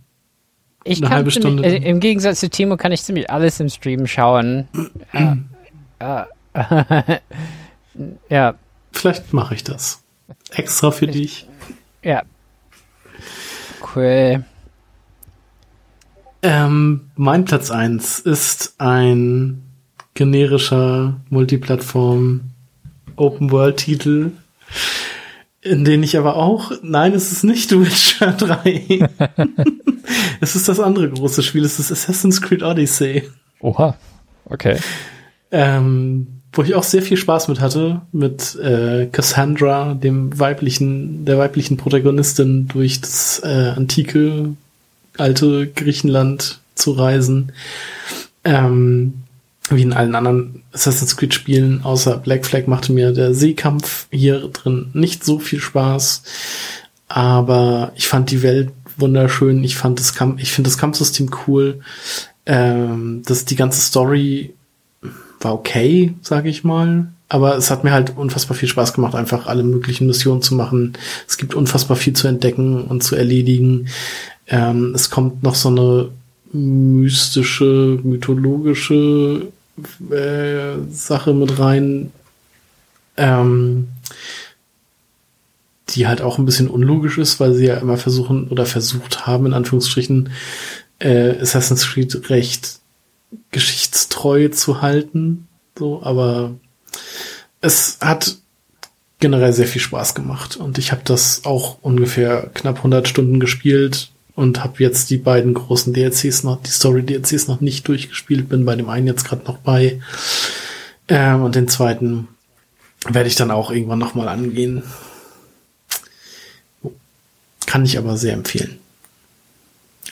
Ich eine halbe Stunde. äh, Im Gegensatz zu Timo kann ich ziemlich alles im Stream schauen. [CLEARS THROAT] äh, äh, [LAUGHS] ja, vielleicht mache ich das. Extra für dich. ja. Cool. Ähm, mein Platz eins ist ein generischer Multiplattform Open World Titel, in den ich aber auch, nein, es ist nicht The [LAUGHS] Witcher 3. [LAUGHS] es ist das andere große Spiel, es ist Assassin's Creed Odyssey. Oha. Okay. Ähm, wo ich auch sehr viel Spaß mit hatte, mit äh, Cassandra, dem weiblichen, der weiblichen Protagonistin durch das äh, antike, alte Griechenland zu reisen. Ähm, wie in allen anderen Assassin's Creed Spielen, außer Black Flag machte mir der Seekampf hier drin nicht so viel Spaß. Aber ich fand die Welt wunderschön. Ich fand das Kampf, ich finde das Kampfsystem cool. Ähm, das die ganze Story war okay, sage ich mal. Aber es hat mir halt unfassbar viel Spaß gemacht, einfach alle möglichen Missionen zu machen. Es gibt unfassbar viel zu entdecken und zu erledigen. Ähm, es kommt noch so eine mystische, mythologische äh, Sache mit rein, ähm, die halt auch ein bisschen unlogisch ist, weil sie ja immer versuchen oder versucht haben, in Anführungsstrichen, äh, Assassin's Creed recht geschichtstreu zu halten. So, aber es hat generell sehr viel Spaß gemacht und ich habe das auch ungefähr knapp 100 Stunden gespielt und habe jetzt die beiden großen DLCs noch, die Story DLCs noch nicht durchgespielt, bin bei dem einen jetzt gerade noch bei ähm, und den zweiten werde ich dann auch irgendwann noch mal angehen. Kann ich aber sehr empfehlen.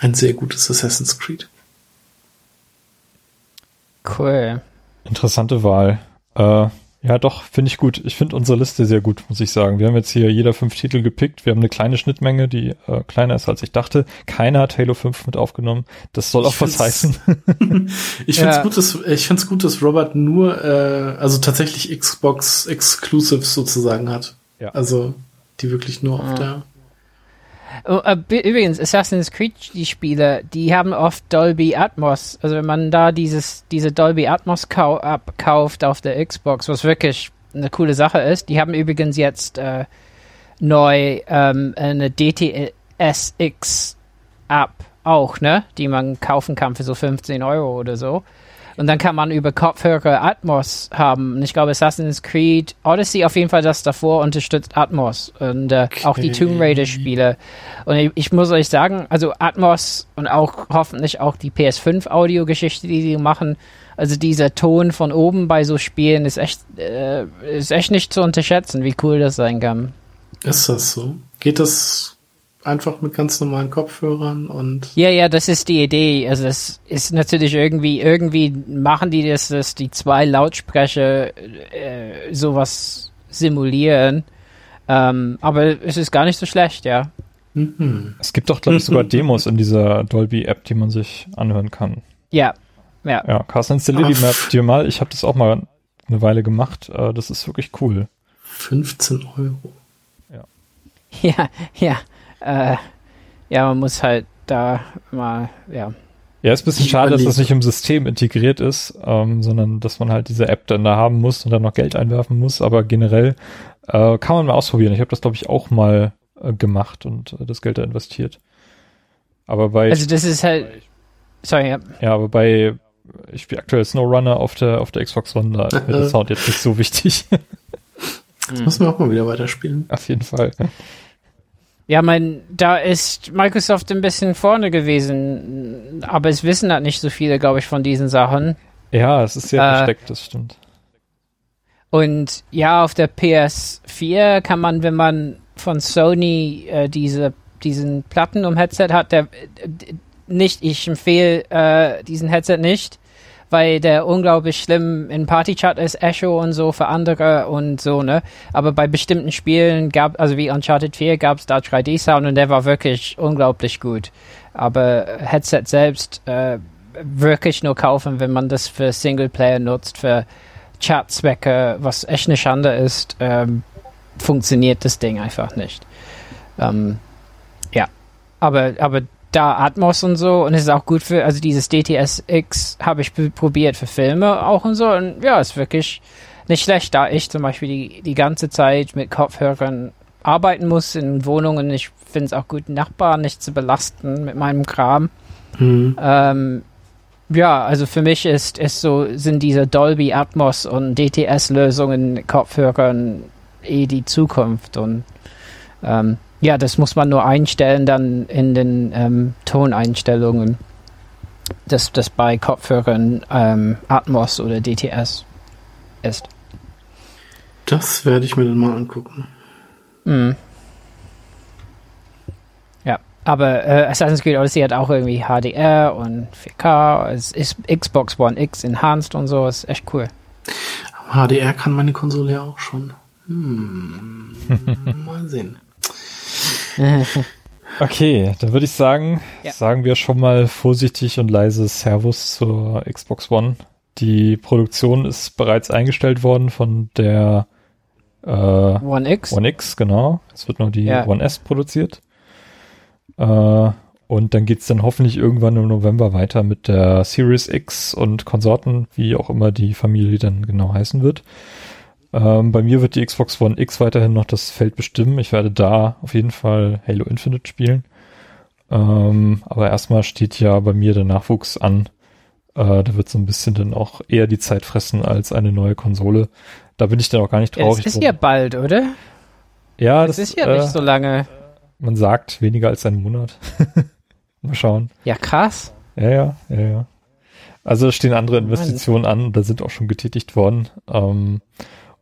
Ein sehr gutes Assassin's Creed. Cool. Interessante Wahl. Äh, ja, doch, finde ich gut. Ich finde unsere Liste sehr gut, muss ich sagen. Wir haben jetzt hier jeder fünf Titel gepickt. Wir haben eine kleine Schnittmenge, die äh, kleiner ist, als ich dachte. Keiner hat Halo 5 mit aufgenommen. Das soll auch Ich was find's- heißen. [LAUGHS] Ich finde es Ja. gut, dass ich finde gut, dass Robert nur äh, also tatsächlich Xbox Exclusives sozusagen hat. Ja. Also die wirklich nur auf der übrigens, Assassin's Creed, die Spiele, die haben oft Dolby Atmos. Also wenn man da dieses, diese Dolby Atmos kau abkauft auf der Xbox, was wirklich eine coole Sache ist. Die haben übrigens jetzt äh, neu ähm, eine DTSX App auch, ne? Die man kaufen kann für so 15 Euro oder so. Und dann kann man über Kopfhörer Atmos haben. Und ich glaube, Assassin's Creed Odyssey auf jeden Fall das davor unterstützt Atmos. Und äh, auch die Okay. Tomb Raider Spiele. Und ich, ich muss euch sagen, also Atmos und auch hoffentlich auch die PS5 Audiogeschichte, die sie machen. Also dieser Ton von oben bei so Spielen ist echt, äh, ist echt nicht zu unterschätzen, wie cool das sein kann. Ist das so? Geht das einfach mit ganz normalen Kopfhörern und Ja, ja, das ist die Idee. Also das ist natürlich irgendwie, irgendwie machen die das, dass die zwei Lautsprecher äh, sowas simulieren. Ähm, aber es ist gar nicht so schlecht, ja. mhm. Es gibt doch, glaube ich, sogar [LAUGHS] Demos in dieser Dolby-App, die man sich anhören kann. Ja, ja. Ja, Carsten, installier die Map dir mal. Ich habe das auch mal eine Weile gemacht. Äh, das ist wirklich cool. 15 Euro. Ja, [LAUGHS] ja. Äh, ja, man muss halt da mal, ja. Ja, ist ein bisschen schade, dass überleg- das nicht im System integriert ist, ähm, sondern dass man halt diese App dann da haben muss und dann noch Geld einwerfen muss. Aber generell äh, kann man mal ausprobieren. Ich habe das, glaube ich, auch mal äh, gemacht und äh, das Geld da investiert. Aber bei, Also das ist halt, sorry, ja. ja, aber bei, ich spiele aktuell SnowRunner auf der, auf der Xbox One, da ist der Sound jetzt nicht so wichtig. Das müssen wir auch mal wieder weiterspielen. auf jeden Fall. Ja, mein, da ist Microsoft ein bisschen vorne gewesen, aber es wissen halt nicht so viele, glaube ich, von diesen Sachen. Ja, es ist sehr Äh, versteckt, das stimmt. Und ja, auf der PS4 kann man, wenn man von Sony äh, diese, diesen Platinum-Headset hat, der äh, nicht, ich empfehle äh, diesen Headset nicht, weil der unglaublich schlimm in Partychat ist, Echo und so für andere und so, ne? Aber bei bestimmten Spielen gab, also wie Uncharted 4 gab es da 3D-Sound und der war wirklich unglaublich gut. Aber Headset selbst äh, wirklich nur kaufen, wenn man das für Singleplayer nutzt, für Chatzwecke, was echt eine Schande ist, ähm, funktioniert das Ding einfach nicht. Ähm, ja. aber, aber da Atmos und so und es ist auch gut für, also dieses DTS-X habe ich probiert für Filme auch und so und ja, ist wirklich nicht schlecht, da ich zum Beispiel die, die ganze Zeit mit Kopfhörern arbeiten muss in Wohnungen. Ich finde es auch gut, Nachbarn nicht zu belasten mit meinem Kram. Mhm. Ähm, ja, also für mich ist, ist so, sind diese Dolby Atmos und DTS-Lösungen Kopfhörern eh die Zukunft und ähm, ja, das muss man nur einstellen dann in den ähm, Toneinstellungen, dass das bei Kopfhörern ähm, Atmos oder DTS ist. Das werde ich mir dann mal angucken. Mhm. Ja, aber äh, Assassin's Creed Odyssey hat auch irgendwie HDR und 4K, es ist Xbox One X enhanced und so, ist echt cool. HDR kann meine Konsole ja auch schon. Hm, [LAUGHS] mal sehen. [LAUGHS] Okay, dann würde ich sagen, ja. sagen wir schon mal vorsichtig und leise Servus zur Xbox One. Die Produktion ist bereits eingestellt worden von der äh, One X. One X, genau. Es wird noch die ja. One S produziert. Äh, und dann geht's dann hoffentlich irgendwann im November weiter mit der Series X und Konsorten, wie auch immer die Familie dann genau heißen wird. Ähm, bei mir wird die Xbox One X weiterhin noch das Feld bestimmen. Ich werde da auf jeden Fall Halo Infinite spielen. Ähm, aber erstmal steht ja bei mir der Nachwuchs an. Äh, da wird so ein bisschen dann auch eher die Zeit fressen als eine neue Konsole. Da bin ich dann auch gar nicht traurig. Das ist ja bald, oder? Ja, das, das ist ja äh, nicht so lange. Man sagt weniger als einen Monat. [LAUGHS] Mal schauen. Ja, krass. Ja, ja, ja, ja. Also stehen andere Investitionen Mann. an, da sind auch schon getätigt worden. Ähm,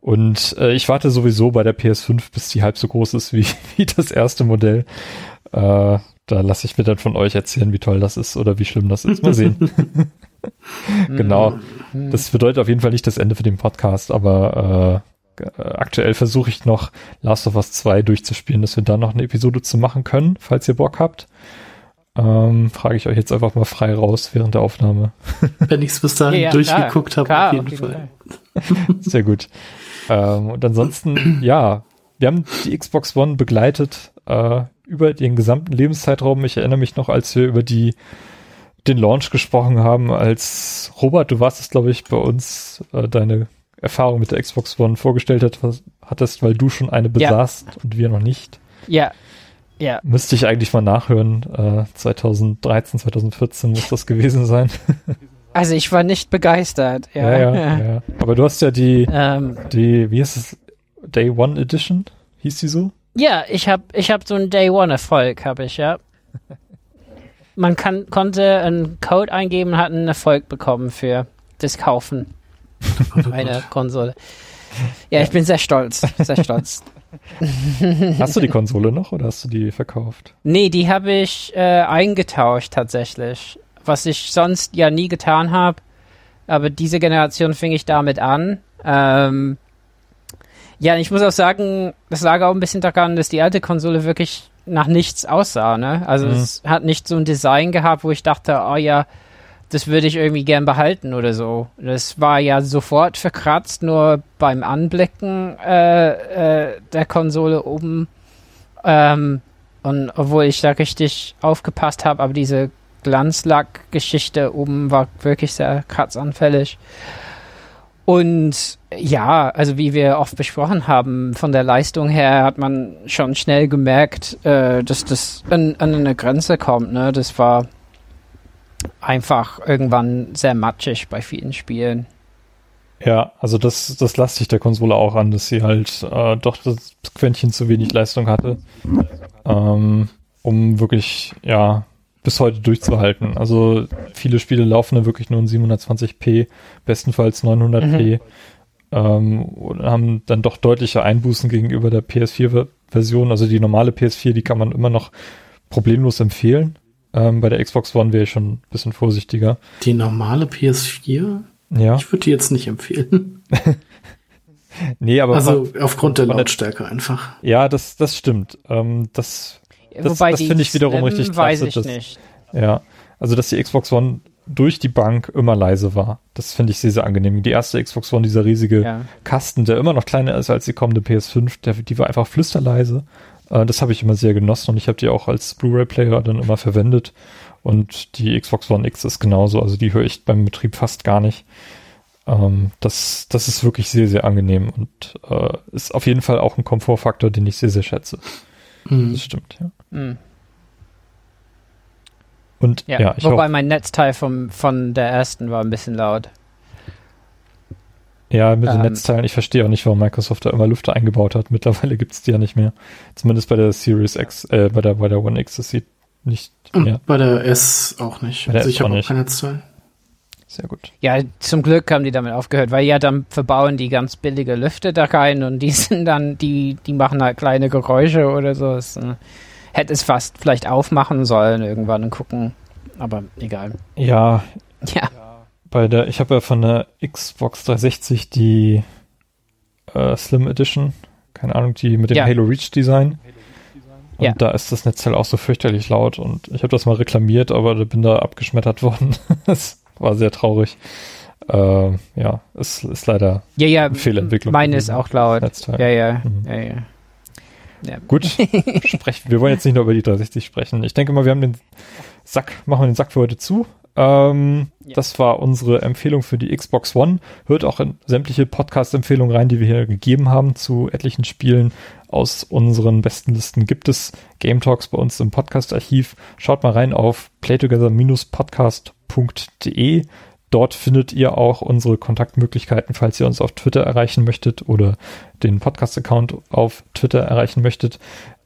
und äh, ich warte sowieso bei der PS5, bis die halb so groß ist wie, [LAUGHS] wie das erste Modell. Äh, da lasse ich mir dann von euch erzählen, wie toll das ist oder wie schlimm das ist. Mal sehen. [LAUGHS] genau. Mhm. Das bedeutet auf jeden Fall nicht das Ende für den Podcast, aber äh, aktuell versuche ich noch Last of Us 2 durchzuspielen, dass wir da noch eine Episode zu machen können, falls ihr Bock habt. Ähm, frage ich euch jetzt einfach mal frei raus während der Aufnahme. Wenn ich es bis dahin ja, ja, durchgeguckt habe, auf jeden Fall. [LAUGHS] Sehr gut. Ähm, und ansonsten, ja, wir haben die Xbox One begleitet äh, über den gesamten Lebenszeitraum. Ich erinnere mich noch, als wir über die den Launch gesprochen haben, als Robert, du warst es, glaube ich, bei uns äh, deine Erfahrung mit der Xbox One vorgestellt hat, was, hattest, weil du schon eine besahst ja. und wir noch nicht. Ja. Ja. Müsste ich eigentlich mal nachhören. Äh, 2013, 2014 muss das gewesen sein. [LAUGHS] Also ich war nicht begeistert. Ja, ja, ja. [LAUGHS] ja. Aber du hast ja die, ähm, die, wie heißt es, Day One Edition? Hieß die so? Ja, ich habe ich hab so einen Day One Erfolg, habe ich, ja. Man kann, konnte einen Code eingeben, hat einen Erfolg bekommen für das Kaufen [LAUGHS] meiner Konsole. Ja, ich bin sehr stolz, sehr stolz. [LAUGHS] hast du die Konsole noch oder hast du die verkauft? Nee, die habe ich äh, eingetauscht tatsächlich was ich sonst ja nie getan habe. Aber diese Generation fing ich damit an. Ähm, ja, ich muss auch sagen, das lag auch ein bisschen daran, dass die alte Konsole wirklich nach nichts aussah. Ne? Also mhm. es hat nicht so ein Design gehabt, wo ich dachte, oh ja, das würde ich irgendwie gern behalten oder so. Das war ja sofort verkratzt, nur beim Anblicken äh, äh, der Konsole oben. Ähm, und obwohl ich da richtig aufgepasst habe, aber diese Glanzlack-Geschichte oben war wirklich sehr kratzanfällig. Und ja, also wie wir oft besprochen haben, von der Leistung her hat man schon schnell gemerkt, äh, dass das an, an, eine Grenze kommt. Ne? Das war einfach irgendwann sehr matschig bei vielen Spielen. Ja, also das, das lasst sich der Konsole auch an, dass sie halt äh, doch das Quäntchen zu wenig Leistung hatte, ähm, um wirklich, ja, bis heute durchzuhalten. Also viele Spiele laufen da wirklich nur in 720p, bestenfalls 900p. Mhm. Ähm, und haben dann doch deutliche Einbußen gegenüber der PS4-Version. Also die normale PS4, die kann man immer noch problemlos empfehlen. Ähm, bei der Xbox One wäre ich schon ein bisschen vorsichtiger. Die normale PS4? Ja. Ich würde die jetzt nicht empfehlen. [LAUGHS] nee, aber. Also von, aufgrund der Lautstärke einfach. Ja, das, das stimmt. Ähm, das das, das finde ich wiederum richtig klasse. Weiß ich dass, nicht. Ja, also dass die Xbox One durch die Bank immer leise war. Das finde ich sehr, sehr angenehm. Die erste Xbox One, dieser riesige ja. Kasten, der immer noch kleiner ist als die kommende PS5, der, die war einfach flüsterleise. Äh, das habe ich immer sehr genossen und ich habe die auch als Blu-ray-Player dann immer verwendet. Und die Xbox One X ist genauso, also die höre ich beim Betrieb fast gar nicht. Ähm, das, das ist wirklich sehr, sehr angenehm und äh, ist auf jeden Fall auch ein Komfortfaktor, den ich sehr, sehr schätze. Mhm. Das stimmt, ja. Mhm. Und ja, ja ich wobei mein Netzteil vom, von der ersten war ein bisschen laut. Ja, mit ähm, den Netzteilen, ich verstehe auch nicht, warum Microsoft da immer Lüfter eingebaut hat. [LAUGHS] Mittlerweile gibt es die ja nicht mehr. Zumindest bei der Series X, äh, bei der, bei der One X, das sieht nicht mehr. Bei der S auch nicht. Bei der also ich habe auch kein Netzteil. Sehr gut. Ja, zum Glück haben die damit aufgehört, weil ja, dann verbauen die ganz billige Lüfter da rein und die [LAUGHS] sind dann, die, die machen halt kleine Geräusche oder so. Es, äh, hätte es fast vielleicht aufmachen sollen irgendwann und gucken, aber egal. Ja. Ja. Bei der, ich habe ja von der Xbox 360 die äh, Slim Edition, keine Ahnung, die mit dem ja. Halo Reach Design. Und ja. da ist das Netzteil auch so fürchterlich laut und ich habe das mal reklamiert, aber da bin da abgeschmettert [LAUGHS] worden. das war sehr traurig. Äh, ja, es ist leider ja, ja, eine Fehlentwicklung. Meine ist auch laut. Netzteil. Ja, ja, mhm. ja, ja. Ja. Gut, [LAUGHS] sprechen. Wir wollen jetzt nicht nur über die 360 sprechen. Ich denke mal, wir haben den Sack, machen wir den Sack für heute zu. Ähm, ja. Das war unsere Empfehlung für die Xbox One. Hört auch in sämtliche Podcast-Empfehlungen rein, die wir hier gegeben haben zu etlichen Spielen aus unseren besten Listen. Gibt es Game Talks bei uns im Podcast-Archiv. Schaut mal rein auf playtogether-podcast.de. Dort findet ihr auch unsere Kontaktmöglichkeiten, falls ihr uns auf Twitter erreichen möchtet oder den Podcast-Account auf Twitter erreichen möchtet.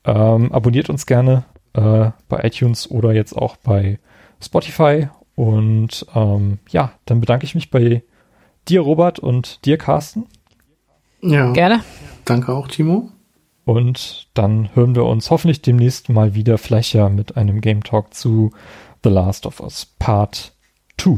Ähm, abonniert uns gerne äh, bei iTunes oder jetzt auch bei Spotify. Und ähm, ja, dann bedanke ich mich bei dir, Robert, und dir, Carsten. Ja. Gerne. Danke auch, Timo. Und dann hören wir uns hoffentlich demnächst mal wieder, vielleicht ja mit einem Game Talk zu The Last of Us Part 2.